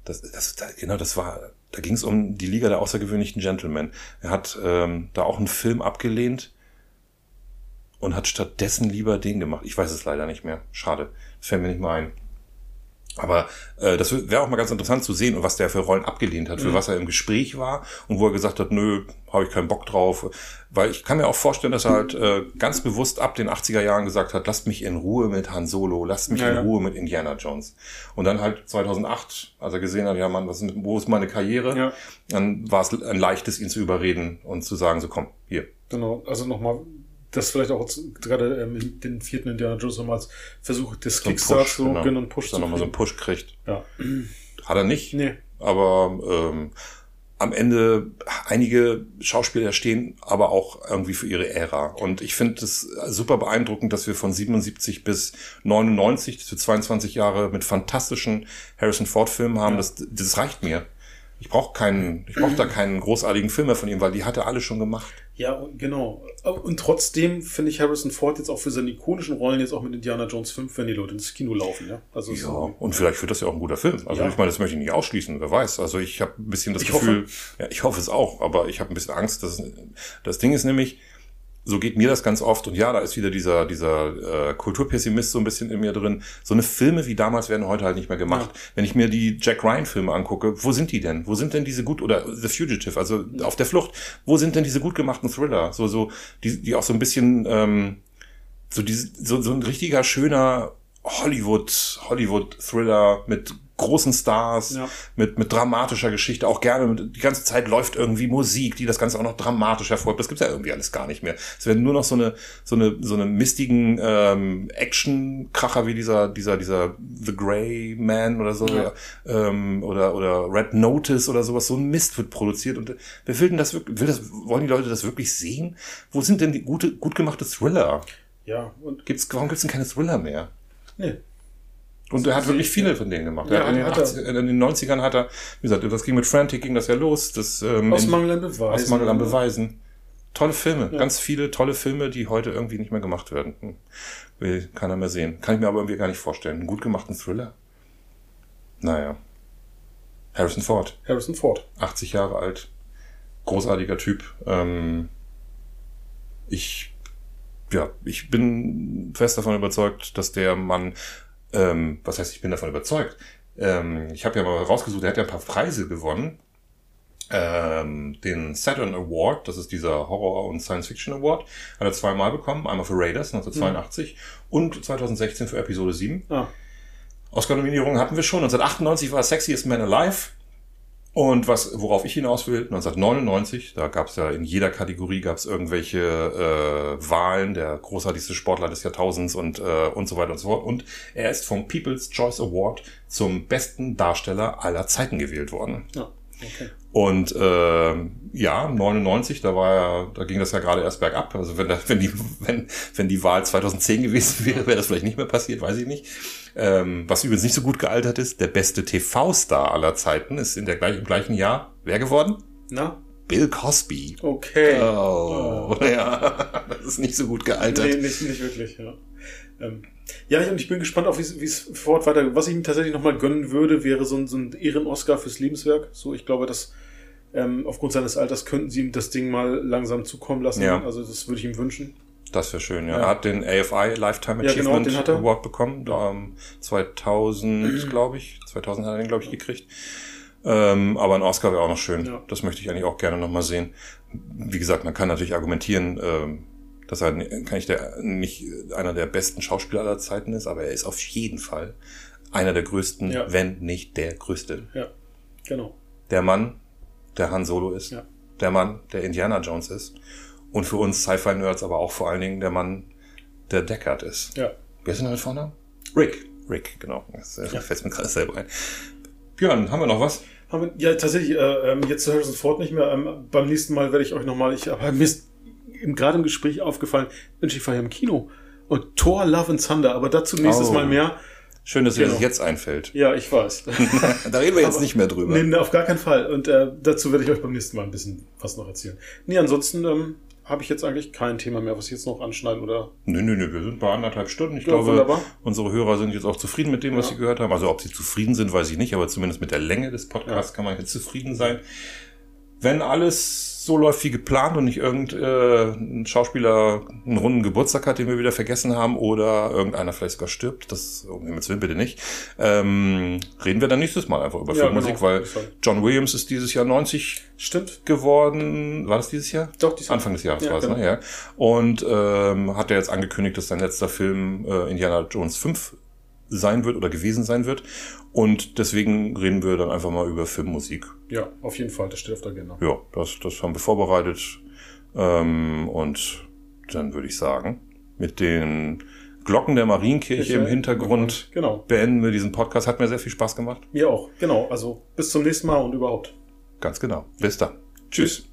das, das, da, genau, das war, da ging es um die Liga der außergewöhnlichen Gentlemen. Er hat ähm, da auch einen Film abgelehnt und hat stattdessen lieber den gemacht. Ich weiß es leider nicht mehr. Schade. Das fällt mir nicht mehr ein. Aber äh, das wäre auch mal ganz interessant zu sehen, was der für Rollen abgelehnt hat, für was er im Gespräch war und wo er gesagt hat, nö, habe ich keinen Bock drauf. Weil ich kann mir auch vorstellen, dass er halt äh, ganz bewusst ab den 80er Jahren gesagt hat, lasst mich in Ruhe mit Han Solo, lasst mich Ja, in ja. Ruhe mit Indiana Jones. Und dann halt 2008, als er gesehen hat, ja Mann, was wo ist meine Karriere? Ja. Dann war es ein leichtes, ihn zu überreden und zu sagen, so komm, hier. Genau. Also nochmal das vielleicht auch gerade ähm, in den vierten Indiana Jones nochmals versucht, des So Kickstarts Push, so genau. einen Push Dass er nochmal so einen Push kriegt. Ja. Hat er nicht. Nee. Aber ähm, am Ende einige Schauspieler stehen aber auch irgendwie für ihre Ära. Und ich finde es super beeindruckend, dass wir von 77 bis 99, dass wir 22 Jahre mit fantastischen Harrison Ford Filmen haben. Ja. Das, das reicht mir. Ich brauche keinen, ich brauche da keinen großartigen Film mehr von ihm, weil die hat er alle schon gemacht. Ja, genau. Und trotzdem finde ich Harrison Ford jetzt auch für seine ikonischen Rollen jetzt auch mit Indiana Jones 5, wenn die Leute ins Kino laufen, ja. Also Ja, und vielleicht wird das ja auch ein guter Film. Also Ja. ich meine, das möchte ich nicht ausschließen, wer weiß. Also ich habe ein bisschen das Ich Gefühl, ja, ich hoffe es auch, aber ich habe ein bisschen Angst, dass das Ding ist nämlich, so geht mir das ganz oft und ja, da ist wieder dieser dieser äh, Kulturpessimist so ein bisschen in mir drin. So eine Filme wie damals werden heute halt nicht mehr gemacht. Wenn ich mir die Jack Ryan Filme angucke, wo sind die denn? Wo sind denn diese gut oder The Fugitive, also auf der Flucht, wo sind denn diese gut gemachten Thriller? So so die die auch so ein bisschen ähm, so diese, so, so ein richtiger schöner Hollywood, Hollywood-Thriller mit großen Stars, Ja. mit, mit dramatischer Geschichte, auch gerne, mit, die ganze Zeit läuft irgendwie Musik, die das Ganze auch noch dramatisch hervorhebt. Das gibt's ja irgendwie alles gar nicht mehr. Es werden nur noch so eine, so eine, so eine mistigen ähm, Action-Kracher wie dieser, dieser, dieser The Grey Man oder so, Ja. ähm, oder, oder Red Notice oder sowas. So ein Mist wird produziert und äh, wer will denn das wirklich, will das, wollen die Leute das wirklich sehen? Wo sind denn die gute, gut gemachte Thriller? Ja, und Gibt's, warum gibt's denn keine Thriller mehr? nee. Und er hat wirklich viele von denen gemacht. Ja, in, den hat er. 80, in den 90ern hat er, wie gesagt, das ging mit Frantic, ging das ja los. Das, ähm, Aus Mangel an Beweisen. aus Mangel an Beweisen. Tolle Filme, Ja. ganz viele tolle Filme, die heute irgendwie nicht mehr gemacht werden. Will keiner mehr sehen. Kann ich mir aber irgendwie gar nicht vorstellen. Einen gut gemachten Thriller? Naja. Harrison Ford, Harrison Ford. 80 Jahre alt, großartiger Typ. Ähm, ich, ja, ich bin fest davon überzeugt, dass der Mann, ähm, was heißt, ich bin davon überzeugt. Ähm, ich habe ja mal rausgesucht, er hat ja ein paar Preise gewonnen. Ähm, den Saturn Award, das ist dieser Horror- und Science-Fiction Award, hat er zweimal bekommen. Einmal für Raiders 1982 und 2016 für Episode 7. Ah, Oscar-Nominierungen hatten wir schon. 1998 war Sexiest Man Alive. Und was, worauf ich hinaus will, 1999, da gab es ja in jeder Kategorie gab es irgendwelche äh, Wahlen, der großartigste Sportler des Jahrtausends und, äh, und so weiter und so fort. Und er ist vom People's Choice Award zum besten Darsteller aller Zeiten gewählt worden. ja, okay. Und äh, ja, 99, da war ja, da ging das ja gerade erst bergab. Also wenn, da, wenn die wenn wenn die Wahl 2010 gewesen wäre, wäre das vielleicht nicht mehr passiert, weiß ich nicht. Ähm, was übrigens nicht so gut gealtert ist, der beste TV-Star aller Zeiten ist in der gleich, im gleichen Jahr wer geworden? Na, Bill Cosby. okay. Oh, ja, das ist nicht so gut gealtert. Nee, nicht, nicht wirklich, ja. Ähm, ja, und ich bin gespannt auf, wie es- fort weiter. Was ich ihm tatsächlich nochmal gönnen würde, wäre so ein, so ein Ehren-Oscar fürs Lebenswerk. So, ich glaube, dass ähm, aufgrund seines Alters könnten sie ihm das Ding mal langsam zukommen lassen. Ja. Also, das würde ich ihm wünschen. Das wäre schön, ja. Ja. Er hat den AFI Lifetime Ja, genau, Achievement hat er. Award bekommen. Ähm, 2000, glaube ich. 2000 hat er den, glaube ich, gekriegt. Ähm, aber ein Oscar wäre auch noch schön. Ja. Das möchte ich eigentlich auch gerne nochmal sehen. Wie gesagt, man kann natürlich argumentieren, ähm, dass er kann ich der, nicht einer der besten Schauspieler aller Zeiten ist, aber er ist auf jeden Fall einer der größten, Ja. wenn nicht der größte. Ja, genau. Der Mann, der Han Solo ist. Ja. Der Mann, der Indiana Jones ist. Und für uns Sci-Fi-Nerds aber auch vor allen Dingen der Mann, der Deckard ist. Ja. Wer ist denn damit vorne? Rick. Rick, genau. Das äh, Ja. fällt mir gerade selber ein. Björn, haben wir noch was? Haben wir, ja, tatsächlich, äh, ähm, jetzt zu Harrison Ford nicht mehr. Ähm, beim nächsten Mal werde ich euch nochmal, ich aber mir ist im, gerade im Gespräch aufgefallen, Mensch, ich war ja im Kino. Und Thor, Love and Thunder, aber dazu nächstes Oh. Mal mehr. Schön, dass dir Genau. das jetzt einfällt. Ja, ich weiß. da reden wir jetzt Aber- nicht mehr drüber. nee, nee, auf gar keinen Fall. Und äh, dazu werde ich euch beim nächsten Mal ein bisschen was noch erzählen. Nee, ansonsten ähm, habe ich jetzt eigentlich kein Thema mehr, was ich jetzt noch anschneiden oder. Nö, nö, nö, wir sind bei anderthalb Stunden. Ich Ja, glaube, wunderbar. unsere Hörer sind jetzt auch zufrieden mit dem, was Ja. sie gehört haben. Also ob sie zufrieden sind, weiß ich nicht, aber zumindest mit der Länge des Podcasts kann man jetzt zufrieden sein. Wenn alles so läuft wie geplant und nicht irgendein äh, Schauspieler einen runden Geburtstag hat, den wir wieder vergessen haben, oder irgendeiner vielleicht sogar stirbt, das um Himmels Willen bitte nicht, ähm, reden wir dann nächstes Mal einfach über Ja, Filmmusik, genau. weil John Williams ist dieses Jahr 90 Stimmt. geworden. War das dieses Jahr? Doch, die Anfang des Jahres Ja, war es, genau. ne? Ja. Und ähm, hat er jetzt angekündigt, dass sein letzter Film äh, Indiana Jones 5 sein wird oder gewesen sein wird. Und deswegen reden wir dann einfach mal über Filmmusik. Ja, auf jeden Fall, das steht auf der Agenda. Ja, das, das haben wir vorbereitet. Ähm, und dann würde ich sagen, mit den Glocken der Marienkirche im Hintergrund genau. beenden wir diesen Podcast. Hat mir sehr viel Spaß gemacht. Mir auch, genau. Also bis zum nächsten Mal und überhaupt. Ganz genau. Bis dann. Tschüss.